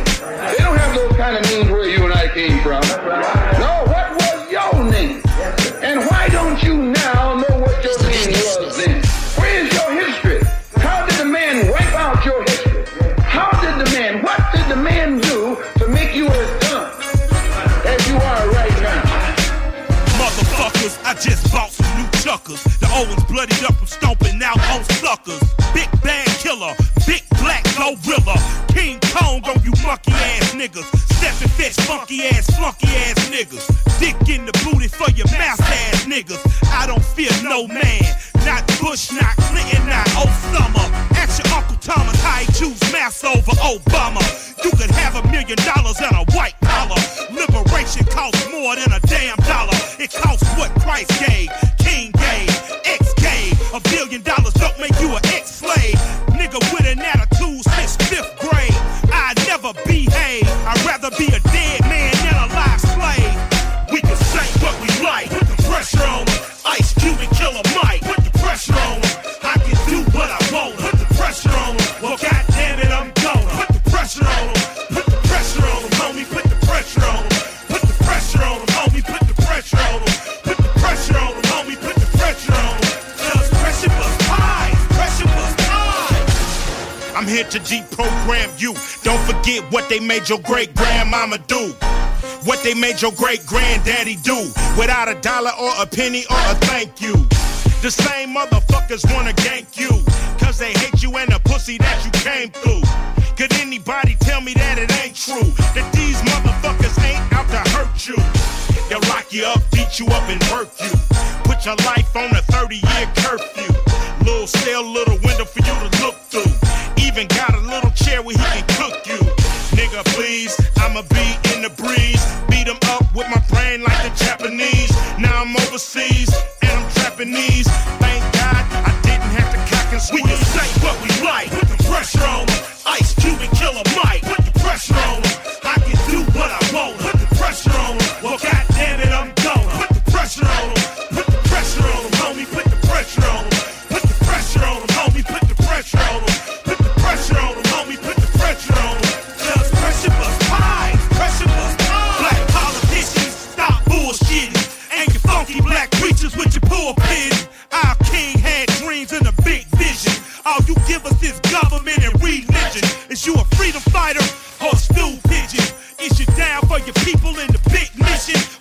Gorilla. King Kong on you monkey ass niggas. Stepping fish, funky ass, flunky ass niggas. Dick in the booty for your mouse ass niggas. I don't fear no man. Not Bush, not Clinton, not Osama. Ask your Uncle Thomas how he choose mass over Obama. You could have a million dollars and a white collar. Liberation costs more than a damn dollar. It costs what Christ gave, here to deprogram you. Don't forget what they made your great grandmama do. What they made your great granddaddy do. Without a dollar or a penny or a thank you. The same motherfuckers wanna gank you. Cause they hate you and the pussy that you came through. Could anybody tell me that it ain't true? That these motherfuckers ain't out to hurt you. They'll lock you up, beat you up, and work you. Put your life on a 30 year curfew. Little cell, little window for you to look through. Even got a little chair where he can cook you. Nigga, please, I'ma be in the breeze. Beat 'em up with my brain like the Japanese. Now I'm overseas and I'm these. Thank God I didn't have to cock and squeeze. We can say what we like. Put the pressure on 'em. Ice Cube and Killer Mike. Put the pressure on 'em. I can do what I want. Put the pressure on 'em. Well, goddamn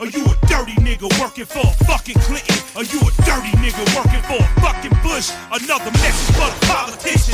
Or you a dirty nigga working for a fucking Clinton? Or you a dirty nigga working for a fucking Bush? Another message for the politicians.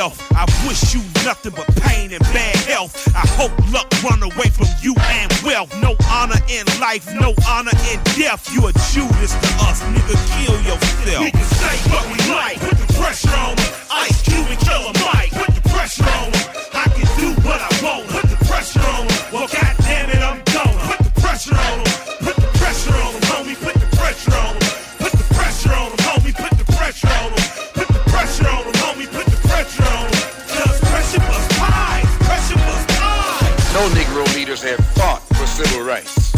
Yourself. I wish you nothing but pain and bad health. I hope luck run away from you and wealth. No honor in life, no honor in death. You a Judas to us, nigga, kill yourself. We can say what we like, put the pressure on civil rights.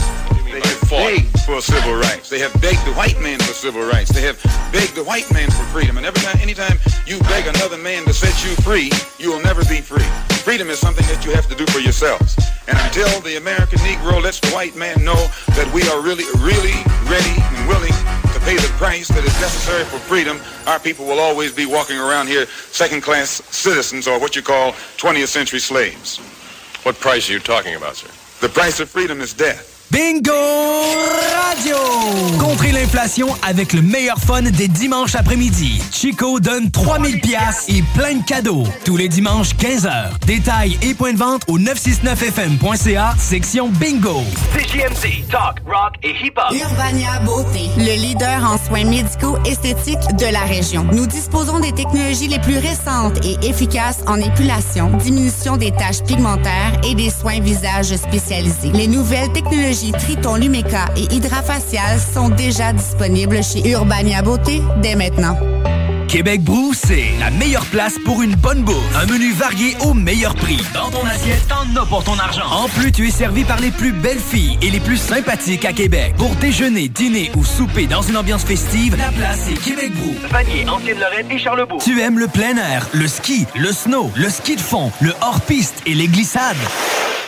They have begged for civil rights. They have begged the white man for civil rights. They have begged the white man for freedom. And every time, anytime you beg another man to set you free, you will never be free. Freedom is something that you have to do for yourselves. And until the American Negro lets the white man know that we are really, really ready and willing to pay the price that is necessary for freedom, our people will always be walking around here second-class citizens or what you call 20th century slaves. What price are you talking about, sir? The price of freedom is death. Bingo Radio! Contrez l'inflation avec le meilleur fun des dimanches après-midi. Chico donne 3000 pièces et plein de cadeaux. Tous les dimanches 15h. Détails et points de vente au 969fm.ca, section Bingo. CJMD, talk, rock et hip-hop. Urbania Beauté, le leader en soins médicaux esthétiques de la région. Nous disposons des technologies les plus récentes et efficaces en épilation, diminution des taches pigmentaires et des soins visage spécialisés. Les nouvelles technologies Triton Lumeca et Hydrafacial sont déjà disponibles chez Urbania Beauté dès maintenant. Québec Brou, c'est la meilleure place pour une bonne bouffe. Un menu varié au meilleur prix. Dans ton assiette, t'en as pour ton argent. En plus, tu es servi par les plus belles filles et les plus sympathiques à Québec. Pour déjeuner, dîner ou souper dans une ambiance festive, la place est Québec Brou. Vanier, Ancienne-Lorraine et Charlebourg. Tu aimes le plein air, le ski, le snow, le ski de fond, le hors-piste et les glissades.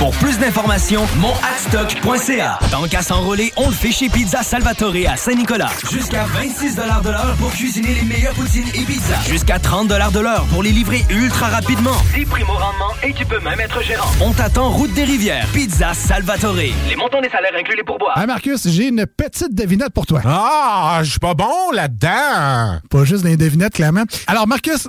Pour plus d'informations, monadstock.ca. Tant qu'à s'enrôler, on le fait chez Pizza Salvatore à Saint-Nicolas. Jusqu'à 26 de l'heure pour cuisiner les meilleures poutines et pizzas. Jusqu'à 30 de l'heure pour les livrer ultra rapidement. 10 primo rendement et tu peux même être gérant. On t'attend route des rivières. Pizza Salvatore. Les montants des salaires inclus les pourboires. Hey Marcus, j'ai une petite devinette pour toi. Ah, je suis pas bon là-dedans. Pas juste des devinettes, clairement. Alors, Marcus,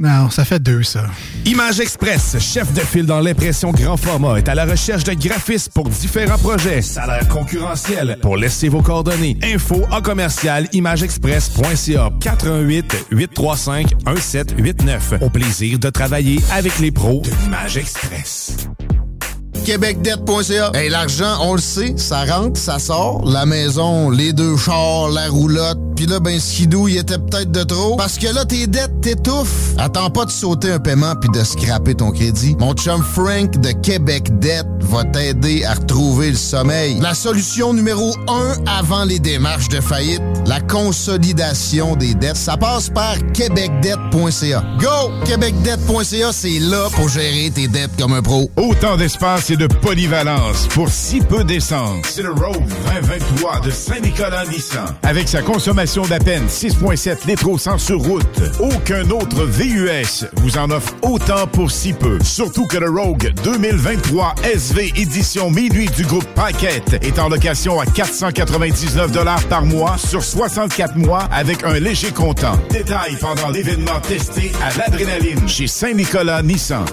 Non, ça fait deux, ça. Image Express, chef de file dans l'impression grand format, est à la recherche de graphistes pour différents projets. Salaire concurrentiel. Pour laisser vos coordonnées. Info en commercial imageexpress.ca 418 835 1789. Au plaisir de travailler avec les pros de l'Image Express. québecdebt.ca. Hey, l'argent, on le sait, ça rentre, ça sort. La maison, les deux chars, la roulotte. Puis là, ben, skidou, il était peut-être de trop. Parce que là, tes dettes t'étouffent. Attends pas de sauter un paiement puis de scraper ton crédit. Mon chum Frank de Québec Debt va t'aider à retrouver le sommeil. La solution numéro un avant les démarches de faillite, la consolidation des dettes. Ça passe par québecdebt.ca. Go! québecdebt.ca, c'est là pour gérer tes dettes comme un pro. Autant d'espace et de polyvalence pour si peu d'essence. C'est le Rogue 2023 de Saint-Nicolas Nissan. Avec sa consommation d'à peine 6,7 litres au 100 sur route, aucun autre VUS vous en offre autant pour si peu. Surtout que le Rogue 2023 SV édition minuit du groupe Paquette est en location à 499 par mois sur 64 mois avec un léger comptant. Détail pendant l'événement testé à l'adrénaline chez Saint-Nicolas Nissan.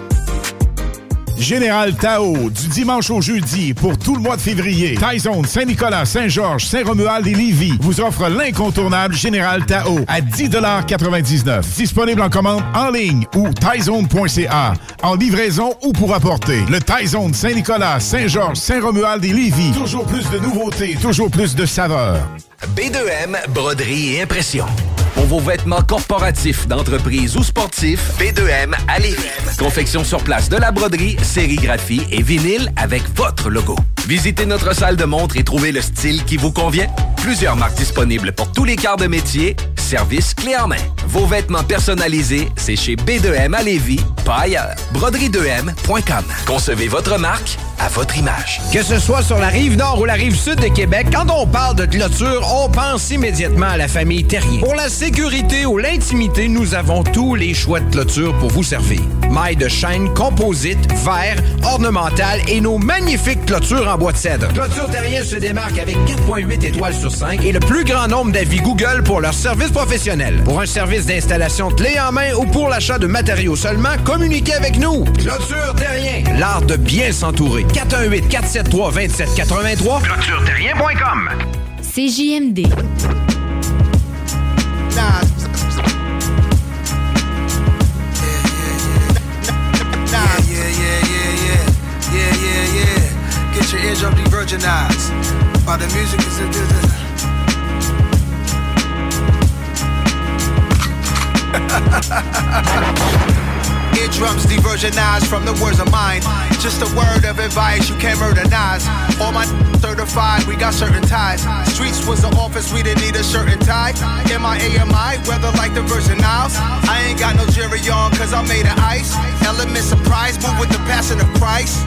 Général Tao, du dimanche au jeudi pour tout le mois de février. Taizone, Saint-Nicolas, Saint-Georges, Saint-Romuald et Lévis vous offre l'incontournable Général Tao à 10,99 Disponible en commande en ligne ou taizone.ca. En livraison ou pour apporter. Le Taizone, Saint-Nicolas, Saint-Georges, Saint-Romuald et Lévis. Toujours plus de nouveautés, toujours plus de saveurs. B2M, broderie et impression. Pour vos vêtements corporatifs, d'entreprise ou sportifs, B2M à Lévis. Confection sur place de la broderie, sérigraphie et vinyle avec votre logo. Visitez notre salle de montre et trouvez le style qui vous convient. Plusieurs marques disponibles pour tous les quarts de métier. Service clé en main. Vos vêtements personnalisés, c'est chez B2M à Lévis, pas ailleurs. Broderie2M.com. Concevez votre marque à votre image. Que ce soit sur la rive nord ou la rive sud de Québec, quand on parle de clôture, on pense immédiatement à la famille la sécurité ou l'intimité, nous avons tous les choix de clôture pour vous servir. Mailles de chaîne, composite, verre, ornemental et nos magnifiques clôtures en bois de cèdre. Clôture Terrien se démarque avec 4.8 étoiles sur 5 et le plus grand nombre d'avis Google pour leur service professionnel. Pour un service d'installation clé en main ou pour l'achat de matériaux seulement, communiquez avec nous. Clôture Terrien, l'art de bien s'entourer. 418 473 2783 clôtureterrien.com. CJMD. Yeah, yeah, yeah, yeah, yeah. Yeah, yeah, yeah. Get your eardrum de-virginized. While the music is... Eardrums de-virginized from the words of mine. Just a word of advice, you can't murder knives. All my certified, we got certain ties. Streets was the office, we didn't need a shirt and tie. M-I-A-M-I, weather like the Virgin Isles. I ain't got no jury on, cause I'm made of ice. Element surprise, move with the passion of Christ.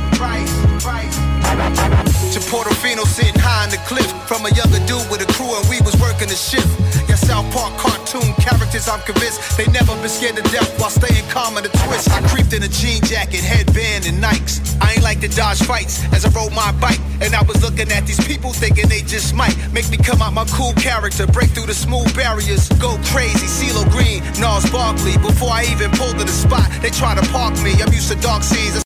To Portofino sitting high on the cliff. From a younger dude with a crew and we was working the shift. Yeah, South Park cartoon characters, I'm convinced they never been scared to death while staying calm in the twist. I creeped in a jean jacket, headband, and Nikes. I ain't like to dodge fights as I rode my bike. And I was looking at these people thinking they just might make me come out my cool character, break through the smooth barriers, go crazy. CeeLo Green, Nas Barkley. Before I even pulled to the spot, they try to park me. I'm used to dark seas.